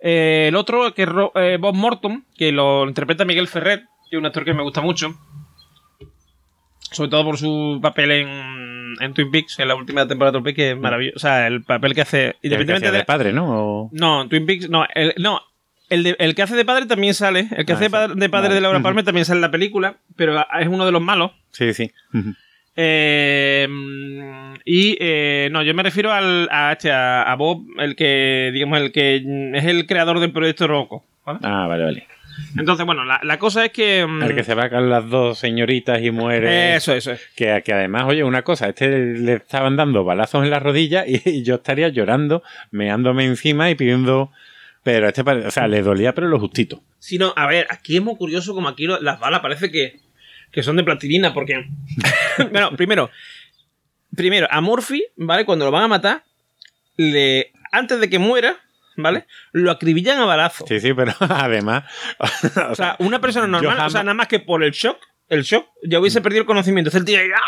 Eh, el otro, que es Ro- eh, Bob Morton, que lo interpreta Miguel Ferrer, que es un actor que me gusta mucho. Sobre todo por su papel en, en Twin Peaks, en la última temporada de Twin Peaks, que es maravilloso. O sea, el papel que hace, El que independientemente de, de padre, ¿no? O- no, Twin Peaks, no, el, no, el, de- el que hace de padre también sale. El que Ah, hace de sí. padre, de, padre Vale. de Laura. Palmer también sale en la película, pero es uno de los malos. Sí, sí. Eh, y eh, no, yo me refiero al, a, este, a, a Bob, el que, digamos, el que es el creador del proyecto Rocco. ¿vale? Ah, vale, vale. Entonces, bueno, la, la cosa es que. mm, El que se va con las dos señoritas y muere. Eso, eso es. Que, que además, oye, una cosa, este le estaban dando balazos en la rodilla y, y yo estaría llorando, meándome encima y pidiendo. Pero este, o sea, le dolía, pero lo justito. Si no, a ver, aquí es muy curioso como aquí lo- las balas parece que, que son de plastilina, porque. bueno, primero. Primero, a Murphy, ¿vale? Cuando lo van a matar, le. Antes de que muera, ¿vale? Lo acribillan a balazo. Sí, sí, pero además. O sea, una persona normal, o sea, nada más que por el shock, el shock, ya hubiese perdido el conocimiento. Entonces el tío ahí, ¡ah!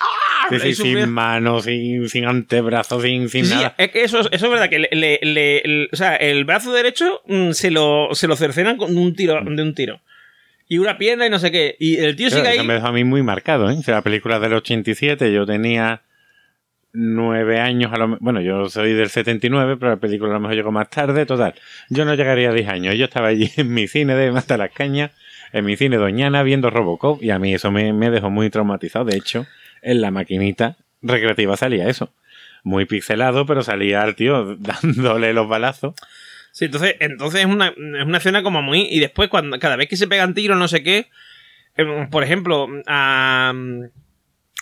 ¡ah! Sí, sin manos, sin, sin antebrazos, sin, sin Sí, nada. es que eso, es- eso es verdad, que le, le- o sea, el brazo derecho mm, se lo, se lo cercenan con un tiro, de un tiro. Y una pierna y no sé qué. Y el tío sigue eso ahí. me dejó a mí muy marcado, ¿eh? O sea, la película del 87, yo tenía nueve años, a lo bueno, yo soy del 79, pero la película a lo mejor llegó más tarde, total. Yo no llegaría a 10 años, yo estaba allí en mi cine de Mata las Cañas, en mi cine Doñana, viendo Robocop, y a mí eso me, me dejó muy traumatizado. De hecho, en la maquinita recreativa salía eso. Muy pixelado, pero salía al tío dándole los balazos. Sí, entonces, entonces es una, es una escena como muy. Y después, cuando cada vez que se pegan tiros, no sé qué. eh, por ejemplo, a-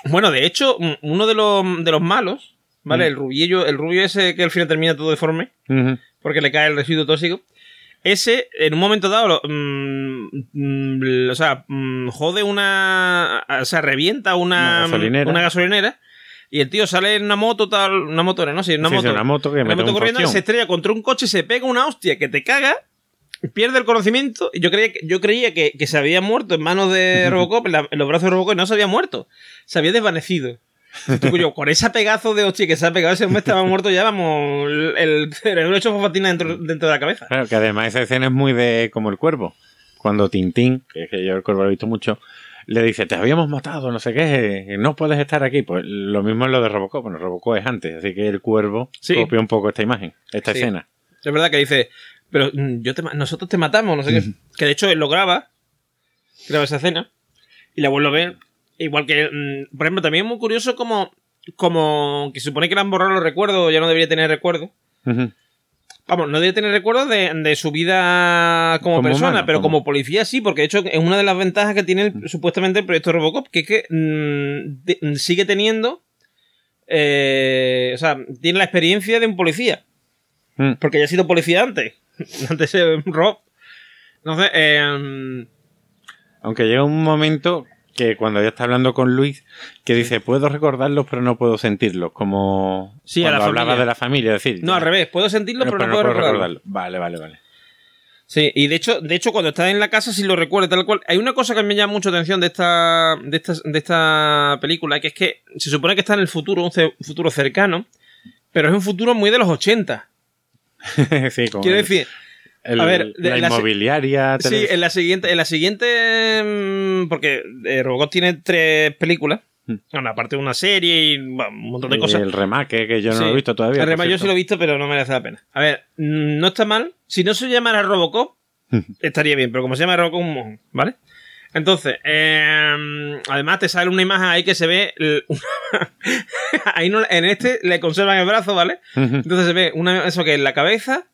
bueno, de hecho, uno de los, de los malos, ¿vale? Mm. El rubillo, el rubio ese que al final termina todo deforme, porque le cae el residuo tóxico. ese, en un momento dado, lo- mm, mm, o sea, mm, jode una. O sea, revienta una, Una gasolinera. una gasolinera, Y el tío sale en una moto, tal. Una moto, ¿no? Sí, una Sí, moto. una moto que una moto corriendo, se estrella contra un coche, se pega una hostia que te caga. Pierde el conocimiento. Y yo creía, que- yo creía que, que se había muerto en manos de Robocop, en, la- en los brazos de Robocop, y no se había muerto. Se había desvanecido. Coño, con esa pegazo de hostia que se ha pegado ese hombre estaba muerto ya, vamos, el, el cerebro hecho fofatina dentro, dentro de la cabeza. Claro, que además esa escena es muy de como el cuervo. Cuando Tintín, que es que yo el cuervo lo he visto mucho, le dice, te habíamos matado, no sé qué, no puedes estar aquí. Pues lo mismo es lo de Robocop. Bueno, Robocop es antes, así que el cuervo Sí. copia un poco esta imagen, esta Sí. escena. Es verdad que dice, pero mm, yo te nosotros te matamos, no sé qué. Que de hecho él lo graba, graba esa escena, y la vuelve a ver. Igual que, mm, por ejemplo, también es muy curioso como, como que se supone que le han borrado los recuerdos, ya no debería tener recuerdos. Vamos, no debería tener recuerdos de, de su vida como, Como persona, humano, pero como- como policía sí, porque de hecho es una de las ventajas que tiene el- supuestamente el proyecto Robocop, que es que de- mm, sigue teniendo, eh, o sea, tiene la experiencia de un policía. Mm. Porque ya ha sido policía antes. antes de Rob. Entonces, eh, Aunque llega un momento que cuando ya está hablando con Luis, que dice, puedo recordarlos, pero no puedo sentirlos, como Sí, a cuando la hablaba familia. de la familia, es decir, no, al revés, puedo sentirlo, pero, no, puedo recordarlo. Vale, vale, vale. Sí, y de hecho, de hecho, cuando está en la casa sí lo recuerda tal cual. Hay una cosa que me llama mucho atención de esta, de esta, de esta película, que es que se supone que está en el futuro, un futuro cercano, pero es un futuro muy de los 80. sí, como Quiero el- decir, el- a ver, de- la inmobiliaria. sí, en la siguiente, en la siguiente, mm, porque eh, Robocop tiene tres películas, Mm. bueno, aparte de una serie y bueno, un montón de cosas. El remake, que yo no Sí. lo he visto todavía. El remake yo sí lo he visto, pero no merece la pena. A ver, mm, no está mal. Si no se llamara Robocop, estaría bien, pero como se llama Robocop, un mojón, ¿vale? Entonces, eh, además te sale una imagen ahí que se ve. ahí no- en este le conservan el brazo, ¿vale? Entonces se ve una, eso que es la cabeza,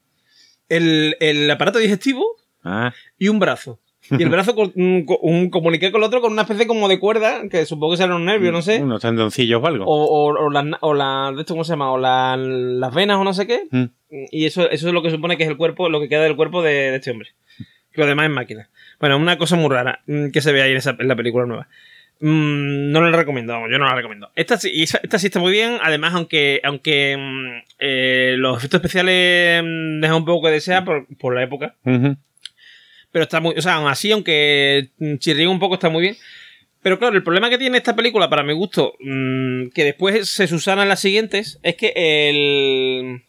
el, el aparato digestivo Ah, y un brazo. Y el brazo con, un, un- comuniqué con el otro con una especie como de cuerda, que supongo que será un nervio, no sé. Unos tendoncillos o algo. O, o, o las, o esto, ¿cómo se llama? O la- las venas o no sé qué. Mm. Y eso, eso es lo que supone que es el cuerpo, lo que queda del cuerpo de, de este hombre. Lo demás es máquina. Bueno, una cosa muy rara mm, que se ve ahí en, esa- en la película nueva. Mm, no la recomiendo, vamos, yo no la recomiendo. Esta, esta sí está muy bien, además, aunque, aunque mm, eh, los efectos especiales mm, dejan un poco que desear por, por la época. Pero está muy. O sea, aún así, aunque chirría un poco, está muy bien. Pero claro, el problema que tiene esta película, para mi gusto, que después se susana en las siguientes, es que el.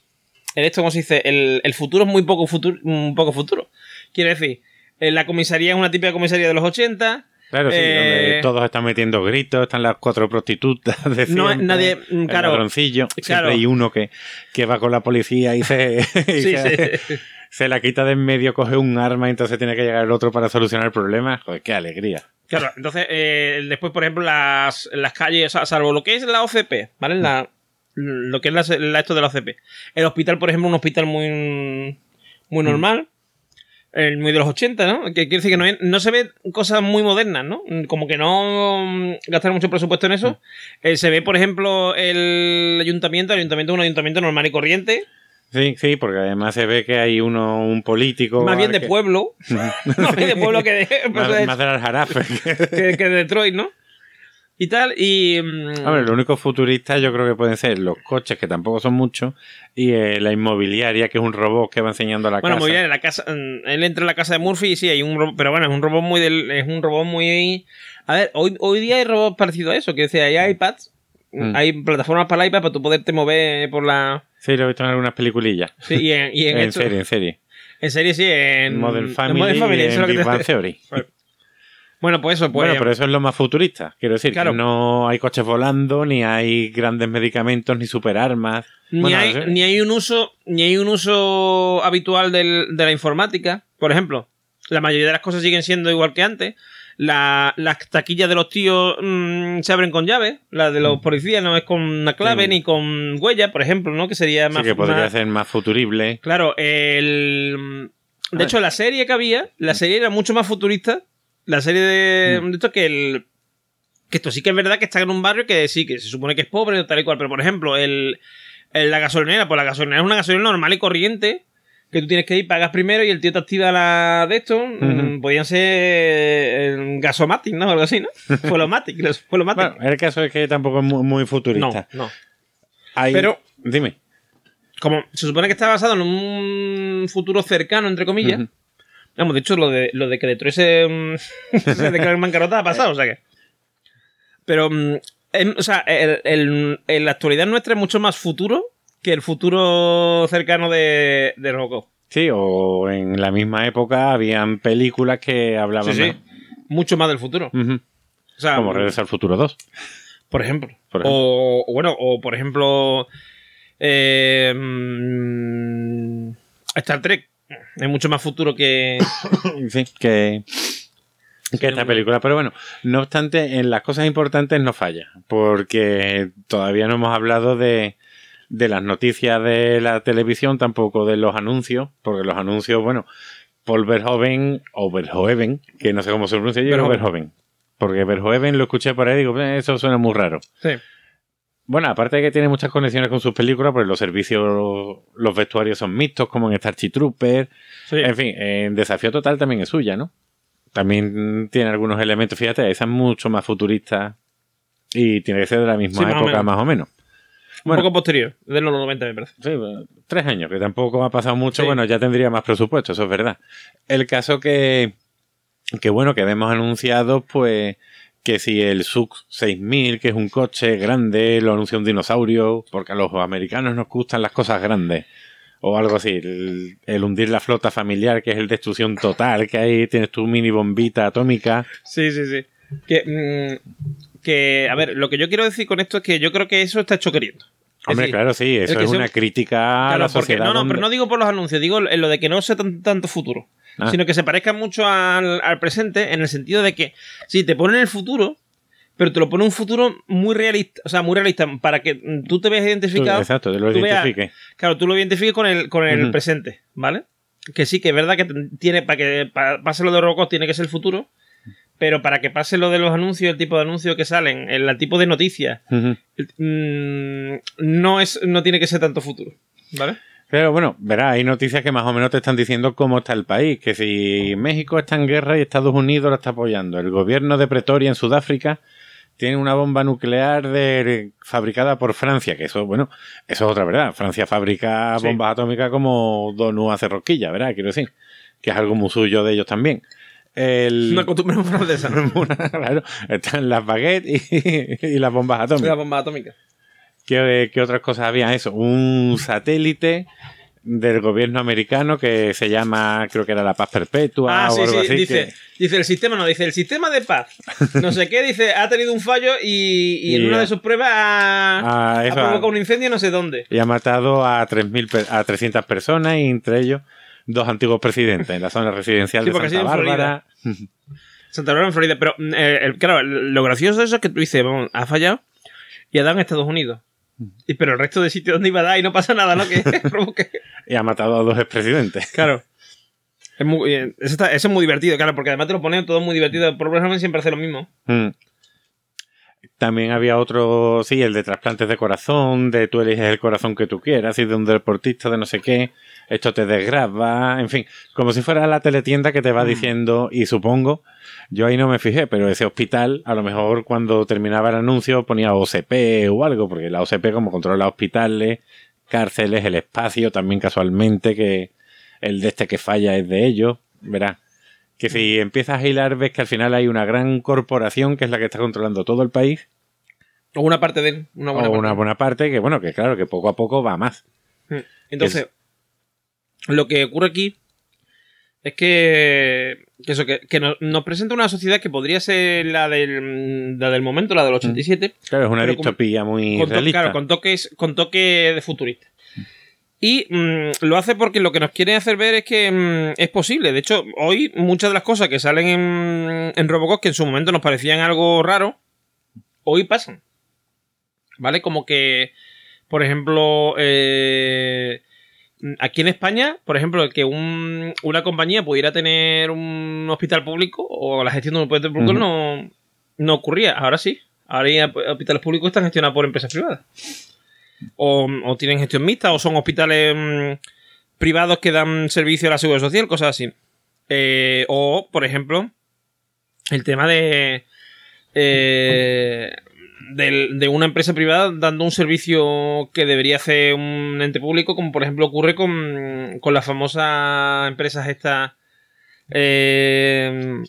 el esto, ¿cómo se dice? El, el futuro es muy poco futuro, un poco futuro. Quiere decir, la comisaría es una típica comisaría de los 80. Claro, sí, Eh, donde todos están metiendo gritos, están las cuatro prostitutas de No, siempre, nadie- mm, el claro, ladroncillo. claro. Siempre hay uno que, que va con la policía y se, y Sí, se, sí. se la quita de en medio, coge un arma y entonces tiene que llegar el otro para solucionar el problema. Joder, qué alegría. Claro, entonces, eh, después, por ejemplo, las, las calles, salvo lo que es la OCP, ¿vale? La, lo que es la, la- esto de la OCP. El hospital, por ejemplo, un hospital muy, muy normal, el muy de los 80, ¿no? Que quiere decir que no, es- no se ve cosas muy modernas, ¿no? Como que no mm, gastaron mucho presupuesto en eso. Eh, se ve, por ejemplo, el ayuntamiento, el ayuntamiento es un ayuntamiento normal y corriente, Sí, sí, porque además se ve que hay uno, un político. más bien de que- pueblo, más bien de pueblo que de, Más, más del Aljarafe. que, que de Detroit, ¿no? Y tal, y... mm, Hombre, lo único futurista yo creo que pueden ser los coches, que tampoco son muchos, y eh, la inmobiliaria, que es un robot que va enseñando la Bueno, casa. muy bien, en la casa, mm, él entra en la casa de Murphy y sí, hay un robot, pero bueno, es un robot muy del, es un robot muy a ver, hoy, hoy día hay robots parecidos a eso, que decía, hay iPads, Mm. hay plataformas para el iPad para tú poderte mover por la Sí, lo he visto en algunas peliculillas. sí, y en, y en, en esto- serie, en serie. en serie sí, en Model en Family, Modern Family, y eso es en lo que Big te- Bang Theory. Bueno, pues eso, pues bueno, pero eso es lo más futurista. Quiero decir, Claro. que no hay coches volando, ni hay grandes medicamentos, ni superarmas. ni, Bueno, hay, no sé. ni hay un uso ni hay un uso habitual del- de la informática por ejemplo la mayoría de las cosas siguen siendo igual que antes La- las taquillas de los tíos mm, se abren con llave la de los policías no es con una clave Sí. ni con huella por ejemplo no que sería Sí, más que podría más- ser más futurible. claro el de hecho la serie que había la serie era mucho más futurista la serie de, Mm. de esto que el que esto sí que es verdad que está en un barrio que sí, que se supone que es pobre, tal y cual, pero por ejemplo, el, el- la gasolinera, pues la gasolinera es una gasolinera normal y corriente, que tú tienes que ir, pagas primero y el tío te activa la de esto. mm, Podían ser eh, Gasomatic, ¿no? Algo así, ¿no? Fuelomatic. Bueno, el caso es que tampoco es muy, muy no, futurista. no. Hay- pero- Dime. Como se supone que está basado en un futuro cercano, entre comillas. Vamos, de hecho, lo de, lo de que Detroit se, mm, se declara en bancarrota ha pasado, o sea que. Pero, mm, en- o sea, el- el- en la actualidad nuestra es mucho más futuro que el futuro cercano de, de Robocop. Sí, o en la misma época habían películas que hablaban Sí, sí. Mucho más del futuro. O sea, como Regreso al Futuro 2. por ejemplo. Por ejemplo. O, o bueno, o por ejemplo. eh, mm, Star Trek. Es mucho más futuro que. Que, que esta película. Pero bueno, no obstante, en las cosas importantes no falla, porque todavía no hemos hablado de, de las noticias de la televisión, tampoco de los anuncios, porque los anuncios, bueno, Paul Verhoeven, o Verhoeven, que no sé cómo se pronuncia, yo Verhoeven. Verhoeven. Porque Verhoeven lo escuché por ahí y digo, "Eh, eso suena muy raro. Sí. Bueno, aparte de que tiene muchas conexiones con sus películas, porque los servicios, los vestuarios son mixtos, como en Starship Trooper, Sí. en fin, en Desafío Total también es suya, ¿no? También tiene algunos elementos, fíjate, esa es mucho más futurista y tiene que ser de la misma Sí, más o época, menos. más o menos. Un poco posterior, de los 90 me parece. Sí, bueno, tres años, que tampoco ha pasado mucho, Sí. bueno, ya tendría más presupuesto, eso es verdad. El caso que, que bueno, que vemos anunciados, pues, que si el SUV 6000, que es un coche grande, lo anuncia un dinosaurio, porque a los americanos nos gustan las cosas grandes. O algo así, el, el hundir la flota familiar, que es el destrucción total, que ahí tienes tu mini bombita atómica. Sí, sí, sí. Que, mm, que, a ver, lo que yo quiero decir con esto es que yo creo que eso está hecho queriendo. Hombre, decir, claro, sí, eso es una crítica a la porque- sociedad. no, no, donde- pero no digo por los anuncios, digo en lo de que no sea tan- tanto futuro. Ah. Sino que se parezca mucho al, al presente en el sentido de que, sí, te ponen el futuro, pero te lo pone un futuro muy realista, o sea, muy realista, para que tú te veas Tú- identificado. Exacto, te lo tú identifiques. Claro, tú lo identifiques con el, con el presente, ¿vale? Que sí, que es verdad que tiene, para que pa- pase lo de Robocop tiene que ser el futuro, pero para que pase lo de los anuncios, el tipo de anuncios que salen, el tipo de noticias, mm, no, es, no tiene que ser tanto futuro, ¿vale? Pero bueno, verás, hay noticias que más o menos te están diciendo cómo está el país, que si México está en guerra y Estados Unidos lo está apoyando, el gobierno de Pretoria en Sudáfrica tiene una bomba nuclear de, fabricada por Francia, que eso, bueno, eso es otra verdad. Francia fabrica Sí. bombas atómicas como Donú hace rosquillas, ¿verdad? Quiero decir, que es algo muy suyo de ellos también. El... Una costumbre francesa, ¿no? claro, están las baguettes y, y las bombas atómicas. La bomba atómica. ¿Qué, qué otras cosas había? Eso, un satélite del gobierno americano que se llama, creo que era la paz perpetua Ah, o sí, algo sí, así. dice, que- dice el sistema, no, dice el sistema de paz. No sé qué, dice, ha tenido un fallo y, y en Y, una de sus pruebas ha, ah, ha provocado ah. un incendio no sé dónde. y ha matado a 3.000 per- a 300 personas y entre ellos dos antiguos presidentes en la zona residencial Sí, de Santa Bárbara. Santa Bárbara en Florida. Pero, mm, eh, claro, lo gracioso de eso es que tú dices, vamos, ha fallado y ha dado en Estados Unidos. Y, pero el resto de sitios donde iba a dar y no pasa nada, ¿no? Que y ha matado a dos expresidentes. Claro. Es muy, eh, eso, está- eso es muy divertido, claro, porque además te lo ponen todo muy divertido. Por ejemplo, siempre hace lo mismo. Mm. También había otro, sí, el de trasplantes de corazón, de tú eliges el corazón que tú quieras, y de un deportista de no sé qué, esto te desgraba, en fin, como si fuera la teletienda que te va diciendo, y supongo, yo ahí no me fijé, pero ese hospital, a lo mejor cuando terminaba el anuncio ponía OCP o algo, porque la OCP como controla hospitales, cárceles, el espacio, también casualmente que el de este que falla es de ellos, verás. Que si empiezas a hilar, ves que al final hay una gran corporación que es la que está controlando todo el país, O una parte de él. Una buena o parte. una buena parte, que bueno, que claro, que poco a poco va más. Mm. Entonces, lo que ocurre aquí es que, que eso, que, que nos, nos presenta una sociedad que podría ser la del, la del momento, la del 87, Claro, es una distopía muy con, to- realista. claro, con toques, con toque de futurista. Y mm, lo hace porque lo que nos quiere hacer ver es que mm, es posible. De hecho, hoy muchas de las cosas que salen en, en Robocop, que en su momento nos parecían algo raro, hoy pasan. ¿Vale? Como que, por ejemplo, eh, aquí en España, por ejemplo, que un- una compañía pudiera tener un hospital público o la gestión de un hospital público no, no ocurría. Ahora sí. Ahora ya hospitales públicos están gestionados por empresas privadas. O, o tienen gestión mixta, o son hospitales mm, privados que dan servicio a la seguridad social, cosas así. Eh, o, por ejemplo, el tema de, eh, del- de, una empresa privada dando un servicio que debería hacer un ente público, como por ejemplo ocurre con, con las famosas empresas estas eh,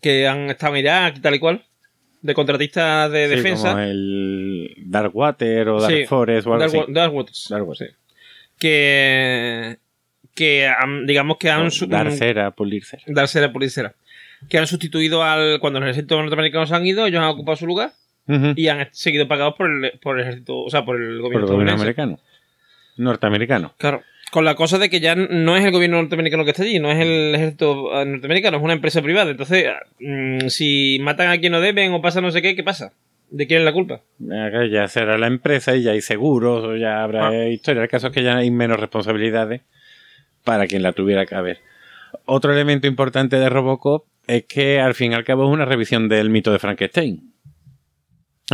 que han estado en Irak y tal y cual, de contratistas de Sí, defensa. como el Darkwater o Dark Sí, Forest o algo Dark, así. Dark Waters. Que que han- digamos que han Dar cera, pulir cera. dar cera cera. que han sustituido al cuando los ejércitos norteamericanos han ido ellos han ocupado su lugar Y han seguido pagados por el, por el ejército o sea por el Por gobierno el gobierno estadounidense. americano. Norteamericano. claro con la cosa de que ya no es el gobierno norteamericano que está allí, no es el ejército eh, norteamericano, es una empresa privada. Entonces, mm, si matan a quien no deben o pasa no sé qué, ¿qué pasa? ¿De quién es la culpa? Ya ya será la empresa y ya hay seguros, o ya habrá Ah. historia. El caso es que ya hay menos responsabilidades para quien la tuviera que haber. Otro elemento importante de Robocop es que al fin y al cabo es una revisión del mito de Frankenstein,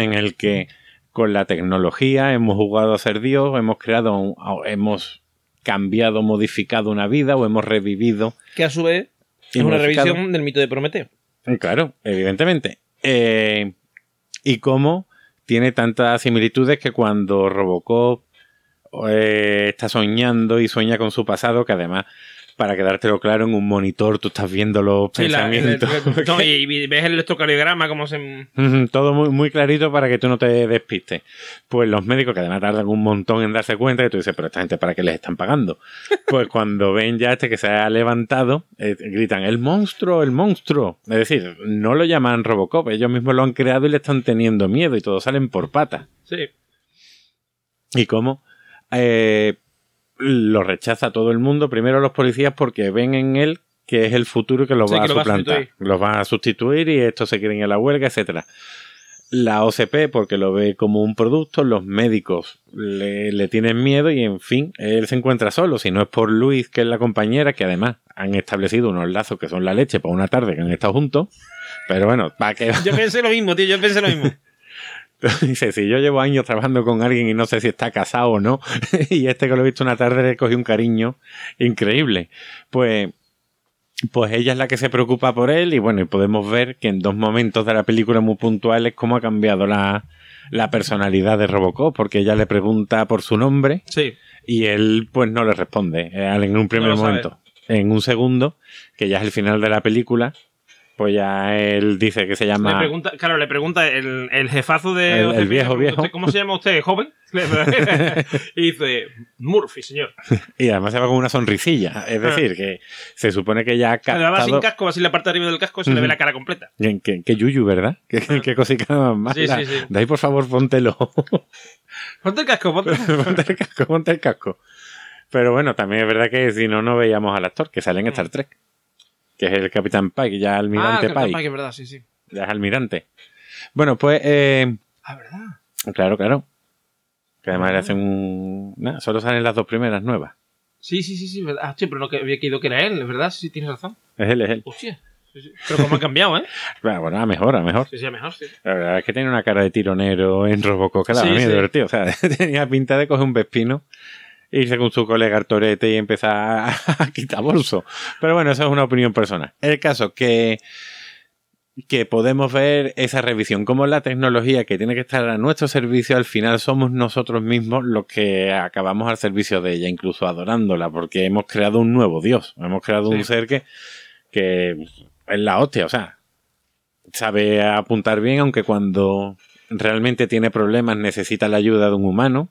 en el que con la tecnología hemos jugado a ser Dios, hemos creado, un- hemos cambiado, modificado una vida o hemos revivido Que a su vez es una revisión del mito de Prometeo. Claro, evidentemente. Eh, y cómo tiene tantas similitudes que cuando Robocop eh, está soñando y sueña con su pasado, que además, para quedártelo claro, en un monitor tú estás viendo los Sí, la- el- pensamientos. no, y ves el electrocardiograma, cómo se. Todo muy, muy clarito para que tú no te despistes. Pues los médicos, que además tardan un montón en darse cuenta, que tú dices, pero esta gente, ¿para qué les están pagando? Pues cuando ven ya este que se ha levantado, eh, gritan, el monstruo, el monstruo. Es decir, no lo llaman Robocop, ellos mismos lo han creado y le están teniendo miedo y todos salen por patas. Sí. Y cómo eh, lo rechaza todo el mundo, primero los policías porque ven en él que es el futuro que lo Sí, va que a lo va a suplantar. sustituir. Los va a sustituir y estos se quieren a la huelga, etcétera. La OCP porque lo ve como un producto, los médicos le, le tienen miedo y en fin, él se encuentra solo, si no es por Luis, que es la compañera, que además han establecido unos lazos que son la leche para una tarde que han estado juntos. Pero bueno, para que Yo pensé lo mismo, tío, yo pensé lo mismo. Dice, si yo llevo años trabajando con alguien y no sé si está casado o no, y este que lo he visto una tarde le cogí un cariño increíble. Pues, pues ella es la que se preocupa por él y bueno, y podemos ver que en dos momentos de la película muy puntuales cómo ha cambiado la, la personalidad de Robocop, porque ella le pregunta por su nombre Sí. y él pues no le responde eh, en un primer No lo sabe. momento. En un segundo, que ya es el final de la película, pues ya él dice que se llama... Le pregunta, claro, le pregunta el, el jefazo de. El- el viejo, viejo. "¿Usted ¿Cómo se llama usted, joven? y dice, Murphy, señor. Y además se va con una sonrisilla. Es decir, que se supone que ya ha Además, sin captado... casco, así en la parte de arriba del casco se le ve la cara completa. Que- que yuyu, ¿verdad? Que, que cosica más. Sí, sí, sí. De ahí, por favor, póntelo. Ponte el casco, ponte. ponte el casco, ponte el casco. Pero bueno, también es verdad que si no, no veíamos al actor, que sale en Star Trek. Que es el Capitán Pike, ya almirante Mm. ah, Pike. que es verdad, sí, sí. Ya es almirante. Bueno, pues... eh, Ah, verdad. claro, claro. Que además le Ah. hacen un... solo salen las dos primeras nuevas. Sí, sí, sí, sí, verdad. Ah, hostia, pero no que había caído que era él, es verdad, sí, sí, tienes razón. Es él, es él. Hostia. Sí, sí. Pero cómo ha cambiado, ¿eh? Bueno, bueno, a mejor, a mejor. Sí, sí, a mejor, sí. La verdad es que tiene una cara de tironero en Robocop que daba Sí, miedo, sí. tío. O sea, tenía pinta de coger un vespino, irse con su colega Artorete y empezar a, quitar bolso. Pero bueno, esa es una opinión personal. El caso que, que podemos ver esa revisión, como la tecnología que tiene que estar a nuestro servicio, al final somos nosotros mismos los que acabamos al servicio de ella, incluso adorándola, porque hemos creado un nuevo Dios, hemos creado un ser que, que es la hostia, o sea, sabe apuntar bien, aunque cuando realmente tiene problemas necesita la ayuda de un humano.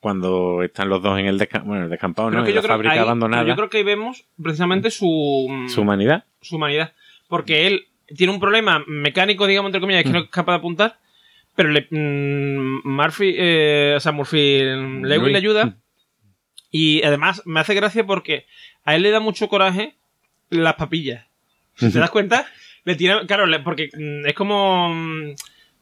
Cuando están los dos en el, desca- bueno, el descampado, ¿no? que En yo la creo, fábrica ahí- abandonada. yo creo que ahí vemos precisamente su, Su humanidad. su humanidad. Porque él tiene un problema mecánico, digamos, entre comillas, que no es capaz de apuntar, pero le, mm, Murphy, eh, o sea, Murphy, mm, Lewis le ayuda. Y además me hace gracia porque a él le da mucho coraje las papillas. ¿Te das cuenta? Le tira, claro, le- porque mm, es como.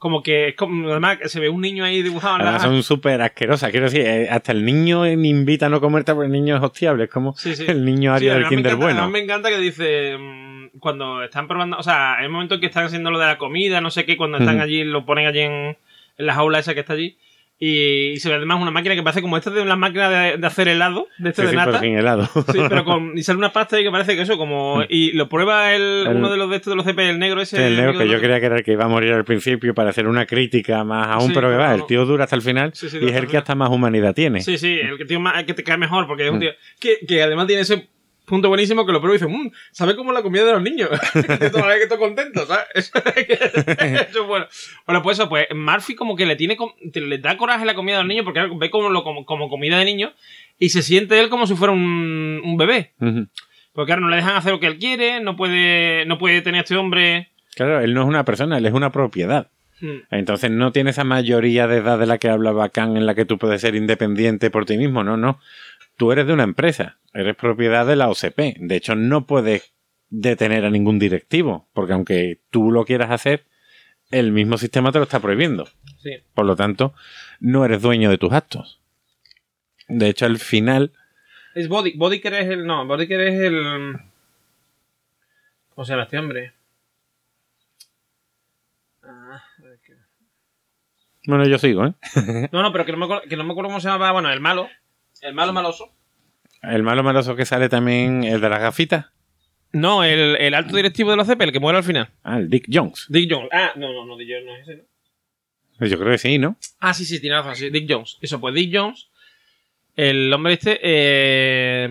Como que es como. Además, se ve un niño ahí dibujado en la. Además son súper asquerosas. Quiero decir, eh, hasta el niño eh, invita a no comerte porque el niño es hostiable. Es como Sí, sí. el niño Sí, Aria del además me Kinder encanta- bueno. además me encanta que dice. mm, Cuando están probando. O sea, hay un momento en que están haciendo lo de la comida, no sé qué, cuando están allí, lo ponen allí en, en la jaula esa que está allí. Y se ve además una máquina que parece como esta de las máquinas de, de hacer helado, de este Sí, de sí, nata. pero helado. Sí, pero con, y sale una pasta y que parece que eso, como. Y lo prueba el, Mm. El- uno de los de estos de los CP, el negro ese. El negro que yo creía que era el que iba a morir al principio para hacer una crítica más aún, pero que va, no. el tío dura hasta el final Sí, sí, y es el que hasta más humanidad tiene. Sí, sí, el que, tío más, el que te cae mejor, porque es Mm. un tío. Que, que además tiene ese punto buenísimo que lo prueba y dice, mmm, ¿sabe cómo la comida de los niños? todo que estoy contento, ¿sabes? Eso, eso es bueno. Bueno, pues eso, pues Murphy como que le tiene le da coraje la comida de los niños porque ve como, lo, como, como comida de niños y se siente él como si fuera un, un bebé. Porque claro, no le dejan hacer lo que él quiere, no puede, no puede tener a este hombre. Claro, él no es una persona, él es una propiedad. Hmm. Entonces no tiene esa mayoría de edad de la que hablaba Khan en la que tú puedes ser independiente por ti mismo, no, no. Tú eres de una empresa, eres propiedad de la OCP. De hecho, no puedes detener a ningún directivo, porque aunque tú lo quieras hacer, el mismo sistema te lo está prohibiendo. Sí. Por lo tanto, no eres dueño de tus actos. De hecho, al final, Es Body. Bodyker es el. No, Bodyker es el. ¿Cómo se llama este hombre? Ah, que- bueno, yo sigo, ¿eh? No, no, pero que no, me acuerdo, que no me acuerdo cómo se llama. Bueno, el malo. El malo maloso. El malo maloso que sale también, el de las gafitas. No, el, el alto directivo de la CP, el que muere al final. Ah, el Dick Jones. Dick Jones. Ah, no, no, no, Dick Jones no es ese, ¿no? Yo creo que sí, ¿no? Ah, sí, sí, tiene razón, sí. Dick Jones. Eso, pues Dick Jones. El hombre este. eh,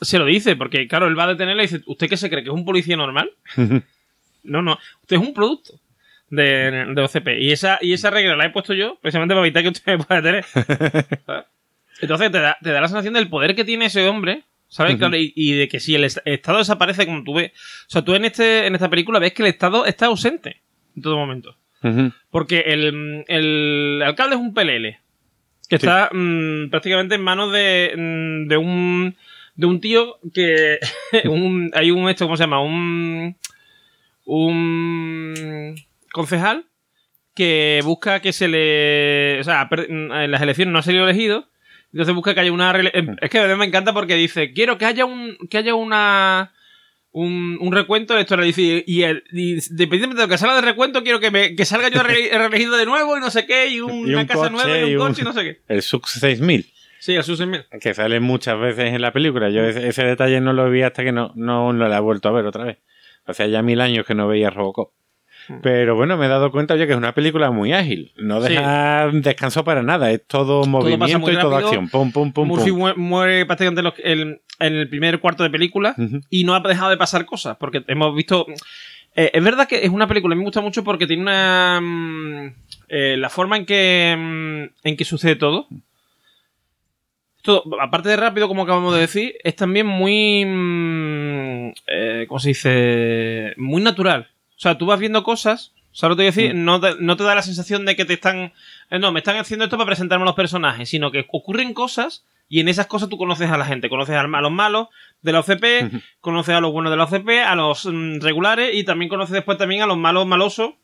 se lo dice, porque claro, él va a detenerle y dice: ¿Usted qué se cree? ¿Que es un policía normal? No, no. Usted es un producto de, de OCP. Y esa, y esa regla la he puesto yo precisamente para evitar que usted me pueda tener. Entonces te da, te da la sensación del poder que tiene ese hombre. ¿Sabes? Claro, y, y de que si el est- Estado desaparece como tú ves. O sea, tú en, este, en esta película ves que el Estado está ausente en todo momento. Porque el, el alcalde es un PLL. Que Sí. está mm, prácticamente en manos de, mm, de un de un tío que un- hay un esto cómo se llama un un concejal que busca que se le o sea en las elecciones no ha salido elegido entonces busca que haya una em, es que además me encanta porque dice quiero que haya un que haya una un, un recuento de esto y, el, y dependientemente de lo que salga de recuento quiero que, me, que salga yo re- reelegido de nuevo y no sé qué y una Y un casa coche nueva y un y un- coche y no sé qué El Sux 6000. sí el Susan que sale muchas veces en la película. Yo ese, ese detalle no lo vi hasta que no, no, no la he vuelto a ver otra vez. Hacía ya mil años que no veía Robocop. Hmm. Pero bueno, me he dado cuenta oye, que es una película muy ágil. No Sí. deja descanso para nada. Es todo movimiento y toda rápido. acción. Pum, pum, pum, Murphy pum. mue- muere prácticamente en, los- el- en el primer cuarto de película y no ha dejado de pasar cosas porque hemos visto eh, es verdad que es una película me gusta mucho porque tiene una mm, eh, la forma en que mm, en que sucede todo todo aparte de rápido como acabamos de decir es también muy mm, eh, cómo se dice muy natural o sea tú vas viendo cosas ¿Sabes lo que te quiero decir? No, te, no te da la sensación de que te están. eh, no, me están haciendo esto para presentarme a los personajes, sino que ocurren cosas y en esas cosas tú conoces a la gente. Conoces a los malos de la OCP, conoces a los buenos de la OCP, a los mm, regulares y también conoces después también a los malos malosos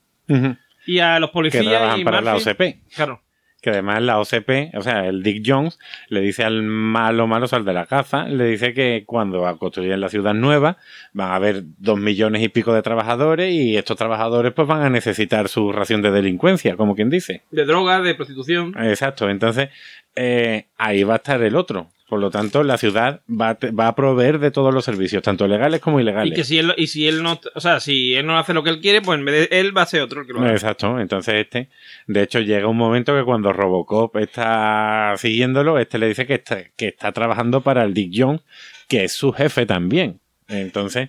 y a los Que policías. trabajan y para la. OCP. Claro. Que además la OCP, o sea, el Dick Jones, le dice al malo malo, al de la caza, le dice que cuando construyen la ciudad nueva van a haber dos millones y pico de trabajadores y estos trabajadores pues van a necesitar su ración de delincuencia, como quien dice. De drogas, de prostitución. Exacto, entonces eh, ahí va a estar el otro. Por lo tanto, la ciudad va a, te- va a proveer de todos los servicios, tanto legales como Y ilegales. que si él, y si él no, o sea, si él no hace lo que él quiere, pues en vez de él va a ser otro el que lo haga. Exacto, entonces este, de hecho llega un momento que cuando Robocop está siguiéndolo, este le dice que está, que está trabajando para el Dick Jones, que es su jefe también. Entonces,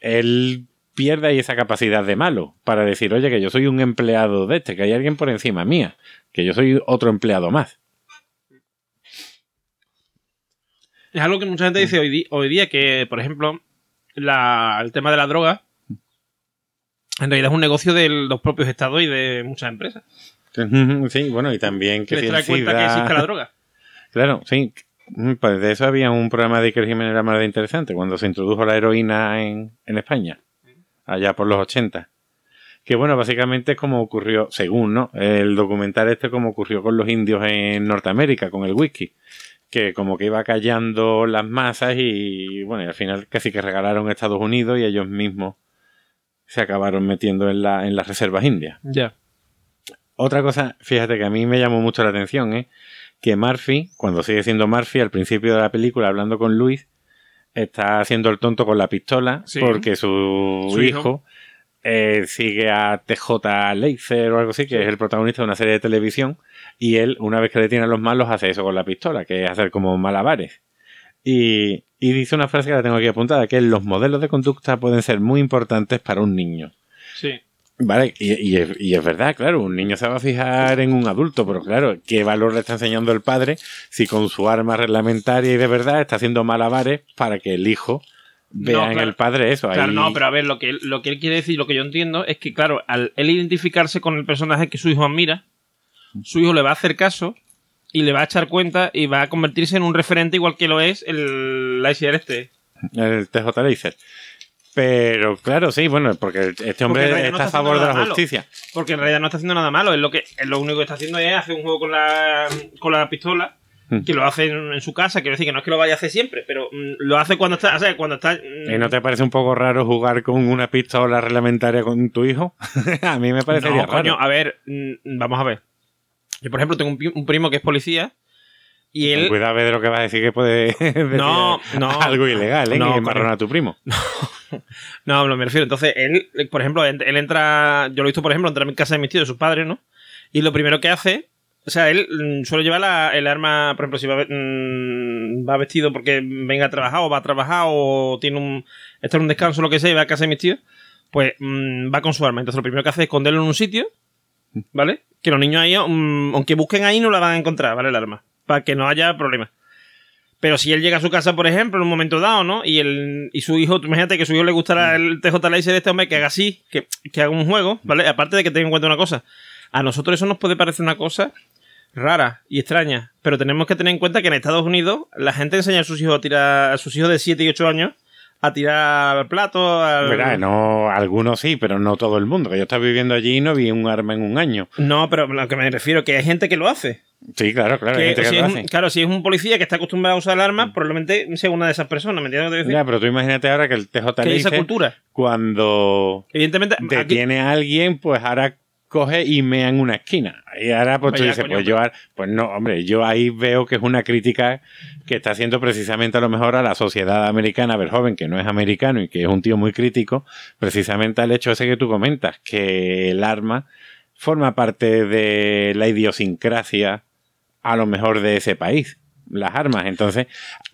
él pierde ahí esa capacidad de malo para decir, oye, que yo soy un empleado de este, que hay alguien por encima mía, que yo soy otro empleado más. Es algo que mucha gente dice hoy, día que, por ejemplo, la- el tema de la droga en realidad es un negocio de los propios estados y de muchas empresas. Sí, bueno, y también Que les trae cuenta que existe la droga. Claro, sí. Mm, Pues de eso había un programa de Iker Jiménez la de interesante, cuando se introdujo la heroína en, en España, allá por los 80. Que bueno, básicamente es como ocurrió, según, ¿no? El documental este como ocurrió con los indios en Norteamérica, con el whisky. Que como que iba callando las masas y bueno, y al final casi que regalaron a Estados Unidos y ellos mismos se acabaron metiendo en, la, en las reservas indias. Ya. Otra cosa, fíjate que a mí me llamó mucho la atención, ¿eh? que Murphy, cuando sigue siendo Murphy, al principio de la película, hablando con Luis, está haciendo el tonto con la pistola Sí. porque su, Su hijo, hijo. Eh, sigue a TJ Laser o algo así, que es el protagonista de una serie de televisión, y él, una vez que le tiene a los malos, hace eso con la pistola, que es hacer como malabares. Y, y dice una frase que la tengo aquí apuntada, que es los modelos de conducta pueden ser muy importantes para un niño. Sí. Vale, y, y es, y es verdad, claro, un niño se va a fijar en un adulto, pero claro, ¿qué valor le está enseñando el padre si con su arma reglamentaria y de verdad está haciendo malabares para que el hijo vea No, claro. el padre eso? Claro, Ahí- no, pero a ver, lo que, él- lo que él quiere decir, lo que yo entiendo, es que, claro, al él identificarse con el personaje que su hijo admira, su hijo le va a hacer caso y le va a echar cuenta y va a convertirse en un referente igual que lo es el Lightyear este. El TJ Laser. Pero claro, sí, bueno, porque este hombre no está a favor de la malo. justicia. Porque en realidad no está haciendo nada malo. Es lo que es lo único que está haciendo es hacer un juego con la, con la pistola. Hmm. Que lo hace en, en su casa. Quiero decir que no es que lo vaya a hacer siempre, pero mm, lo hace cuando está. O sea, cuando está. mm, ¿Y no te parece un poco raro jugar con una pistola reglamentaria con tu hijo? a mí me parecería no, coño, raro. a ver, mm, vamos a ver. Yo, por ejemplo, tengo un, primo que es policía. Y él. Cuidado de lo que vas a decir que puede decir No, no. algo ilegal, ¿eh? No, que embarrona a tu primo. No, no me refiero. Entonces, él, por ejemplo, él, entra. Yo lo he visto, por ejemplo, entra mi casa de mis tíos, de sus padres, ¿no? Y lo primero que hace. O sea, él mm, suele llevar la- el arma, por ejemplo, si va, mm, va vestido porque venga a trabajar o va a trabajar o tiene un. está en un descanso lo que sea y va a casa de mis tíos, pues mm, va con su arma. Entonces, lo primero que hace es esconderlo en un sitio, ¿vale? Que los niños ahí, aunque busquen ahí, no la van a encontrar, ¿vale? El arma. Para que no haya problemas. Pero si él llega a su casa, por ejemplo, en un momento dado, ¿no? Y, el, y su hijo, imagínate que su hijo le gustará el TJ Laser de este hombre que haga así, que, que haga un juego, ¿vale? Aparte de que tenga en cuenta una cosa. A nosotros eso nos puede parecer una cosa rara y extraña, pero tenemos que tener en cuenta que en Estados Unidos la gente enseña a sus hijos a tirar, a sus hijos de 7 y 8 años a tirar al plato, al... Verá, no, algunos sí, pero no todo el mundo. Yo estaba viviendo allí y no vi un arma en un año. No, pero a lo que me refiero que hay gente que lo hace. Sí, claro, claro, hay Que gente que si lo es un- hace. claro, si es un policía que está acostumbrado a usar el arma, probablemente sea una de esas personas, ¿me entiendes lo que te quiero decir? Ya, pero tú imagínate ahora que el TJ que esa cultura. cuando Evidentemente, aquí- detiene a alguien, pues ahora coge y mea en una esquina. Y ahora pues tú dices, coño, pues yo, pues no, hombre, yo ahí veo que es una crítica que está haciendo precisamente a lo mejor a la sociedad americana, ver joven, que no es americano y que es un tío muy crítico, precisamente al hecho ese que tú comentas, que el arma forma parte de la idiosincrasia a lo mejor de ese país, las armas. Entonces,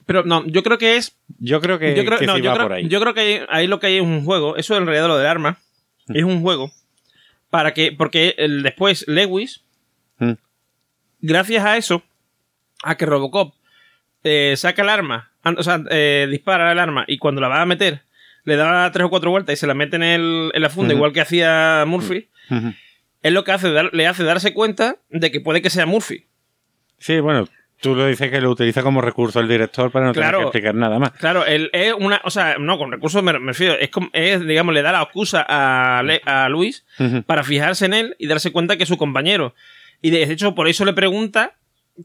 Pero no, yo creo que es. yo creo que, Yo creo, que no, sí yo va creo, por ahí. yo creo que ahí, ahí lo que hay es un juego. Eso en realidad lo del arma. Es un juego. Para que. Porque el, después Lewis, Mm. gracias a eso, a que Robocop eh, saca el arma, an- o sea, eh, dispara el arma y cuando la va a meter, le da tres o cuatro vueltas y se la mete en, el, en la funda, igual que hacía Murphy, es lo que hace, dar- le hace darse cuenta de que puede que sea Murphy. Sí, bueno, tú lo dices que lo utiliza como recurso el director para no tener que explicar nada más. Claro, él es una. O sea, no, con recursos me, me refiero. Es, como- es, digamos, le da la excusa a, Le- a Luis para fijarse en él y darse cuenta que es su compañero. Y de hecho, por eso le pregunta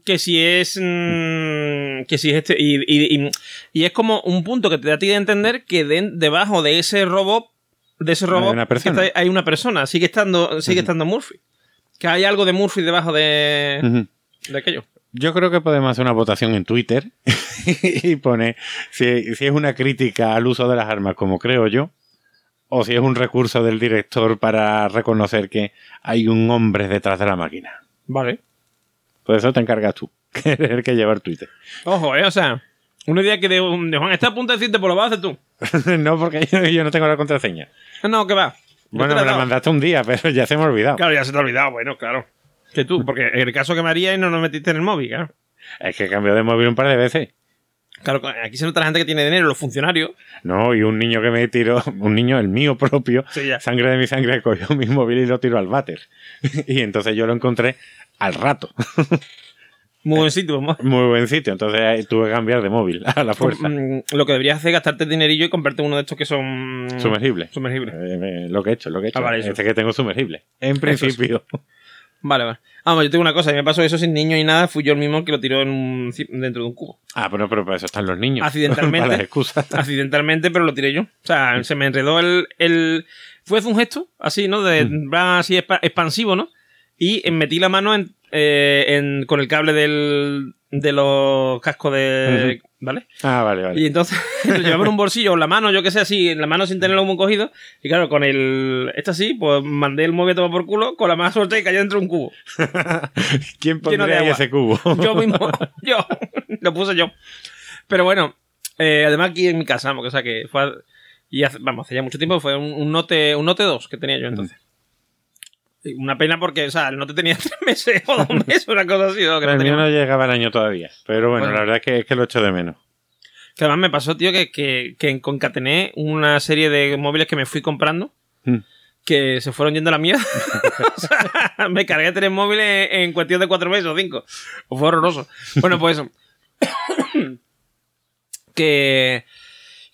que si es. mm, que si es este. Y, y- y- y es como un punto que te da a ti de entender que de- debajo de ese robot. De ese robot una persona. está- hay una persona. Sigue estando, sigue estando Murphy. Que hay algo de Murphy debajo de, de aquello. Yo creo que podemos hacer una votación en Twitter y poner si, si es una crítica al uso de las armas, como creo yo, o si es un recurso del director para reconocer que hay un hombre detrás de la máquina. Vale. Pues eso te encargas tú, que eres el que llevar Twitter. Ojo, eh, o sea. Una idea que de, de Juan está a punto de decirte, pues lo vas a hacer tú. no, porque yo, yo no tengo la contraseña. No, que va. Bueno, me la mandaste un día, pero ya se me ha olvidado. Claro, ya se te ha olvidado, bueno, claro. Que tú, porque en el caso que me haría y no nos metiste en el móvil, claro. Es que cambió de móvil un par de veces. Claro, aquí se nota la gente que tiene dinero, los funcionarios. No, y un niño que me tiró, un niño, el mío propio, Sí, sangre de mi sangre, cogió mi móvil y lo tiró al váter. y entonces yo lo encontré al rato. Muy buen sitio, vamos. Muy buen sitio. Entonces ahí tuve que cambiar de móvil a la fuerza. Mm, Lo que deberías hacer es gastarte el dinerillo y comprarte uno de estos que son. Sumergible. Sumergibles. Eh, eh, lo que he hecho, lo que he hecho. Ah, vale, este que tengo sumergible. En principio. Vale, vale. Vamos, yo tengo una cosa, a mí me pasó eso sin niño ni nada, fui yo el mismo que lo tiró en un dentro de un cubo. ah, pero, pero para eso están los niños. Accidentalmente. las excusas. Accidentalmente, pero lo tiré yo. O sea, se me enredó el. el... Fue un gesto, así, ¿no? De Mm. así expa- expansivo, ¿no? y metí la mano en, eh, en- con el cable del, de los cascos de... ¿Vale? Ah, vale, Y vale. entonces lo llevaba en un bolsillo en la mano, yo que sé, así, en la mano sin tenerlo muy cogido. Y claro, con el. Esto así, pues mandé el móvil a tomar por culo, con la mano suelta y cayó dentro de un cubo. ¿Quién pondría ahí ese cubo? Yo mismo, yo, lo puse yo. Pero bueno, eh, además aquí en mi casa, vamos, que, o sea que fue. a- y hace, vamos, hace ya mucho tiempo, fue un, un Note un Note 2 que tenía yo entonces. Y Una pena porque, o sea, el Note tenía tres meses o dos meses, una cosa así. ¿no? Que, no el tenía no llegaba al año todavía. Pero bueno, Bueno. la verdad es que, es que lo echo de menos. Que además me pasó, tío, que, que, que concatené una serie de móviles que me fui comprando. Mm. que se fueron yendo a la mierda. O sea, me cargué tres móviles en cuestión de cuatro meses o cinco. Fue horroroso. Bueno, pues eso. que,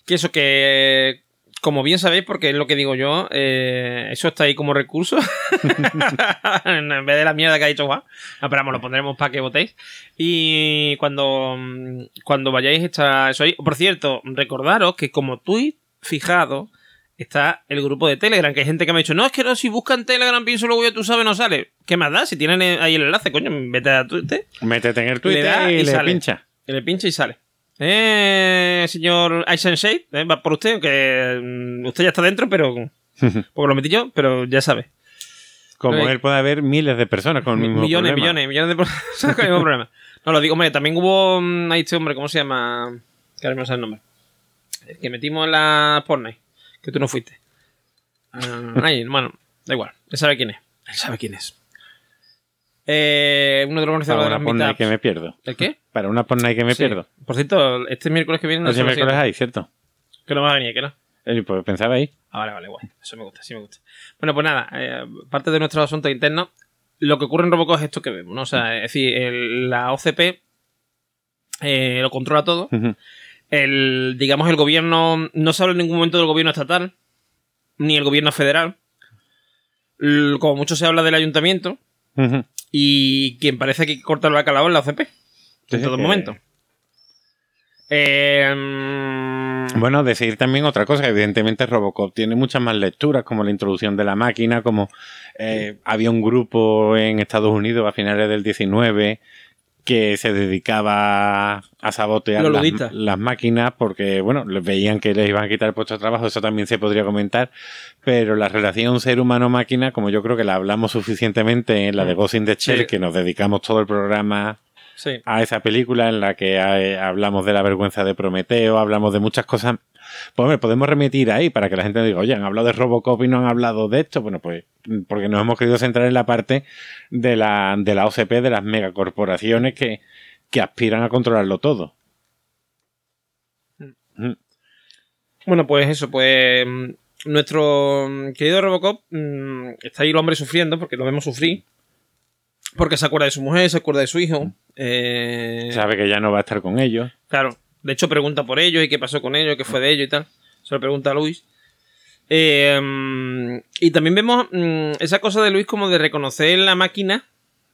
que eso, que como bien sabéis, porque es lo que digo yo, eh, eso está ahí como recurso. en vez de la mierda que ha dicho Juan. No, pero vamos, lo pondremos para que votéis. Y cuando, mm, cuando vayáis está eso ahí. Por cierto, recordaros que como tweet fijado está el grupo de Telegram, que hay gente que me ha dicho, no, es que no, si buscan Telegram, pienso luego ya tú sabes, no sale. ¿Qué más da? Si tienen ahí el enlace, coño, vete a Twitter, Métete en el Twitter da y, y le sale. pincha. y le pincha y sale. Eh, señor Shade, eh, va por usted, que mm, usted ya está dentro, pero porque lo metí yo, pero ya sabe. Como él puede haber miles de personas con el mismo millones, problema. millones, millones de personas con el mismo problema. No, lo digo, hombre, también hubo mm, ahí este hombre, ¿cómo se llama? Que ahora no sé el nombre. El que metimos en la Fortnite, que tú no fuiste. Ah, ahí, bueno, da igual, él sabe quién es. Él sabe quién es. Eh, uno de los Para organizadores de una las que me pierdo. ¿El qué? Para una porna que me Sí. pierdo. Por cierto, este miércoles que viene no lo miércoles hay, ¿cierto? Que no va a venir, que no. Eh, Pues pensaba ahí. Ah, vale, vale, guay. Eso me gusta, sí me gusta. Bueno, pues nada, eh, parte de nuestros asuntos internos, lo que ocurre en Robocop es esto que vemos, ¿no? O sea, es decir, el- la OCP eh, lo controla todo. El, digamos, el gobierno, no se habla en ningún momento del gobierno estatal, ni el gobierno federal. Como mucho se habla del ayuntamiento, Y quien parece que corta el bacalao es la OCP, Sí, en todo que- momento. Eh, mm, Bueno, decir también otra cosa, evidentemente Robocop tiene muchas más lecturas, como la introducción de la máquina, como eh, había un grupo en Estados Unidos a finales del 19 que se dedicaba a sabotear las, máquinas porque, bueno, veían que les iban a quitar el puesto de trabajo, eso también se podría comentar, pero la relación ser humano-máquina, como yo creo que la hablamos suficientemente en la de Ghost in the Shell, Sí. que nos dedicamos todo el programa sí. a esa película en la que eh, hablamos de la vergüenza de Prometeo, hablamos de muchas cosas. Pues hombre, podemos remitir ahí para que la gente diga, oye, han hablado de Robocop y no han hablado de esto. Bueno, pues porque nos hemos querido centrar en la parte de la, de la OCP, de las megacorporaciones que, que aspiran a controlarlo todo. Mm. Bueno, pues eso, pues mm, nuestro mm, querido Robocop está ahí el hombre sufriendo porque lo vemos sufrir. Porque se acuerda de su mujer, se acuerda de su hijo. eh, Sabe que ya no va a estar con ellos. Claro, de hecho pregunta por ellos y qué pasó con ellos, qué fue de ellos y tal. Se lo pregunta a Luis. Eh, mm, y también vemos mm, esa cosa de Luis como de reconocer la máquina.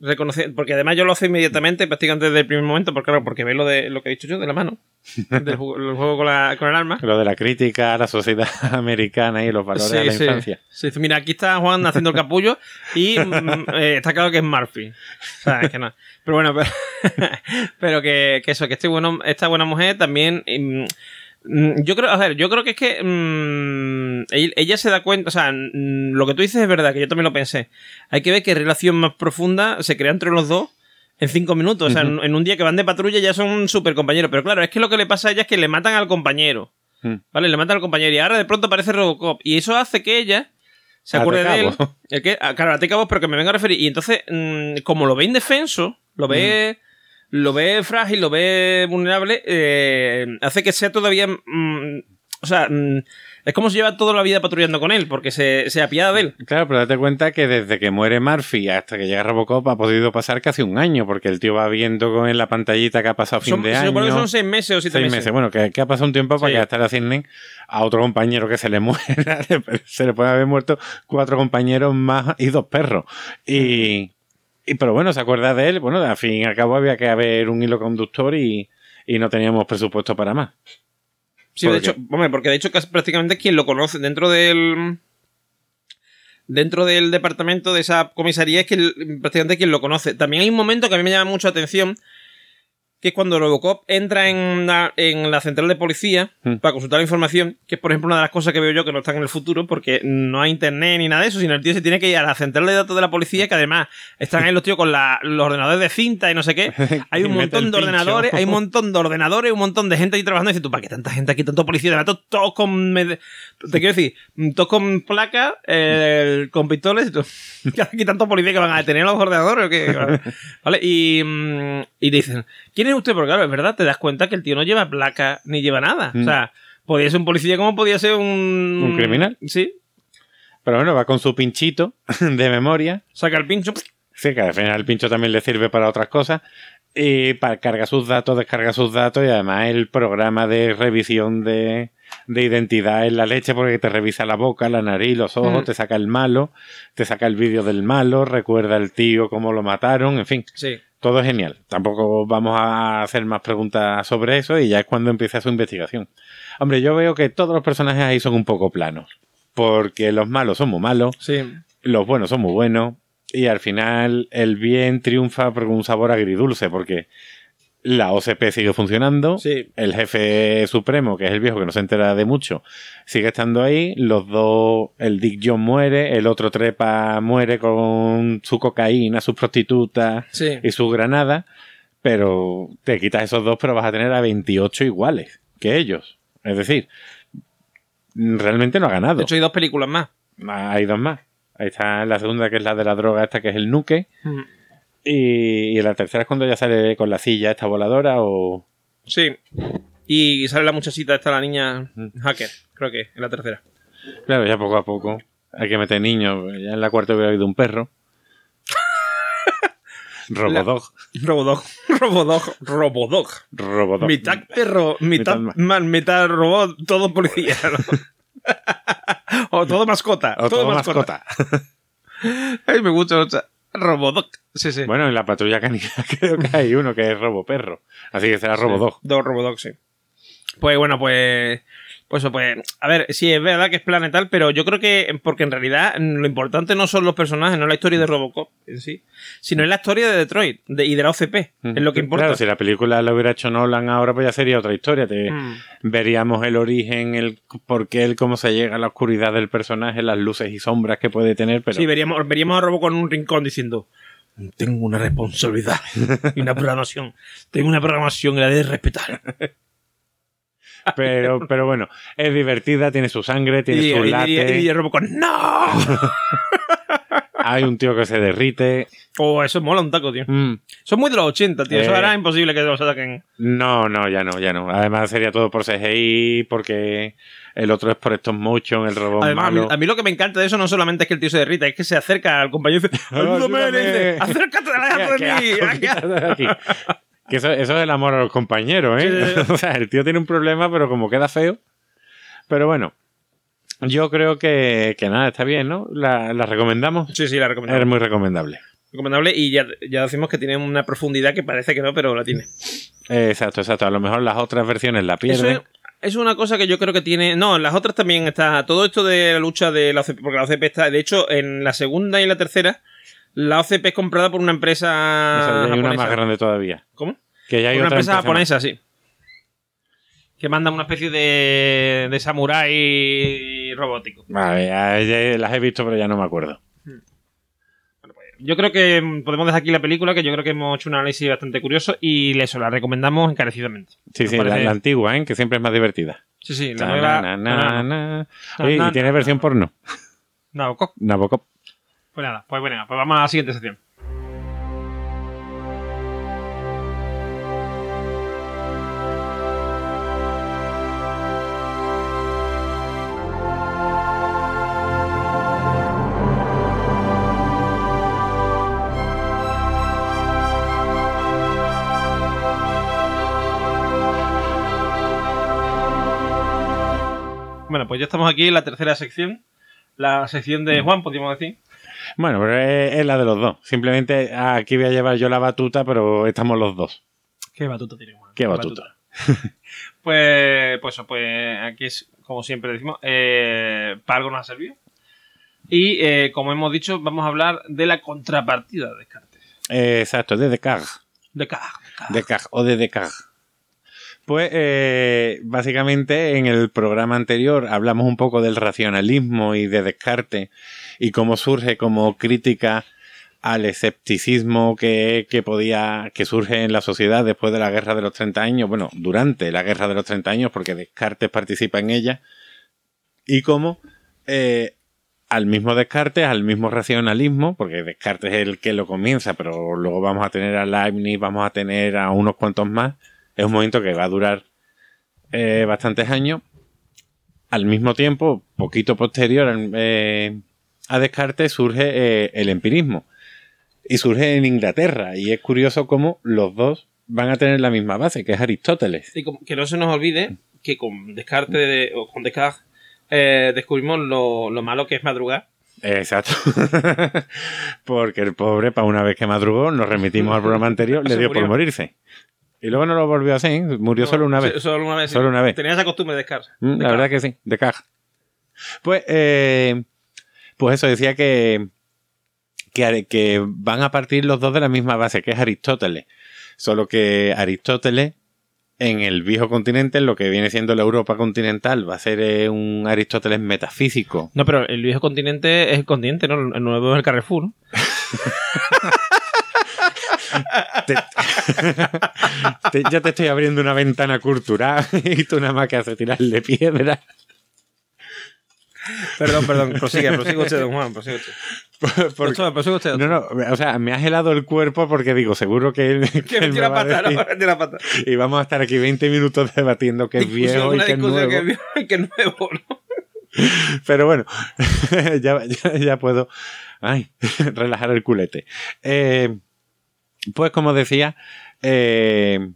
Reconocer, porque además yo lo hace inmediatamente, prácticamente desde el primer momento, porque claro, porque ve lo de lo que he dicho yo, de la mano. Del juego, el juego con, la- con el arma. Lo de la crítica a la sociedad americana y los valores de la Sí, sí. infancia. Sí, mira, aquí está Juan haciendo el capullo y mm, eh, está claro que es Murphy. O sea, es que no. Pero bueno, pero, pero que, que eso, que este bueno, esta buena mujer también. mm, mm, yo creo, a ver, yo creo que es que mm, ella, se da cuenta, o sea, mm, lo que tú dices es verdad, que yo también lo pensé. Hay que ver qué relación más profunda se crea entre los dos en cinco minutos. O sea, en, en un día que van de patrulla ya son súper compañeros. Pero claro, es que lo que le pasa a ella es que le matan al compañero. Mm. ¿Vale? Le matan al compañero y ahora de pronto aparece Robocop. Y eso hace que ella se acuerde de él. El que, ah, claro, ate cabos, pero que me venga a referir. Y entonces, mm, como lo ve indefenso, lo ve, lo ve frágil, lo ve vulnerable, eh, hace que sea todavía. mm, o sea, mm, es como si lleva toda la vida patrullando con él, porque se, se apiada de él. Claro, pero date cuenta que desde que muere Murphy hasta que llega Robocop ha podido pasar casi un año, porque el tío va viendo con en la pantallita que ha pasado fin Son, de se año. supone que son seis meses o siete seis meses. meses. Bueno, que, que ha pasado un tiempo para Sí. que hasta le asignen a otro compañero que se le muera. se le pueden haber muerto cuatro compañeros más y dos perros. Y, y pero bueno, se acuerda de él. Bueno, al fin y al cabo había que haber un hilo conductor y, y no teníamos presupuesto para más. Sí, de hecho, hombre, porque de hecho casi prácticamente quien lo conoce dentro del dentro del departamento de esa comisaría es que prácticamente quien lo conoce. También hay un momento que a mí me llama mucho la atención, que es cuando Robocop entra en la, en la central de policía Mm. para consultar información, que es por ejemplo una de las cosas que veo yo que no están en el futuro, porque no hay internet ni nada de eso, sino el tío se tiene que ir a la central de datos de la policía, que además están ahí los tíos con la- los ordenadores de cinta y no sé qué. Hay un montón de ordenadores, hay un montón de ordenadores, un montón de gente ahí trabajando. Y dices tú, ¿para qué tanta gente aquí, tanto policía? De verdad, todos, con. med- Te quiero decir, todos con placas, eh, con pistolas. Y tú, ¿qué hace aquí tanto policía que van a detener los ordenadores o qué? ¿Vale? Y, mm, y dicen, ¿quién es usted? Porque claro, es verdad, te das cuenta que el tío no lleva placa ni lleva nada. O Mm. sea, podía ser un policía como podía ser un. ¿Un criminal? Sí. Pero bueno, va con su pinchito de memoria. Saca el pincho. Sí, que al final el pincho también le sirve para otras cosas. Y para carga sus datos, descarga sus datos y además el programa de revisión de, de identidad es la leche porque te revisa la boca, la nariz, los ojos, Mm. te saca el malo, te saca el vídeo del malo, recuerda al tío cómo lo mataron, en fin, Sí. Todo es genial. Tampoco vamos a hacer más preguntas sobre eso y ya es cuando empieza su investigación. Hombre, yo veo que todos los personajes ahí son un poco planos. Porque los malos son muy malos, Sí. los buenos son muy buenos y al final el bien triunfa por un sabor agridulce porque la OCP sigue funcionando, Sí. el jefe supremo, que es el viejo que no se entera de mucho, sigue estando ahí, los dos, el Dick John muere, el otro trepa muere con su cocaína, sus prostitutas Sí. y su granada, pero te quitas esos dos pero vas a tener a 28 iguales que ellos. Es decir, realmente no ha ganado. De hecho, hay dos películas más. Hay dos más. Ahí está la segunda, que es la de la droga, esta que es el nuque. Y, y la tercera es cuando ya sale con la silla esta voladora o... Sí. Y sale la muchachita, esta la niña hacker, creo que, en la tercera. Claro, ya poco a poco. Hay que meter niños. Ya en la cuarta hubiera habido un perro. Robodog. Robodog, Robodog, Robodog. Robodog. Mitad perro, mitad Mitad man, mitad robot, todo policía. ¿no? o todo mascota. O todo, todo mascota. mascota. Ay, me gusta, mucho. Robodog. Sí, sí. Bueno, en la patrulla canina creo que hay uno que es Roboperro. Así que será Robodog. Dos Robodog, sí. Pues bueno, pues. Pues pues. A ver, sí, es verdad que es planetal, pero yo creo que. Porque en realidad mm, lo importante no son los personajes, no la historia de Robocop en sí, sino es la historia de Detroit de- y de la OCP. Es lo que importa. Claro, si la película la hubiera hecho Nolan ahora, pues ya sería otra historia. Te, Mm. Veríamos el origen, el por qué, el cómo se llega a la oscuridad del personaje, las luces y sombras que puede tener, pero Sí, veríamos, veríamos a Robocop en un rincón diciendo. Tengo una responsabilidad y una programación. Tengo una programación y la de respetar. Pero, pero bueno, es divertida, tiene su sangre, tiene Y, su y- late, y- y Robocop, ¡No! hay un tío que se derrite. Oh, eso mola un taco, tío. Mm, Son muy de los 80, tío. Eso Eh. era imposible que los ataquen. No, no, ya no, ya no. Además sería todo por CGI, porque el otro es por estos motion, el robot Además, a mí, malo. a mí lo que me encanta de eso no solamente es que el tío se derrita, es que se acerca al compañero y dice, ayúdame, dice, acércate, aléjate de mí. Que eso, eso es el amor a los compañeros, ¿eh? Sí, o sea, el tío tiene un problema, pero como queda feo. Pero bueno, yo creo que, que nada, está bien, ¿no? La, la recomendamos. Sí, sí, la Es recomendable. muy recomendable. Recomendable y ya, ya decimos que tiene una profundidad que parece que no, pero la tiene. Exacto, exacto. A lo mejor las otras versiones la Eso pierden. es, es una cosa que yo creo que tiene. No, en las otras también está. Todo esto de la lucha de la OCP, porque la OCP está. De hecho, en la segunda y la tercera, la OCP es comprada por una empresa. O sea, ya hay una japonesa. más grande todavía. ¿Cómo? Que ya hay Por una otra empresa más. japonesa, sí. Que manda una especie de, de samurái robótico. Vale, ya- ya las he visto, pero ya no me acuerdo. Yo creo que podemos dejar aquí la película, que yo creo que hemos hecho un análisis bastante curioso y eso, la recomendamos encarecidamente. Sí, sí, la, antigua, ¿eh? Que siempre es más divertida. Sí, sí, la nueva. na, na, na. Na, Oye, na, y tiene versión porno. Nabokov. Nabokov. Pues nada, pues bueno, pues vamos a la siguiente sección. Bueno, pues ya estamos aquí en la tercera sección. La sección de Juan, podríamos decir. Bueno, pero es, es la de los dos. Simplemente aquí voy a llevar yo la batuta, pero estamos los dos. ¿Qué batuta tiene Juan? ¿Qué batuta? pues, pues, pues aquí es, como siempre decimos, eh, para algo nos ha servido. Y eh, como hemos dicho, vamos a hablar de la contrapartida de Descartes. Eh, exacto, de Descartes. Descartes. Descartes o de Descartes. Pues eh, básicamente en el programa anterior hablamos un poco del racionalismo y de Descartes y cómo surge como crítica al escepticismo que, que, podía, que surge en la sociedad después de la guerra de los 30 años, bueno, durante la guerra de los 30 años, porque Descartes participa en ella, y cómo eh, al mismo Descartes, al mismo racionalismo, porque Descartes es el que lo comienza, pero luego vamos a tener a Leibniz, vamos a tener a unos cuantos más, es un momento que va a durar eh, bastantes años. Al mismo tiempo, poquito posterior eh, a Descartes, surge eh, el empirismo. Y surge en Inglaterra. Y es curioso cómo los dos van a tener la misma base, que es Aristóteles. Y que no se nos olvide que con Descartes o con Descartes eh, descubrimos lo, lo malo que es madrugar. Exacto. Porque el pobre, para una vez que madrugó, nos remitimos al programa anterior, le dio por morirse. Y luego no lo volvió a hacer, murió No, solo una vez. Solo una vez. sí. Solo una vez. Tenía esa costumbre de Descartes. Mm, La verdad que sí, de caja. Pues, eh, pues eso decía que, que, que van a partir los dos de la misma base, que es Aristóteles. Solo que Aristóteles, en el viejo continente, en lo que viene siendo la Europa continental, va a ser eh, un Aristóteles metafísico. No, pero el viejo continente es el continente, ¿no? El nuevo es el Carrefour. ¿no? Te- te- ya te estoy abriendo una ventana cultural y tú nada más que haces tirarle piedra. Perdón, perdón. Prosigue, prosigue usted, don Juan. Prosigue usted. Prosigue no, no, o sea, me has helado el cuerpo porque digo, seguro que, que Que él me a pata, decir- no, me tira pata. Y vamos a estar aquí 20 minutos debatiendo qué es viejo y qué es nuevo. que es viejo y que es nuevo, ¿no? Pero bueno, ya, ya- ya puedo ay, relajar el culete. Eh, pues como decía, eh,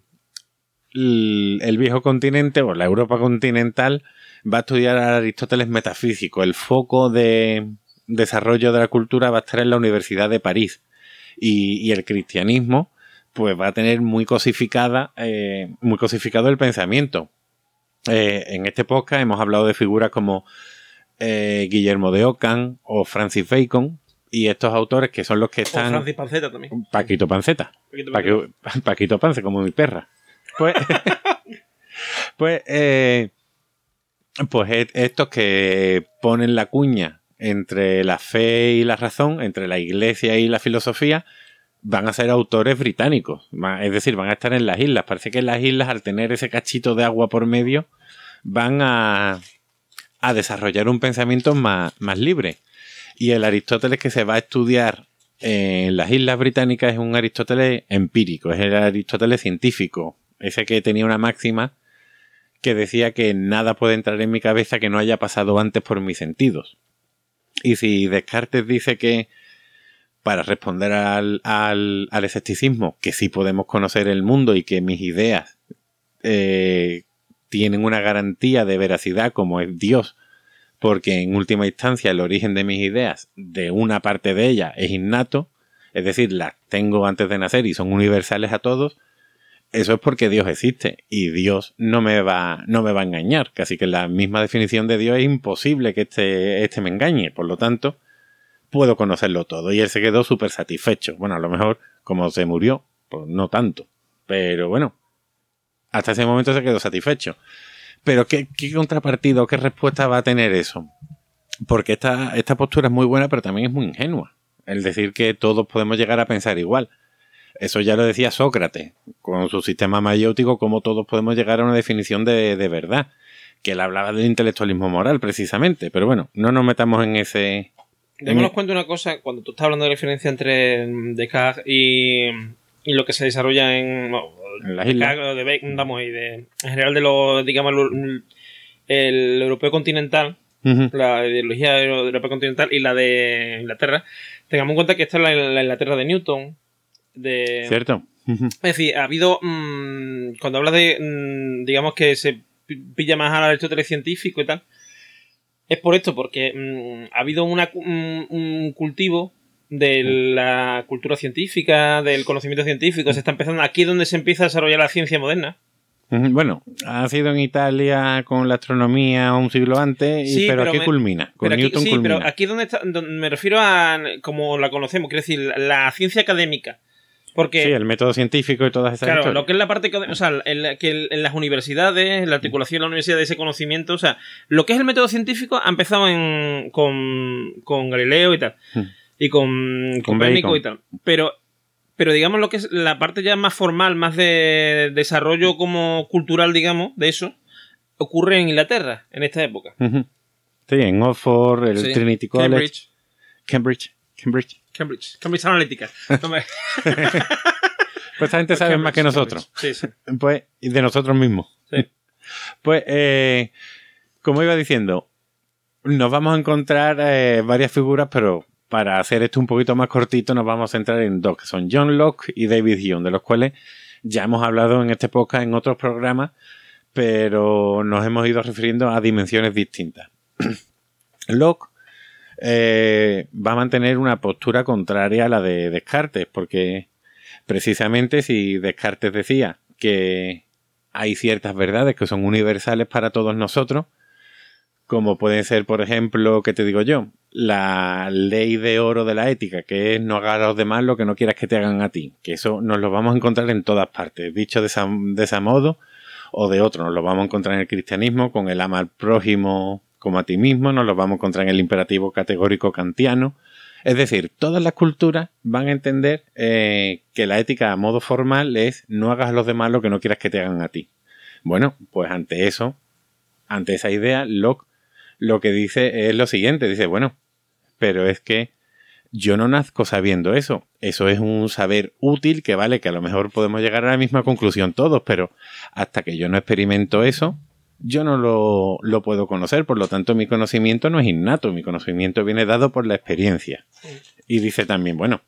el, el viejo continente o la Europa continental va a estudiar a Aristóteles metafísico. El foco de desarrollo de la cultura va a estar en la Universidad de París. Y, y el cristianismo pues va a tener muy cosificada, eh, muy cosificado el pensamiento. Eh, en este podcast hemos hablado de figuras como eh, Guillermo de Ockham o Francis Bacon y estos autores que son los que O están Francis Panceta también. Paquito Panceta Paquito Panceta. Paqui- Paquito Pance como mi perra pues pues eh, pues estos que ponen la cuña entre la fe y la razón entre la iglesia y la filosofía van a ser autores británicos es decir van a estar en las islas parece que las islas al tener ese cachito de agua por medio van a a desarrollar un pensamiento más, más libre. Y el Aristóteles que se va a estudiar en las Islas Británicas es un Aristóteles empírico, es el Aristóteles científico, ese que tenía una máxima que decía que nada puede entrar en mi cabeza que no haya pasado antes por mis sentidos. Y si Descartes dice que para responder al, al, al escepticismo, que sí podemos conocer el mundo y que mis ideas eh, tienen una garantía de veracidad como es Dios, porque en última instancia el origen de mis ideas, de una parte de ellas, es innato, es decir, las tengo antes de nacer y son universales a todos, eso es porque Dios existe y Dios no me va, no me va a engañar. Casi que la misma definición de Dios es imposible que este, este me engañe. Por lo tanto, puedo conocerlo todo. Y él se quedó súper satisfecho. Bueno, a lo mejor, como se murió, pues no tanto. Pero bueno, hasta ese momento se quedó satisfecho. Pero ¿qué, qué contrapartido, qué respuesta va a tener eso? Porque esta, esta postura es muy buena, pero también es muy ingenua. El decir que todos podemos llegar a pensar igual. Eso ya lo decía Sócrates, con su sistema mayéutico, cómo todos podemos llegar a una definición de, de verdad. Que él hablaba del intelectualismo moral, precisamente. Pero bueno, no nos metamos en ese. Démonos cuenta de una cosa, cuando tú estás hablando de la diferencia entre Descartes y, y lo que se desarrolla en, no, En las islas. De Bacon, vamos, y de, en general de lo, digamos, el europeo continental, la ideología de europeo continental y la de Inglaterra, tengamos en cuenta que esta es la, la Inglaterra de Newton, de, ¿Cierto? Es decir, ha habido. mm, cuando hablas de. mm, digamos que se pi- pilla más al Aristóteles científico y tal. Es por esto, porque mm, ha habido una un, cultivo de la cultura científica, del conocimiento científico. Se está empezando. Aquí es donde se empieza a desarrollar la ciencia moderna. Bueno, ha sido en Italia con la astronomía un siglo antes, y- pero, pero aquí me- culmina. Con Pero aquí, Newton sí, culmina. pero aquí donde está, donde me refiero a como la conocemos, quiero decir, la ciencia académica. Porque, Sí, el método científico y todas esas claro, historias. lo que es la parte, acad- o sea, en, la- que en las universidades, en la articulación de la universidad de ese conocimiento, o sea, lo que es el método científico ha empezado en, con, con Galileo y tal, y con, Con Copérnico y tal. Pero, pero digamos lo que es la parte ya más formal, más de desarrollo como cultural, digamos, de eso, ocurre en Inglaterra, en esta época. Sí, en Oxford, el Sí. Trinity College, Cambridge. Cambridge. Cambridge. Cambridge. Cambridge Analytica. No me- Pues esta gente sabe más que nosotros. Sí, sí. Pues, y de nosotros mismos. Sí. Pues, eh, como iba diciendo, nos vamos a encontrar eh, varias figuras, pero para hacer esto un poquito más cortito, nos vamos a centrar en dos, que son John Locke y David Hume, de los cuales ya hemos hablado en este podcast, en otros programas, pero nos hemos ido refiriendo a dimensiones distintas. Locke eh, va a mantener una postura contraria a la de Descartes, porque precisamente si Descartes decía que hay ciertas verdades que son universales para todos nosotros, como pueden ser, por ejemplo, ¿qué te digo yo? La ley de oro de la ética, que es no hagas a los demás lo que no quieras que te hagan a ti, que eso nos lo vamos a encontrar en todas partes, dicho de esa, de modo o de otro, nos lo vamos a encontrar en el cristianismo con el ama al prójimo como a ti mismo, nos lo vamos a encontrar en el imperativo categórico kantiano, es decir, todas las culturas van a entender eh, que la ética a modo formal es no hagas a los demás lo que no quieras que te hagan a ti. Bueno, pues ante eso, ante esa idea, Locke lo que dice es lo siguiente, dice, bueno, pero es que yo no nazco sabiendo eso, eso es un saber útil que vale, que a lo mejor podemos llegar a la misma conclusión todos, pero hasta que yo no experimento eso, yo no lo, lo puedo conocer, por lo tanto mi conocimiento no es innato, mi conocimiento viene dado por la experiencia. Y dice también, bueno,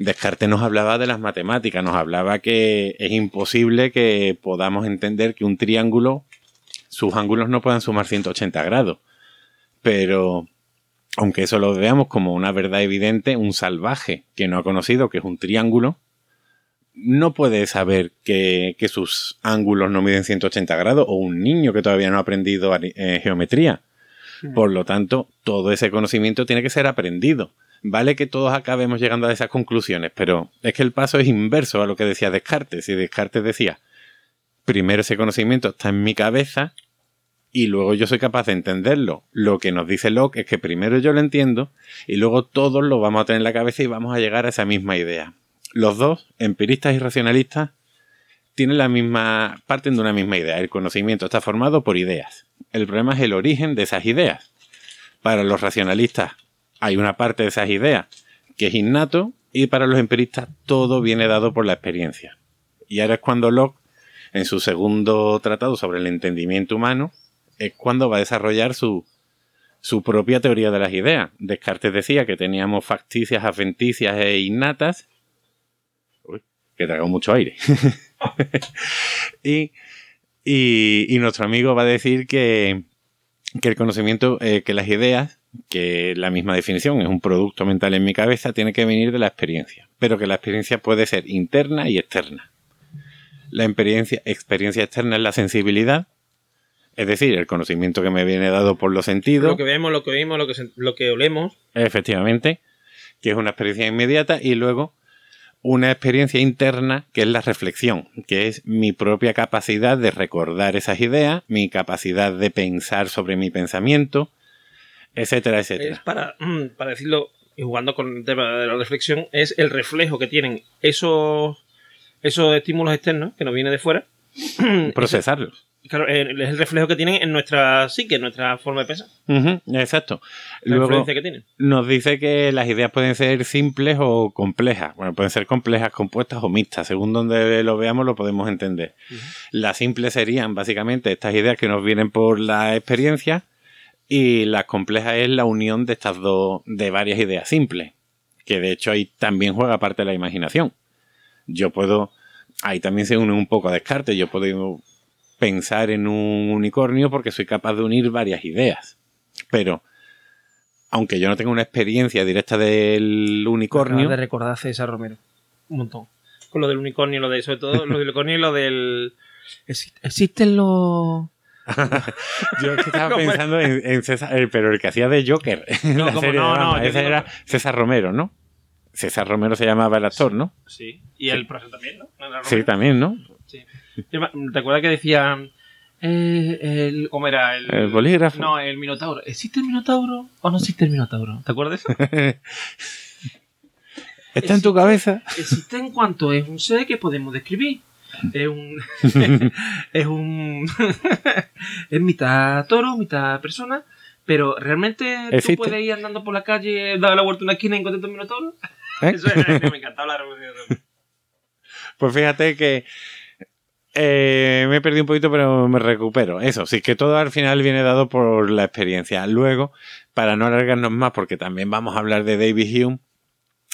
Descartes nos hablaba de las matemáticas, nos hablaba que es imposible que podamos entender que un triángulo, sus ángulos no puedan sumar 180 grados. Pero, aunque eso lo veamos como una verdad evidente, un salvaje que no ha conocido que es un triángulo, no puede saber que, que sus ángulos no miden 180 grados, o un niño que todavía no ha aprendido eh, geometría. Por lo tanto, todo ese conocimiento tiene que ser aprendido. Vale que todos acabemos llegando a esas conclusiones, pero es que el paso es inverso a lo que decía Descartes. Y Descartes decía, primero ese conocimiento está en mi cabeza y luego yo soy capaz de entenderlo. Lo que nos dice Locke es que primero yo lo entiendo y luego todos lo vamos a tener en la cabeza y vamos a llegar a esa misma idea. Los dos, empiristas y racionalistas, tienen la misma, parten de una misma idea. El conocimiento está formado por ideas. El problema es el origen de esas ideas. Para los racionalistas hay una parte de esas ideas que es innato y para los empiristas todo viene dado por la experiencia. Y ahora es cuando Locke, en su segundo tratado sobre el entendimiento humano, es cuando va a desarrollar su, su propia teoría de las ideas. Descartes decía que teníamos facticias, adventicias e innatas. Que tragó mucho aire. y, y, y nuestro amigo va a decir que, que el conocimiento, eh, que las ideas, que la misma definición es un producto mental en mi cabeza, tiene que venir de la experiencia. Pero que la experiencia puede ser interna y externa. La experiencia, experiencia externa es la sensibilidad, es decir, el conocimiento que me viene dado por los sentidos. Lo que vemos, lo que oímos, lo que, lo que olemos. Efectivamente, que es una experiencia inmediata y luego una experiencia interna que es la reflexión, que es mi propia capacidad de recordar esas ideas, mi capacidad de pensar sobre mi pensamiento, etcétera, Es etcétera. para, mm, para decirlo, y jugando con el tema de la reflexión, es el reflejo que tienen esos, esos estímulos externos que nos vienen de fuera. Procesarlos. Claro, eh, es el reflejo que tienen en nuestra psique, en nuestra forma de pensar. Exacto. La Luego influencia que tienen. nos dice que las ideas pueden ser simples o complejas. Bueno, pueden ser complejas, compuestas o mixtas. Según donde lo veamos lo podemos entender. Las simples serían básicamente estas ideas que nos vienen por la experiencia y las complejas es la unión de estas dos, de varias ideas simples. Que de hecho ahí también juega parte de la imaginación. Yo puedo, ahí también se une un poco a Descartes, yo puedo pensar en un unicornio porque soy capaz de unir varias ideas. Pero, aunque yo no tenga una experiencia directa del unicornio, Acabas de recordar a César Romero. Un montón. Con lo del unicornio, lo de, sobre todo lo del unicornio y lo del. Exi- Existen los. Yo es que estaba ¿Cómo pensando en, en César, eh, pero el que hacía de Joker. No, No, no, Ese era César Romero, ¿no? César Romero se llamaba el actor, ¿no? Sí. Y el profesor también, ¿no? ¿No era Sí, también, ¿no? ¿Te acuerdas que decían. Eh, el, ¿Cómo era? El, El bolígrafo. No, el Minotauro. ¿Existe el Minotauro o no existe el Minotauro? ¿Te acuerdas de eso? ¿Está en tu cabeza? Existe en cuanto es un ser que podemos describir. Es un. es un. es mitad toro, mitad persona. Pero realmente ¿Existe? tú puedes ir andando por la calle, dar la vuelta a una esquina y encontrar un minotauro. ¿Eh? Eso es, me encantaba la revolución. Pues fíjate que eh, me he perdido un poquito, pero me recupero. Eso, sí que todo al final viene dado por la experiencia. Luego, para no alargarnos más, porque también vamos a hablar de David Hume,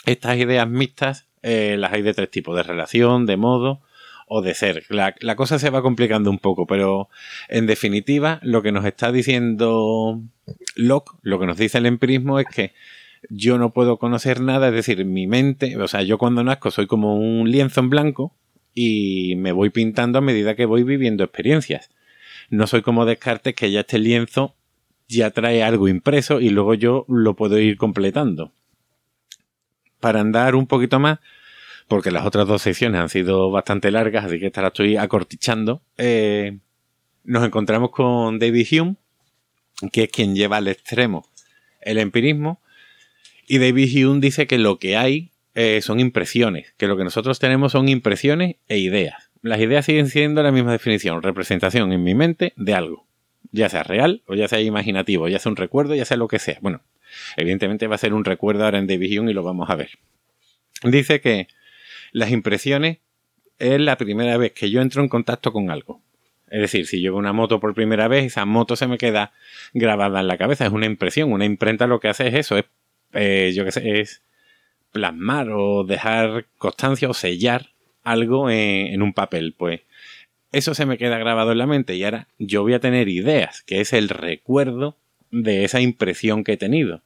estas ideas mixtas eh, las hay de tres tipos, de relación, de modo o de ser. La, cosa se va complicando un poco, pero en definitiva, lo que nos está diciendo Locke, lo que nos dice el empirismo es que yo no puedo conocer nada, es decir, mi mente, o sea, yo cuando nazco soy como un lienzo en blanco y me voy pintando a medida que voy viviendo experiencias. No soy como Descartes que ya este lienzo ya trae algo impreso y luego yo lo puedo ir completando. Para andar un poquito más, porque las otras dos secciones han sido bastante largas, así que esta la estoy acortichando, eh, nos encontramos con David Hume, que es quien lleva al extremo el empirismo, y David Hume dice que lo que hay eh, son impresiones, que lo que nosotros tenemos son impresiones e ideas. Las ideas siguen siendo la misma definición, representación en mi mente de algo, ya sea real o ya sea imaginativo, ya sea un recuerdo, ya sea lo que sea. Bueno, evidentemente va a ser un recuerdo ahora en Hume y lo vamos a ver. Dice que las impresiones es la primera vez que yo entro en contacto con algo. Es decir, si yo veo una moto por primera vez, esa moto se me queda grabada en la cabeza. Es una impresión. Una imprenta lo que hace es eso, es, eh, yo qué sé, es plasmar o dejar constancia o sellar algo en, un papel. Pues eso se me queda grabado en la mente y ahora yo voy a tener ideas, que es el recuerdo de esa impresión que he tenido.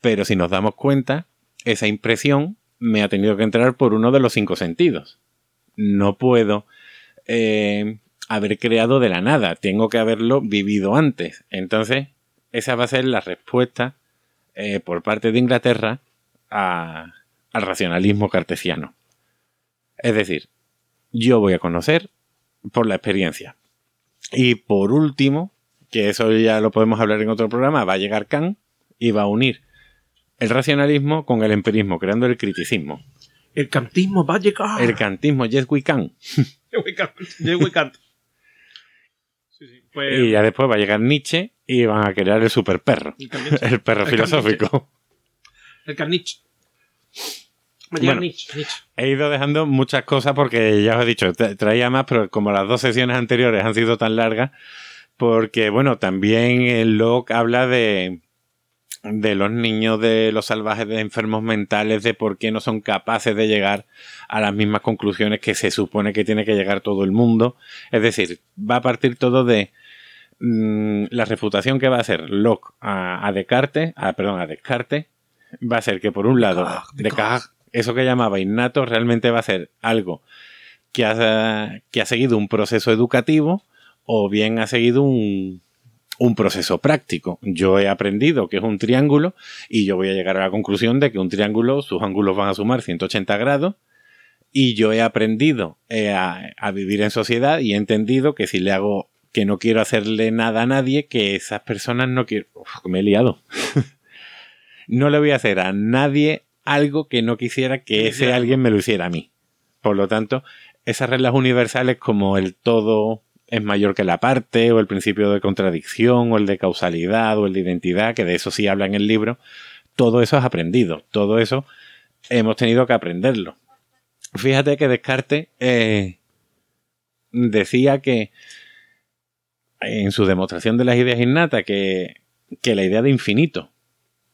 Pero si nos damos cuenta, esa impresión me ha tenido que entrar por uno de los cinco sentidos. No puedo eh, haber creado de la nada, tengo que haberlo vivido antes. Entonces, esa va a ser la respuesta eh, por parte de Inglaterra a- al racionalismo cartesiano. Es decir, yo voy a conocer por la experiencia. Y por último, que eso ya lo podemos hablar en otro programa, va a llegar Kant y va a unir el racionalismo con el empirismo, creando el criticismo. El cantismo va a llegar. El kantismo, yes we can. Yes, we can. Yes, we can. Sí, sí. Pues, Y ya después va a llegar Nietzsche y van a crear el super perro. el perro El filosófico. El llegar Bueno. He ido dejando muchas cosas porque ya os he dicho, tra- traía más, pero como las dos sesiones anteriores han sido tan largas, porque bueno, también el Locke habla de, de los niños, de los salvajes, de enfermos mentales, de por qué no son capaces de llegar a las mismas conclusiones que se supone que tiene que llegar todo el mundo. Es decir, va a partir todo de mm, la refutación que va a hacer Locke a, a Descartes, a, perdón, a Descartes, va a ser que por un lado, Descartes, eso que llamaba innato realmente va a ser algo que ha, que ha seguido un proceso educativo o bien ha seguido un, un proceso práctico. Yo he aprendido que es un triángulo y yo voy a llegar a la conclusión de que un triángulo, sus ángulos van a sumar 180 grados y yo he aprendido eh, a, a vivir en sociedad y he entendido que si le hago que no quiero hacerle nada a nadie, que esas personas no quiero... Uf, me he liado. no le voy a hacer a nadie algo que no quisiera que ese alguien me lo hiciera a mí. Por lo tanto, esas reglas universales como el todo es mayor que la parte, o el principio de contradicción, o el de causalidad, o el de identidad, que de eso sí habla en el libro, todo eso es aprendido, todo eso hemos tenido que aprenderlo. Fíjate que Descartes eh, decía que en su demostración de las ideas innatas que, que la idea de infinito,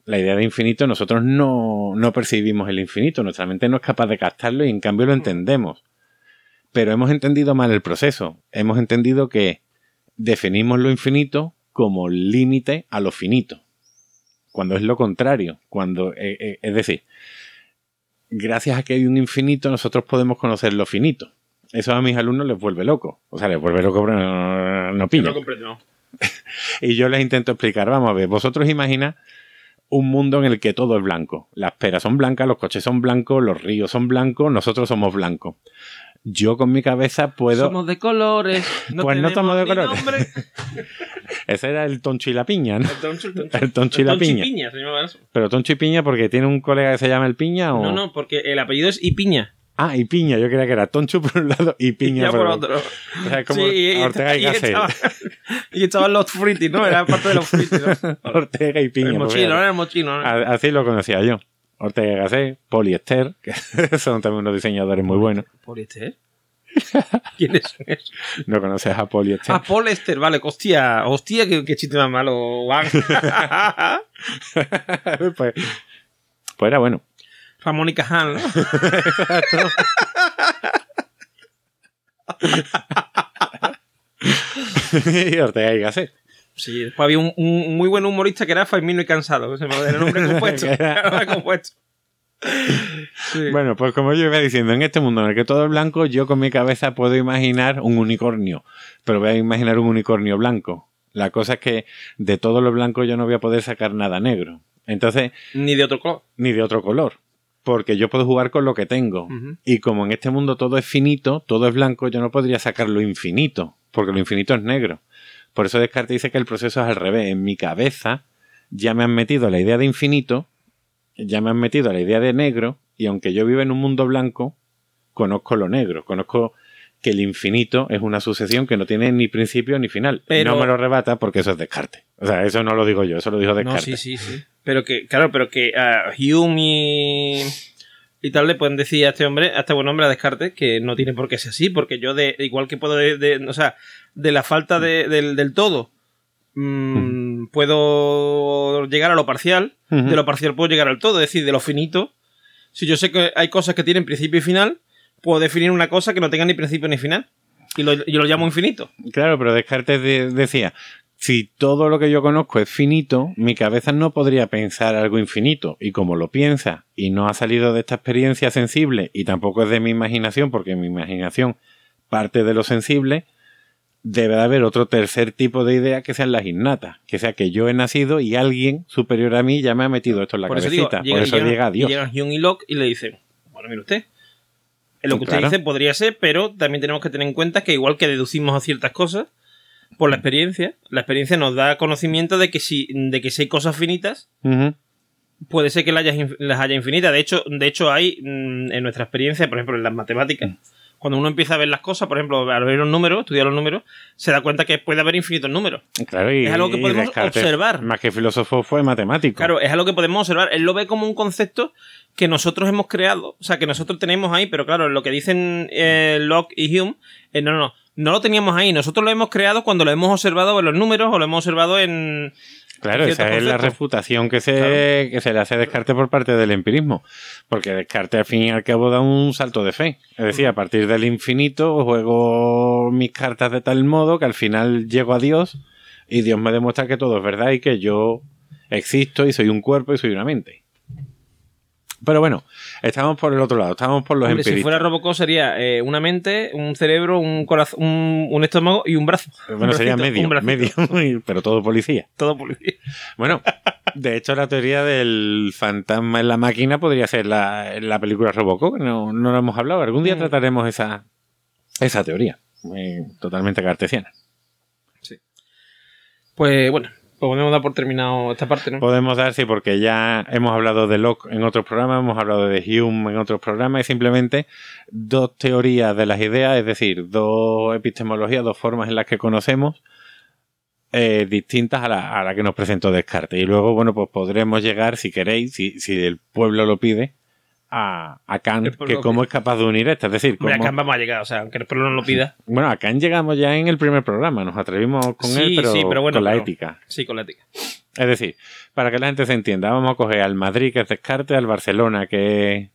la idea de infinito nosotros no, no percibimos el infinito, nuestra mente no es capaz de captarlo y en cambio lo entendemos. Pero hemos entendido mal el proceso, hemos entendido que definimos lo infinito como límite a lo finito, cuando es lo contrario, cuando eh, eh, es decir, gracias a que hay un infinito nosotros podemos conocer lo finito. Eso a mis alumnos les vuelve loco. O sea, les vuelve loco, pero no, no pillan. No comprendo, no. Y yo les intento explicar, vamos a ver, vosotros imaginad un mundo en el que todo es blanco. Las peras son blancas, los coches son blancos, los ríos son blancos, nosotros somos blancos. Yo con mi cabeza puedo... Somos de colores. Pues no somos de colores. Ese era el toncho y la piña, ¿no? El toncho, el toncho. El toncho y la piña. se llamaba eso. Pero toncho y piña porque tiene un colega que se llama el piña o... No, no, porque el apellido es Ipiña. Ah, y piña, yo creía que era toncho por un lado y piña Ya por, por otro. otro. O sea, como Sí, y, Ortega y y estaba- y estaban los fritis, ¿no? Era parte de los fritis, ¿no? Ortega y piña. el pues mochino, era el mochino. ¿no? A- Así lo conocía yo. Ortega y Gasset, Poliester, que son también unos diseñadores muy buenos. ¿Poliester? ¿Quiénes son esos? ¿No conoces a Poliester? Ah, Poliester, vale, hostia, hostia, qué, qué chiste más malo, pues, pues era bueno. Ramón y Cajal, ¿no? y Ortega y Gasset. Sí, después había un, un muy buen humorista que era Faimino y Cansado, que se me era el nombre compuesto. Que era- Era el nombre compuesto. Sí. Bueno, pues como yo iba diciendo, en este mundo en el que todo es blanco, yo con mi cabeza puedo imaginar un unicornio, pero voy a imaginar un unicornio blanco. La cosa es que de todo lo blanco yo no voy a poder sacar nada negro. Entonces, Ni de otro color. ni de otro color, porque yo puedo jugar con lo que tengo. Y como en este mundo todo es finito, todo es blanco, yo no podría sacar lo infinito, porque lo infinito es negro. Por eso Descartes dice que el proceso es al revés. En mi cabeza ya me han metido la idea de infinito, ya me han metido la idea de negro, y aunque yo viva en un mundo blanco, conozco lo negro, conozco que el infinito es una sucesión que no tiene ni principio ni final. Pero- No me lo rebata porque eso es Descartes. O sea, eso no lo digo yo, eso lo dijo No, Descartes. sí, sí, sí. Pero que, claro, pero que a Hume y, y tal le pueden decir a este hombre, a este buen hombre, a Descartes, que no tiene por qué ser así, porque yo, de igual que puedo, de, de- o sea, de la falta de- del, del todo, mm, puedo llegar a lo parcial, de lo parcial puedo llegar al todo, es decir, de lo finito. Si yo sé que hay cosas que tienen principio y final, puedo definir una cosa que no tenga ni principio ni final. Y lo, y lo llamo infinito. Claro, pero Descartes de- decía, si todo lo que yo conozco es finito, mi cabeza no podría pensar algo infinito. Y como lo piensa y no ha salido de esta experiencia sensible y tampoco es de mi imaginación, porque mi imaginación parte de lo sensible, debe de haber otro tercer tipo de idea que sean las innatas. Que sea que yo he nacido y alguien superior a mí ya me ha metido esto en la Por eso digo, cabecita. Por eso llega- llega a Dios. llegan Hume y Locke y le dicen, bueno, mire usted, en lo que usted Claro. dice podría ser, pero también tenemos que tener en cuenta que igual que deducimos a ciertas cosas por la experiencia, la experiencia nos da conocimiento de que si, de que si hay cosas finitas, puede ser que las haya, las haya infinitas. De hecho, de hecho hay mm, en nuestra experiencia, por ejemplo, en las matemáticas, cuando uno empieza a ver las cosas, por ejemplo, al ver un número, estudiar los números, se da cuenta que puede haber infinitos números. Claro, y, Es algo que podemos observar. Más que filósofo fue matemático. Claro, es algo que podemos observar. Él lo ve como un concepto que nosotros hemos creado, o sea, que nosotros tenemos ahí, pero claro, lo que dicen eh, Locke y Hume, eh, no, no, no, no lo teníamos ahí. Nosotros lo hemos creado cuando lo hemos observado en los números o lo hemos observado en... Claro, esa es la refutación que se, Claro. que se le hace a Descartes por parte del empirismo. Porque Descartes al fin y al cabo da un salto de fe. Es decir, a partir del infinito juego mis cartas de tal modo que al final llego a Dios y Dios me demuestra que todo es verdad y que yo existo y soy un cuerpo y soy una mente. Pero bueno, estamos por el otro lado, estamos por los Hombre, si fuera Robocop sería eh, una mente, un cerebro, un corazón, un, un estómago y un brazo. Bueno, Un sería bracito, medio, un medio, pero todo policía. Todo policía. Bueno, de hecho la teoría del fantasma en la máquina podría ser la, la película Robocop, no, no lo hemos hablado. Algún día Mm. trataremos esa, esa teoría, eh, totalmente cartesiana. Pues bueno, podemos dar por terminado esta parte, ¿no? Podemos dar, sí, porque ya hemos hablado de Locke en otros programas, hemos hablado de Hume en otros programas, y simplemente dos teorías de las ideas, es decir, dos epistemologías, dos formas en las que conocemos, eh, distintas a la, a la que nos presentó Descartes. Y luego, bueno, pues podremos llegar, si queréis, si el pueblo lo pide, a, a pueblo que cómo pide. es capaz de unir esto. Es decir, cómo- acá vamos a llegar, o sea, aunque el pueblo no lo pida. bueno, a Kant llegamos ya en el primer programa, nos atrevimos con Sí, él, pero, sí, pero bueno, con la pero- ética. Sí, con la ética. Es decir, para que la gente se entienda, vamos a coger al Madrid, que es Descartes, al Barcelona, que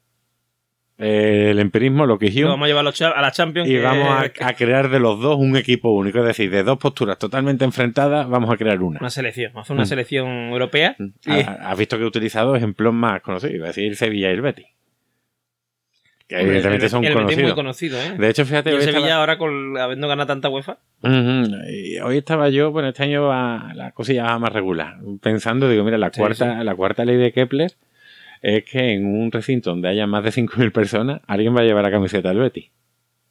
es el empirismo, lo que Lo vamos a llevar a, a la Champions. y que- vamos a, a crear de los dos un equipo único. Es decir, de dos posturas totalmente enfrentadas, vamos a crear una. Una selección, vamos a hacer una Mm. selección europea. Y- Ha- Has visto que he utilizado ejemplos más conocidos, a decir Sevilla y el Betis. Que evidentemente el, son el Betis es conocidos. muy conocido, ¿eh? De hecho, fíjate, y el hoy Sevilla estaba, ahora, con, habiendo ganado tanta UEFA, y hoy estaba yo, bueno, este año va, la cosa ya va más regular. Pensando, digo, mira, la Sí, cuarta, la cuarta ley de Kepler es que en un recinto donde haya más de 5.000 personas, alguien va a llevar la camiseta del Betty.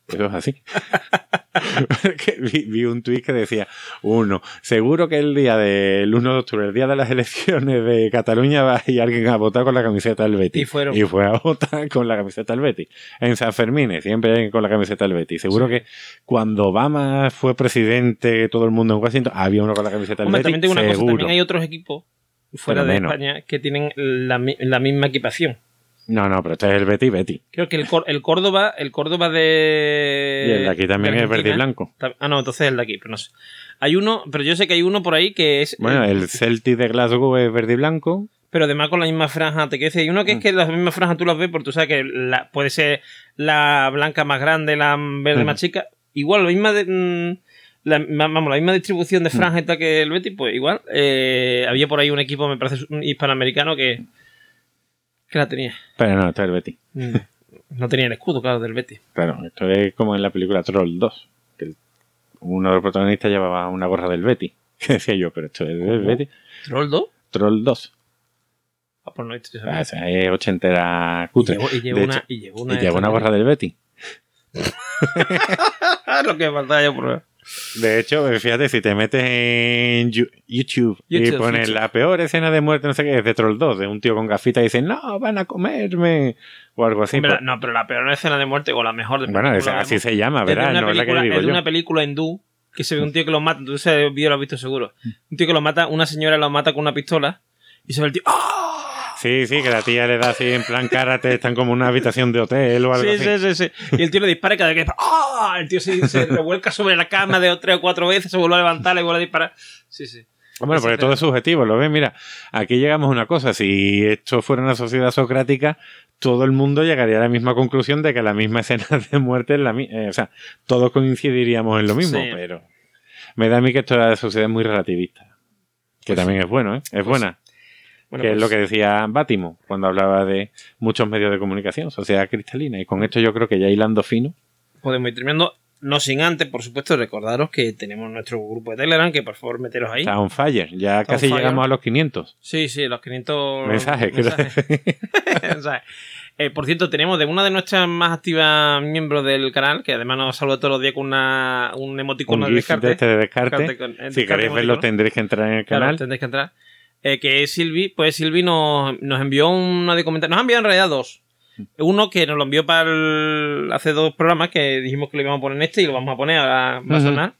Eso es así. Vi, vi un tuit que decía, uno, seguro que el día del 1 de octubre, el día de las elecciones de Cataluña, va a ir alguien a votar con la camiseta del Betty. Y fueron. Y fue a votar con la camiseta del Betty. En San Fermín siempre hay con la camiseta del Betty. Seguro que cuando Obama fue presidente, todo el mundo en Washington, había uno con la camiseta del Hombre, Betty. también tengo una cosa, seguro. también hay otros equipos fuera Pero de menos. España que tienen la, la misma equipación. No, no, pero este es el Betty Betty. Creo que el, el Córdoba, el Córdoba de. Y el de aquí también de es verde y blanco. Ah, no, entonces el de aquí, pero no sé. Hay uno, pero yo sé que hay uno por ahí que es. Bueno, el Celtic de Glasgow es verde y blanco. Pero además con la misma franja, te quiero decir, hay uno que Mm. es que las mismas franjas tú las ves porque tú sabes que la, puede ser la blanca más grande, la verde Mm. más chica. Igual, la misma de, mm, la, vamos, la misma distribución Mm. de franja y tal que el Betis, pues igual. eh, había por ahí un equipo, me parece, un hispanoamericano que, que la tenía. Pero no, este es el Betty. Mm. No tenía el escudo, claro, del Betis. Claro, esto es como en la película Troll 2. Que uno de los protagonistas llevaba una gorra del Betty. Que decía yo, pero esto es del Betty. ¿Roldo? Troll 2. Ah, pues no, esto Ah, esa es ochentera cutre. y llevó De una, y una, gorra del Betty. Lo que faltaba yo por. De hecho, fíjate, si te metes en YouTube, y pones YouTube. la peor escena de muerte, no sé qué, es de Troll 2, de un tío con gafitas y dice, no, van a comerme, o algo así. Pues- no, pero la peor escena de muerte o la mejor de bueno, es- así se llama, Es de ¿verdad? una No es la que digo es de una película hindú que se ve un tío que lo mata. Tú ese vídeo lo has visto seguro. Un tío que lo mata, una señora lo mata con una pistola y se ve el tío. ¡Ah! Sí, sí, que la tía le da así en plan karate, están como en una habitación de hotel o algo Sí, así. sí, sí, sí. Y el tío le dispara y cada vez que. ¡Ah! El tío se, se revuelca sobre la cama de tres o cuatro veces, se vuelve a levantar, le vuelve a disparar. Sí, sí. Bueno, porque todo es subjetivo, ¿lo ves? Mira, aquí llegamos a una cosa, si esto fuera una sociedad socrática, todo el mundo llegaría a la misma conclusión de que la misma escena de muerte es la misma, o sea, todos coincidiríamos en lo mismo, Sí. pero me da a mí que esto es la sociedad muy relativista, que Pues también es bueno, ¿eh? Es buena, Bueno, que es pues, lo que decía Bátimo cuando hablaba de muchos medios de comunicación, sociedad cristalina, y con esto yo creo que ya hilando fino, podemos ir terminando. No sin antes, por supuesto, recordaros que tenemos nuestro grupo de Telegram, que por favor meteros ahí. está on fire, ya Está casi fire. llegamos a los 500 Sí, sí, los 500 mensajes, mensajes. Eh, por cierto, tenemos de una de nuestras más activas miembros del canal, que además nos saluda todos los días con una, un emoticono un de descarte. de este de descarte. Descarte con- eh, si queréis verlo tendréis que entrar en el Claro, canal. tendréis que entrar. Eh, que es Silvi. Pues Silvi nos, nos envió una de comentarios. Nos ha enviado en realidad dos. Uno que nos lo envió para el- hace dos programas que dijimos que lo íbamos a poner en este y lo vamos a poner ahora va a sonar.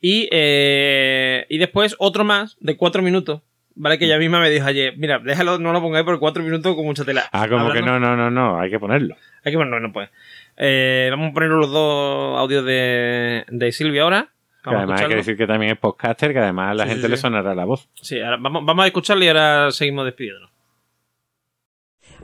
Y, eh, y después otro más de cuatro minutos. Vale, que ella misma me dijo ayer, mira, déjalo, no lo pongáis por cuatro minutos con mucha tela. Ah, como que no, no, no, no, hay que ponerlo. Hay que bueno, no puede. Eh, vamos a poner los dos audios de, de Silvia ahora. Que además hay que decir que también es podcaster, que además a la Sí, gente sí, le sonará la voz. Sí, ahora vamos, vamos a escucharlo y ahora seguimos despidiéndonos.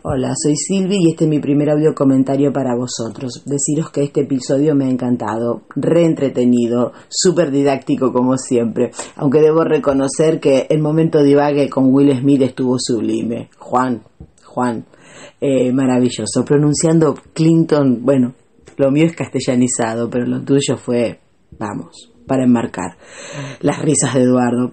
Hola, soy Silvi y este es mi primer audio comentario para vosotros. Deciros que este episodio me ha encantado, re entretenido, súper didáctico como siempre, aunque debo reconocer que el momento divague con Will Smith estuvo sublime. Juan, Juan, eh, maravilloso. Pronunciando Clinton, bueno, lo mío es castellanizado, pero lo tuyo fue, vamos, para enmarcar. Las risas de Eduardo,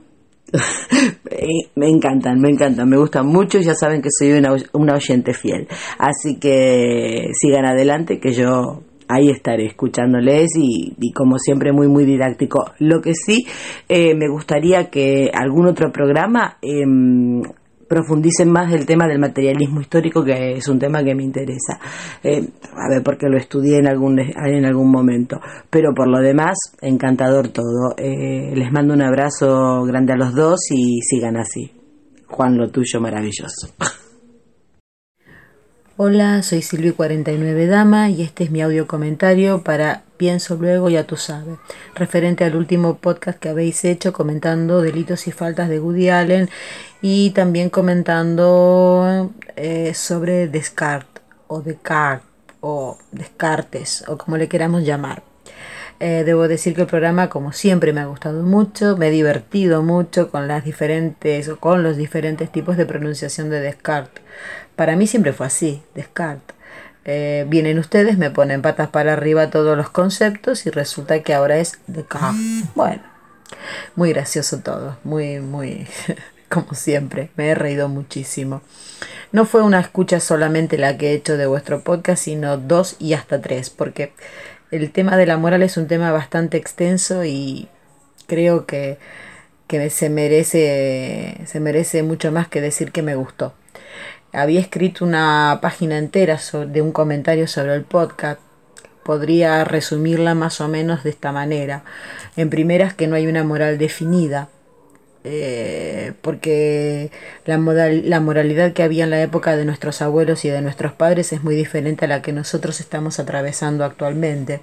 Eh, me encantan, me encantan, me gustan mucho. Ya saben que soy una, una oyente fiel. Así que sigan adelante, que yo ahí estaré escuchándoles y, como siempre muy, muy didáctico. Lo que sí, eh, me gustaría que algún otro programa em, profundicen más el tema del materialismo histórico, que es un tema que me interesa. Eh, a ver, porque lo estudié en algún, en algún momento. Pero por lo demás, encantador todo. Eh, les mando un abrazo grande a los dos y sigan así. Juan, lo tuyo maravilloso. Hola, soy Silvi49 Dama y este es mi audio comentario para Pienso Luego, ya tú sabes, referente al último podcast que habéis hecho comentando delitos y faltas de Woody Allen y también comentando eh, sobre Descartes o Descartes o Descartes o como le queramos llamar. Eh, debo decir que el programa, como siempre, me ha gustado mucho, me he divertido mucho con las diferentes o con los diferentes tipos de pronunciación de Descartes. Para mí siempre fue así, Descartes. Eh, vienen ustedes, me ponen patas para arriba todos los conceptos y resulta que ahora es de. Bueno, muy gracioso todo, muy, muy, como siempre, me he reído muchísimo. No fue una escucha solamente la que he hecho de vuestro podcast, sino dos y hasta tres, porque el tema de la moral es un tema bastante extenso y creo que, que se, merece, se merece mucho más que decir que me gustó. Había escrito una página entera de un comentario sobre el podcast. Podría resumirla más o menos de esta manera. En primeras que no hay una moral definida, eh, porque la, la moralidad que había en la época de nuestros abuelos y de nuestros padres es muy diferente a la que nosotros estamos atravesando actualmente.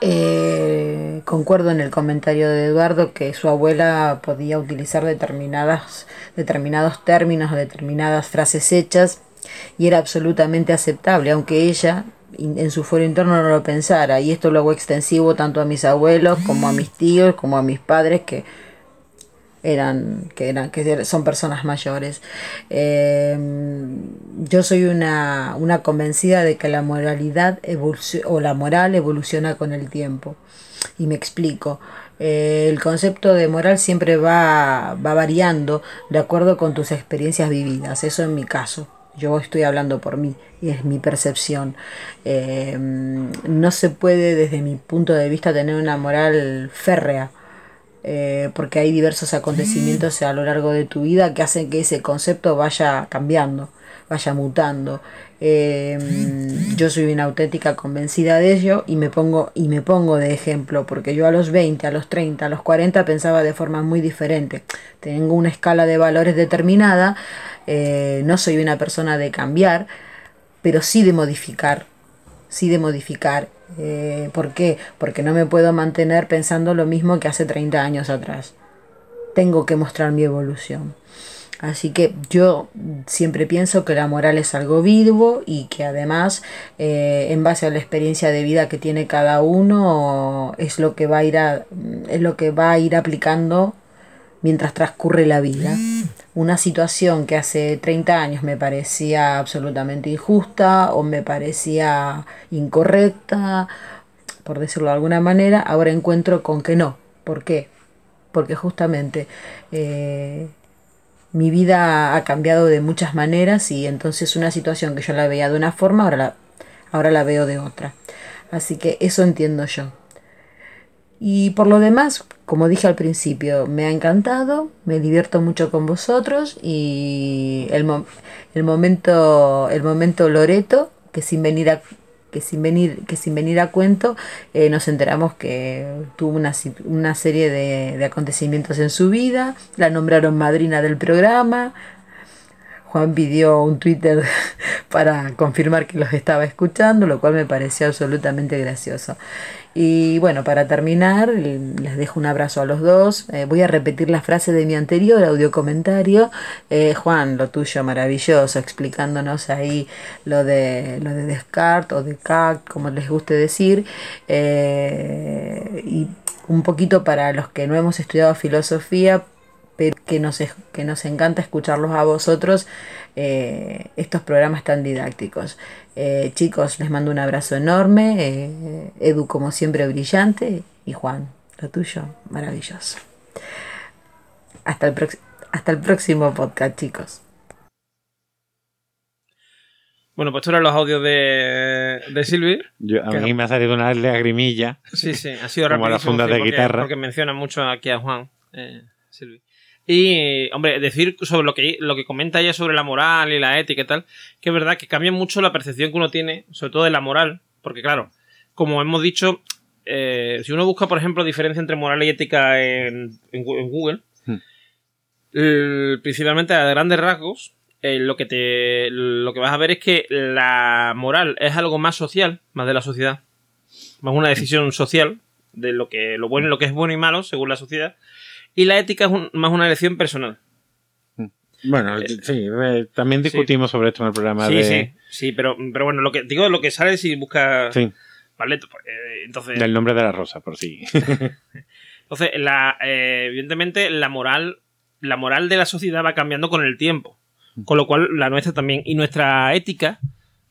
Eh, concuerdo en el comentario de Eduardo que su abuela podía utilizar determinadas, determinados términos determinadas frases hechas y era absolutamente aceptable, aunque ella en su foro interno no lo pensara. Y esto lo hago extensivo tanto a mis abuelos como a mis tíos, como a mis padres que eran que eran que son personas mayores. Eh, yo soy una, una, convencida de que la moralidad o la moral evoluciona con el tiempo. Y me explico. Eh, el concepto de moral siempre va, va variando de acuerdo con tus experiencias vividas. Eso en mi caso. Yo estoy hablando por mí y es mi percepción. Eh, no se puede desde mi punto de vista tener una moral férrea eh, porque hay diversos acontecimientos a lo largo de tu vida que hacen que ese concepto vaya cambiando, vaya mutando. Eh, yo soy una auténtica convencida de ello y me pongo y me pongo de ejemplo porque yo a los 20, a los 30, a los 40 pensaba de forma muy diferente. Tengo una escala de valores determinada, eh, no soy una persona de cambiar, pero sí de modificar, sí de modificar eh, ¿Por qué? Porque no me puedo mantener pensando lo mismo que hace 30 años atrás. Tengo que mostrar mi evolución. Así que yo siempre pienso que la moral es algo vivo y que además eh, en base a la experiencia de vida que tiene cada uno es lo que va a ir es lo que va a ir aplicando mientras transcurre la vida. Una situación que hace 30 años me parecía absolutamente injusta o me parecía incorrecta, por decirlo de alguna manera, ahora encuentro con que no. ¿Por qué? Porque justamente eh, mi vida ha cambiado de muchas maneras y entonces una situación que yo la veía de una forma, ahora la, ahora la veo de otra. Así que eso entiendo yo. Y por lo demás, como dije al principio, me ha encantado, me divierto mucho con vosotros y el, el momento el momento Loreto, que sin venir a que sin venir que sin venir a cuento eh, nos enteramos que tuvo una, una serie de, de acontecimientos en su vida, la nombraron madrina del programa, Juan pidió un Twitter para confirmar que los estaba escuchando, lo cual me pareció absolutamente gracioso. Y bueno, para terminar, les dejo un abrazo a los dos. Eh, voy a repetir la frase de mi anterior audio comentario. Eh, Juan, lo tuyo maravilloso, explicándonos ahí lo de, lo de Descartes o Descartes, como les guste decir. Eh, y un poquito para los que no hemos estudiado filosofía, pero que nos, que nos encanta escucharlos a vosotros eh, estos programas tan didácticos. Eh, chicos, les mando un abrazo enorme, eh, Edu como siempre brillante y Juan, lo tuyo, maravilloso. Hasta el, hasta el próximo podcast, chicos. Bueno, pues estos eran los audios de, de Silvi. a mí me ha salido una lagrimilla. Sí, sí, ha sido Como las fundas de guitarra. Porque menciona mucho aquí a Juan, Silvi. Y, hombre, decir sobre lo que, lo que comenta ella sobre la moral y la ética y tal, que es verdad que cambia mucho la percepción que uno tiene, sobre todo de la moral, porque claro, como hemos dicho, eh, si uno busca, por ejemplo, diferencia entre moral y ética en, Google, hmm. principalmente a grandes rasgos, eh, lo que te lo que vas a ver es que la moral es algo más social, más de la sociedad, más una decisión social de lo que lo bueno y lo que es bueno y malo según la sociedad y la ética es más una elección personal. Mm. Bueno, eh, sí, eh, también discutimos sobre esto en el programa sí, de... Sí, sí, pero, pero bueno, lo que digo lo que sale si buscas... Sí. Vale, pues, eh, entonces... Del nombre de la rosa, por sí. entonces, la, evidentemente, la moral, la moral de la sociedad va cambiando con el tiempo. Mm. Con lo cual, la nuestra también. Y nuestra ética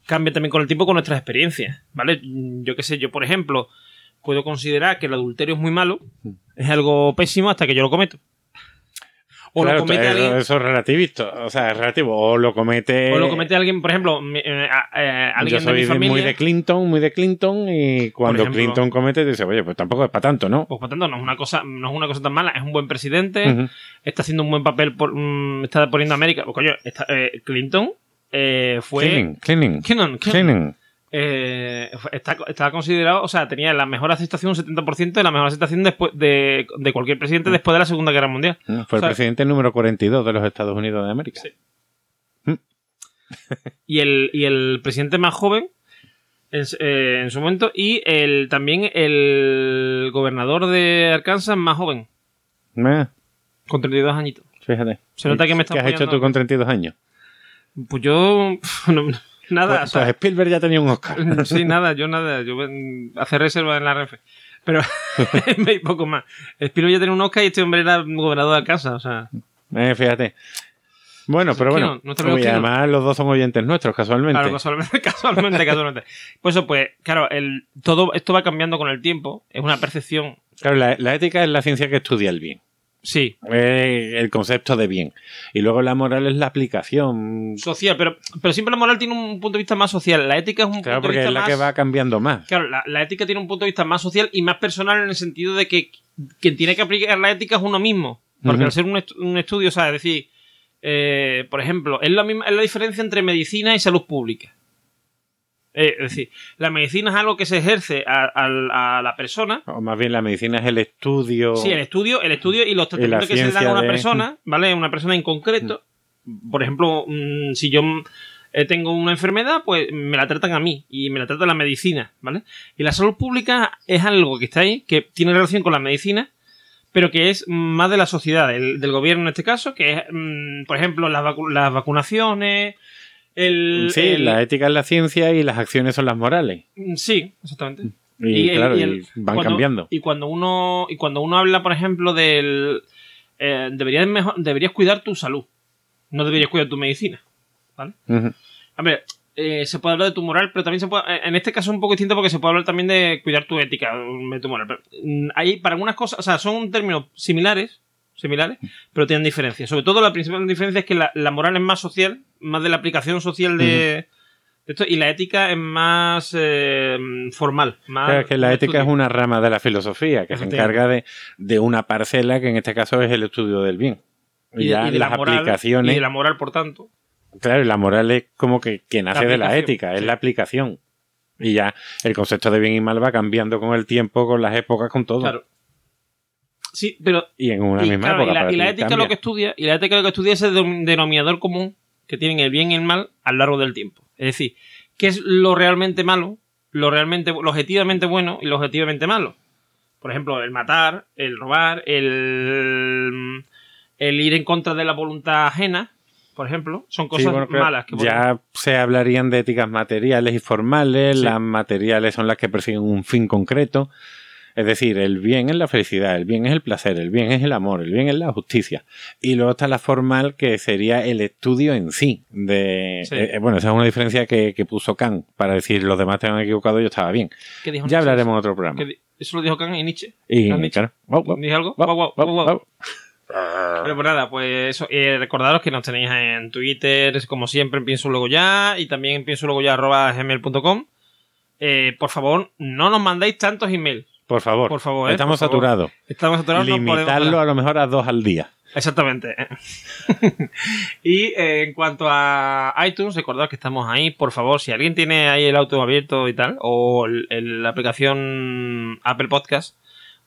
cambia también con el tiempo con nuestras experiencias, ¿vale? Yo qué sé, yo por ejemplo puedo considerar que el adulterio es muy malo, es algo pésimo hasta que yo lo cometo. O Claro, lo comete alguien, Eso es relativito. O sea, es relativo. O lo comete. o lo comete alguien, por ejemplo, eh, eh, Yo alguien de soy mi de- familia. muy de Clinton, muy de Clinton. Y cuando ejemplo. Clinton comete, dice, oye, pues tampoco es para tanto, ¿no? Pues por tanto, no es una cosa, no es una cosa tan mala, es un buen presidente, está haciendo un buen papel, por, mm, está poniendo a América. Pues, coño, está- eh, Clinton eh, fue. Clinton, Clinton. Eh, está, estaba considerado, o sea, tenía la mejor aceptación, un 70% de la mejor aceptación después de, de cualquier presidente Mm. después de la Segunda Guerra Mundial. Fue O sea, el presidente número 42 de los Estados Unidos de América. Sí. y el, y el presidente más joven en, eh, en su momento y el también el gobernador de Arkansas más joven, Eh, con 32 añitos. fíjate. Se nota que me está ¿Qué has hecho tú con 32 años? Pues yo no- nada, Pues, o sea, pues Spielberg ya tenía un Oscar. sí, nada, yo nada, yo mm, hacer reserva en la RF. Pero me poco más. Espiro ya tener un Oscar y este hombre era gobernador de Arkansas, o sea, Eh, fíjate. Bueno, pero bueno. Kino. además los dos son oyentes nuestros, casualmente. Claro, casualmente, casualmente, casualmente. Pues eso, pues, claro, el, todo esto va cambiando con el tiempo. Es una percepción. Claro, la, la ética es la ciencia que estudia el bien. Sí, Es el concepto de bien. Y luego la moral es la aplicación. social, pero, pero siempre la moral tiene un punto de vista más social. La ética es un Claro, punto de porque vista es la más. que va cambiando más. Claro, la, la ética tiene un punto de vista más social y más personal en el sentido de que quien tiene que aplicar la ética es uno mismo. Porque al ser un estudio, o sea, es decir, eh, por ejemplo, es la, misma, es la diferencia entre medicina y salud pública. Eh, es decir, la medicina es algo que se ejerce a, a- a la persona O más bien la medicina es el estudio. Sí, el estudio, el estudio y los tratamientos que se le dan a una de- persona, ¿vale? Una persona en concreto. Por ejemplo, mm, si yo eh, tengo una enfermedad, pues me la tratan a mí y me la trata la medicina, ¿vale? Y la salud pública es algo que está ahí, que tiene relación con la medicina, pero que es más de la sociedad, del, del gobierno en este caso, que es, mm, por ejemplo, las, vacu- las vacunaciones, el... Sí, el- la ética es la ciencia y las acciones son las morales. Mm, Sí, exactamente. Y, claro, y van cuando- cambiando. Y cuando uno y cuando uno habla, por ejemplo, del eh, deberías mejor, deberías cuidar tu salud, no deberías cuidar tu medicina, ¿vale? Ujú. A ver, eh, se puede hablar de tu moral, pero también se puede, eh, en este caso es un poco distinto porque se puede hablar también de cuidar tu ética, de tu moral. Pero, mm, hay para algunas cosas, o sea, son términos similares, similares, pero tienen diferencias. Sobre todo la principal diferencia es que la, la moral es más social, más de la aplicación social de, esto, y la ética es más eh, formal. Más Claro, es que la ética es una rama de la filosofía que se encarga de, de una parcela que en este caso es el estudio del bien. Y, y, ya y de las la moral, aplicaciones. y de la moral, por tanto. Claro, y la moral es como que, que nace de la ética, es sí. la aplicación. Y ya el concepto de bien y mal va cambiando con el tiempo, con las épocas, con todo. Claro. Sí, pero Y en una y, misma claro, y época. la, y la ti ética cambia. lo que estudia, y la ética lo que estudia es el denominador común que tienen el bien y el mal a lo largo del tiempo. Es decir, ¿qué es lo realmente malo, lo realmente, lo objetivamente bueno y lo objetivamente malo? Por ejemplo, el matar, el robar, el, el ir en contra de la voluntad ajena, por ejemplo, son Sí, cosas bueno, claro, malas que ya se hablarían de éticas materiales y formales. Sí. Las materiales son las que persiguen un fin concreto. Es decir, el bien es la felicidad, el bien es el placer, el bien es el amor, el bien es la justicia. Y luego está la formal, que sería el estudio en sí. De, Sí. eh, eh, bueno, esa es una diferencia que, que puso Kant para decir los demás te han equivocado, yo estaba bien. ¿Qué dijo Ya Nietzsche? hablaremos en otro programa. ¿Qué di- Eso lo dijo Kant y Nietzsche. Y ¿Has dicho? claro, wow, wow, ¿Dije algo? wow. Pero pues nada, pues eso. Eh, recordaros que nos tenéis en Twitter, como siempre, en Pienso Luego Ya, y también en pienso luego ya arroba gmail.com. Eh, por favor, no nos mandéis tantos emails. Por favor, Por favor, eh, estamos por favor. saturados. Estamos saturados, Limitarlo a lo mejor a dos al día. Exactamente. y eh, en cuanto a iTunes, recordad que estamos ahí. Por favor, si alguien tiene ahí el auto abierto y tal, o el- el- la aplicación Apple Podcast,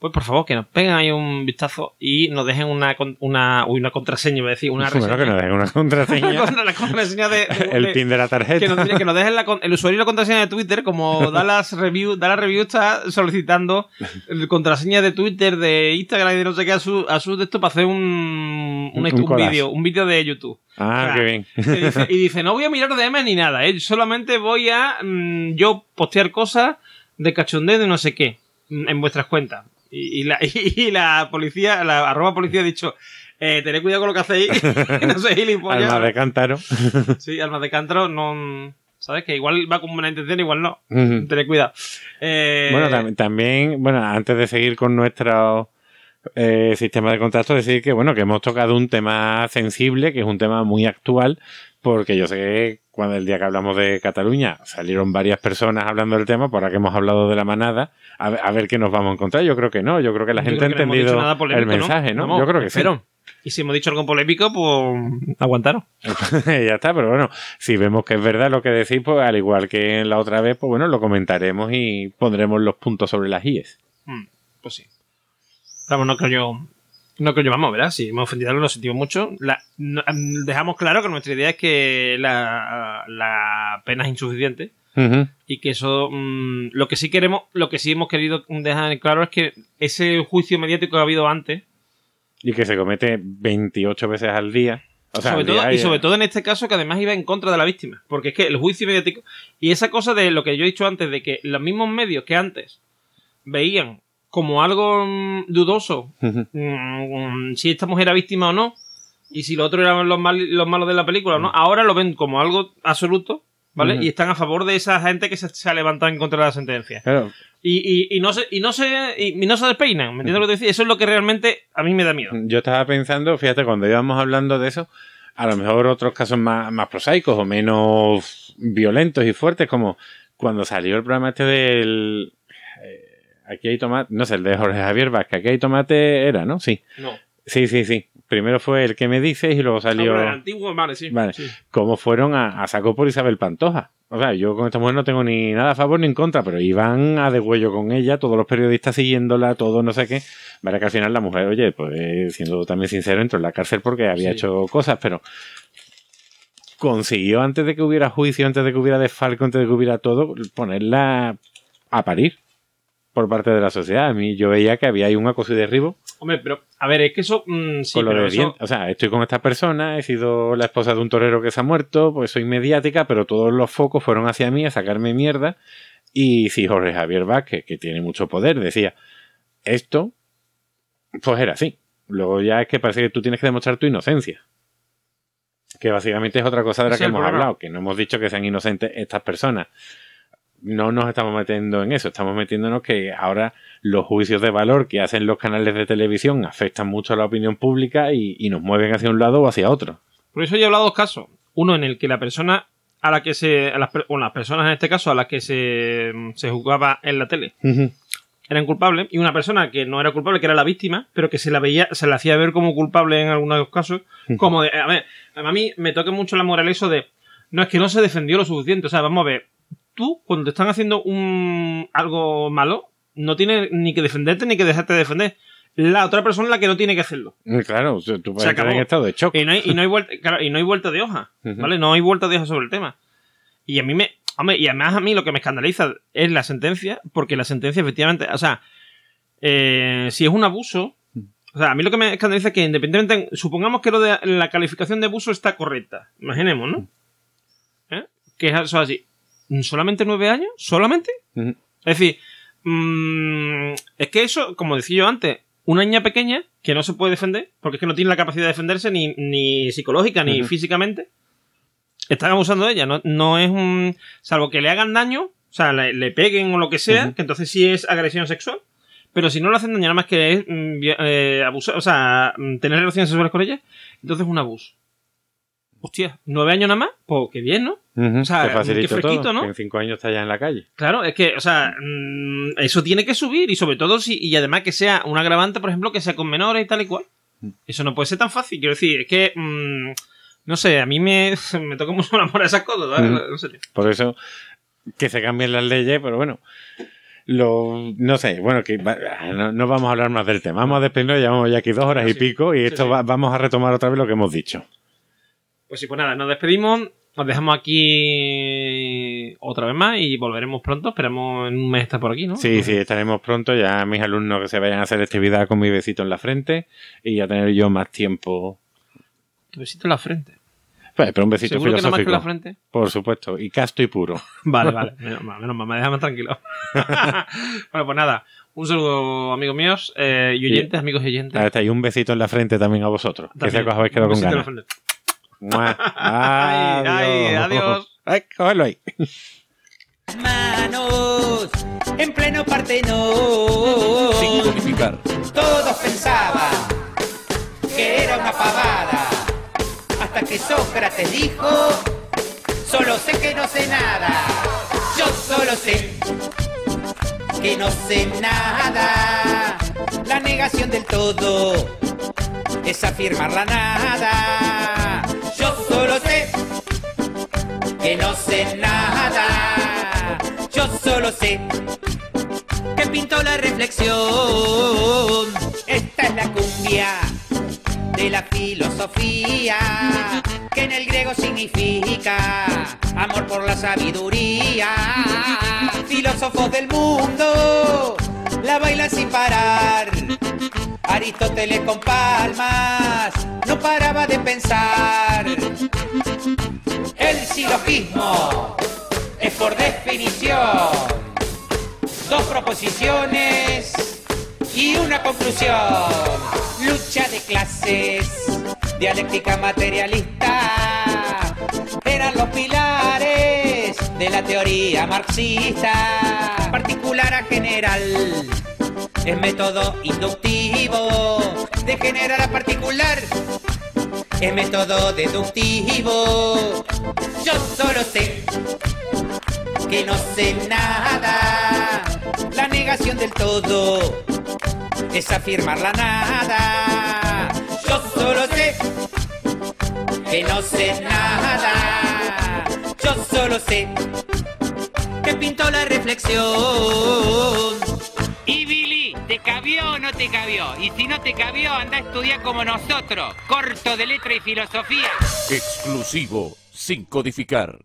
pues por favor que nos peguen ahí un vistazo y nos dejen una, una, una contraseña, iba a decir, una Bueno, que reseña. nos den una contraseña. la contraseña de, el de- pin de la tarjeta. que nos, que nos dejen la el usuario y la contraseña de Twitter, como Dallas Review, Dallas Review está solicitando contraseña de Twitter, de Instagram y de no sé qué a su, a su de esto para hacer un, un, Un un vídeo, un vídeo de YouTube. Ah, O sea, qué bien. que dice- y dice, no voy a mirar DM ni nada, ¿eh? solamente voy a mm, yo postear cosas de cachondeo de no sé qué mm, en vuestras cuentas. Y, y la, y la policía, la arroba policía ha dicho, eh, tened cuidado con lo que hacéis, no sé, gilipollas. Alma de cántaro. Sí, alma de cántaro, no. ¿sabes? Que igual va con buena intención, igual no. Ujú. Tener cuidado. Eh, Bueno, tam- también, bueno, antes de seguir con nuestro eh, sistema de contacto, decir que, bueno, que hemos tocado un tema sensible, que es un tema muy actual, porque yo sé que cuando el día que hablamos de Cataluña salieron varias personas hablando del tema, por ahora que hemos hablado de la manada, a ver, a ver qué nos vamos a encontrar. Yo creo que no, yo creo que la yo gente ha no entendido nada polémico, el mensaje, ¿no? Vamos, yo creo que espero. Y si hemos dicho algo polémico, pues aguantaros. sí. ya está, pero bueno, si vemos que es verdad lo que decís, pues al igual que en la otra vez, pues bueno, lo comentaremos y pondremos los puntos sobre las IES. Mm, pues sí. Vamos, no creo yo. No yo, vamos, ¿verdad? Si hemos ofendido algo, lo sentimos mucho. La- no- dejamos claro que nuestra idea es que la, la pena es insuficiente y que eso. mm, lo que sí queremos, lo que sí hemos querido dejar en claro es que ese juicio mediático que ha habido antes, Y que se comete 28 veces al día. O sea, sobre al todo, día y sobre todo en este caso que además iba en contra de la víctima. Porque es que el juicio mediático. Y esa cosa de lo que yo he dicho antes, de que los mismos medios que antes veían como algo mm, dudoso Ujú. mm, si esta mujer era víctima o no, y si los otros eran los, mal- los malos de la película o no, ahora lo ven como algo absoluto, ¿vale? Y están a favor de esa gente que se, se ha levantado en contra de la sentencia. Claro, Y, y, y no se, y no se, y, y no se despeinan, ¿me entiendes lo que te decía? Eso es lo que realmente a mí me da miedo. yo estaba pensando, fíjate, cuando íbamos hablando de eso, a lo mejor otros casos más, más prosaicos o menos violentos y fuertes, como cuando salió el programa este del... Aquí hay tomate, no sé, el de Jorge Javier Vázquez, aquí hay tomate era, ¿no? Sí, No. sí, sí, sí. Primero fue el que me dices y luego salió... Pero el antiguo, vale, sí. Vale. sí. cómo fueron a, a saco por Isabel Pantoja. O sea, yo con esta mujer no tengo ni nada a favor ni en contra, pero iban a degüello con ella, todos los periodistas siguiéndola, todo no sé qué. Vale que al final la mujer, oye, pues eh, siendo también sincero, entró en la cárcel porque había Sí. hecho cosas, pero consiguió antes de que hubiera juicio, antes de que hubiera desfalco, antes de que hubiera todo, ponerla a parir por parte de la sociedad. A mí yo veía que había ahí un acoso y derribo Hombre, pero, a ver, es que eso. mm, sí, con lo pero de eso- bien. O sea, estoy con esta persona, he sido la esposa de un torero que se ha muerto, pues soy mediática, pero todos los focos fueron hacia mí a sacarme mierda. Y si Jorge Javier Vázquez, que tiene mucho poder, decía esto, pues era así. Luego ya es que parece que tú tienes que demostrar tu inocencia. Que básicamente es otra cosa de la que hemos problema. hablado, que no hemos dicho que sean inocentes estas personas. No nos estamos metiendo en eso, estamos metiéndonos que ahora los juicios de valor que hacen los canales de televisión afectan mucho a la opinión pública y, y nos mueven hacia un lado o hacia otro. Por eso yo he hablado dos casos. Uno en el que la persona a la que se. A las, per- bueno, las personas en este caso a las que se, se juzgaba en la tele eran culpables. Y una persona que no era culpable, que era la víctima, pero que se la veía, se la hacía ver como culpable en algunos casos. Como de. A ver, a mí me toca mucho la moral eso de. No es que no se defendió lo suficiente. O sea, vamos a ver. Tú, cuando te están haciendo un algo malo, no tienes ni que defenderte ni que dejarte de defender. La otra persona es la que no tiene que hacerlo. Mm, Claro, tú puedes estar en estado de shock. Y no hay, y no hay vuelta, claro, y no hay vuelta de hoja. ¿vale? No hay vuelta de hoja sobre el tema. Y a mí me, hombre, y además a mí lo que me escandaliza es la sentencia, porque la sentencia efectivamente, o sea, eh, si es un abuso, o sea, a mí lo que me escandaliza es que independientemente, supongamos que lo de la calificación de abuso está correcta, imaginemos, ¿no? ¿Eh? Que es eso así. ¿Solamente nueve años? ¿Solamente? Es decir, mm, es que eso, como decía yo antes, una niña pequeña que no se puede defender, porque es que no tiene la capacidad de defenderse ni, ni psicológica ni físicamente, están abusando de ella. No, no es un. Salvo que le hagan daño, o sea, le, le peguen o lo que sea, que entonces sí es agresión sexual. Pero si no le hacen daño, nada más que es mm, eh, abusar, o sea, mm, tener relaciones sexuales con ella, entonces es un abuso. Hostia, nueve años nada más, pues qué bien, ¿no? O sea, qué fresquito, todo, ¿no? que en cinco años está ya en la calle. Claro, es que, o sea, mm, eso tiene que subir y sobre todo si, y además que sea un agravante, por ejemplo, que sea con menores y tal y cual. Eso no puede ser tan fácil, quiero decir, es que, mm, no sé, a mí me, me toca mucho amor a esas cosas, ¿vale? Ujú. En serio. Por eso que se cambien las leyes, pero bueno. Lo, no sé, bueno, que va- no, no vamos a hablar más del tema. Vamos a despedirnos, llevamos ya aquí dos horas y Sí. pico y Sí, esto sí. va- vamos a retomar otra vez lo que hemos dicho. Pues sí, pues nada, nos despedimos, nos dejamos aquí otra vez más y volveremos pronto, esperamos en un mes estar por aquí, ¿no? Sí, sí, estaremos pronto. Ya mis alumnos que se vayan a hacer actividad con mi besito en la frente y ya tener yo más tiempo. Tu besito en la frente. Pues, pero un besito ¿Seguro que no más que filosófico. en la frente? Por supuesto, y casto y puro. Vale, vale. Menos mal, menos mal, me deja más tranquilo. bueno, pues nada. Un saludo, amigos míos, eh, y oyentes, amigos y oyentes. Ahí está, y un besito en la frente también a vosotros. Que sea También. que os habéis quedado Un con besito en la ganas. Ay, ay, adiós. Ay, cógelo ahí. Manos en pleno Partenón. Sin codificar. Todos pensaban que era una pavada. Hasta que Sócrates dijo, solo sé que no sé nada. Yo solo sé que no sé nada. La negación del todo es afirmar la nada. Yo solo sé que no sé nada. Yo solo sé que pintó la reflexión. Esta es la cumbia de la filosofía, que en el griego significa amor por la sabiduría. Filósofos del mundo la bailan sin parar. Aristóteles con palmas no paraba de pensar. El silogismo es por definición dos proposiciones y una conclusión. Lucha de clases, dialéctica materialista, eran los pilares de la teoría marxista. Particular a general, es método inductivo, de general a particular. Es método deductivo. Yo solo sé que no sé nada. La negación del todo es afirmar la nada. Yo solo sé que no sé nada. Yo solo sé que pintó la reflexión. Y Billy, ¿te cabió o no te cabió? Y si no te cabió, anda a estudiar como nosotros, corto de letra y filosofía. Exclusivo. Sin codificar.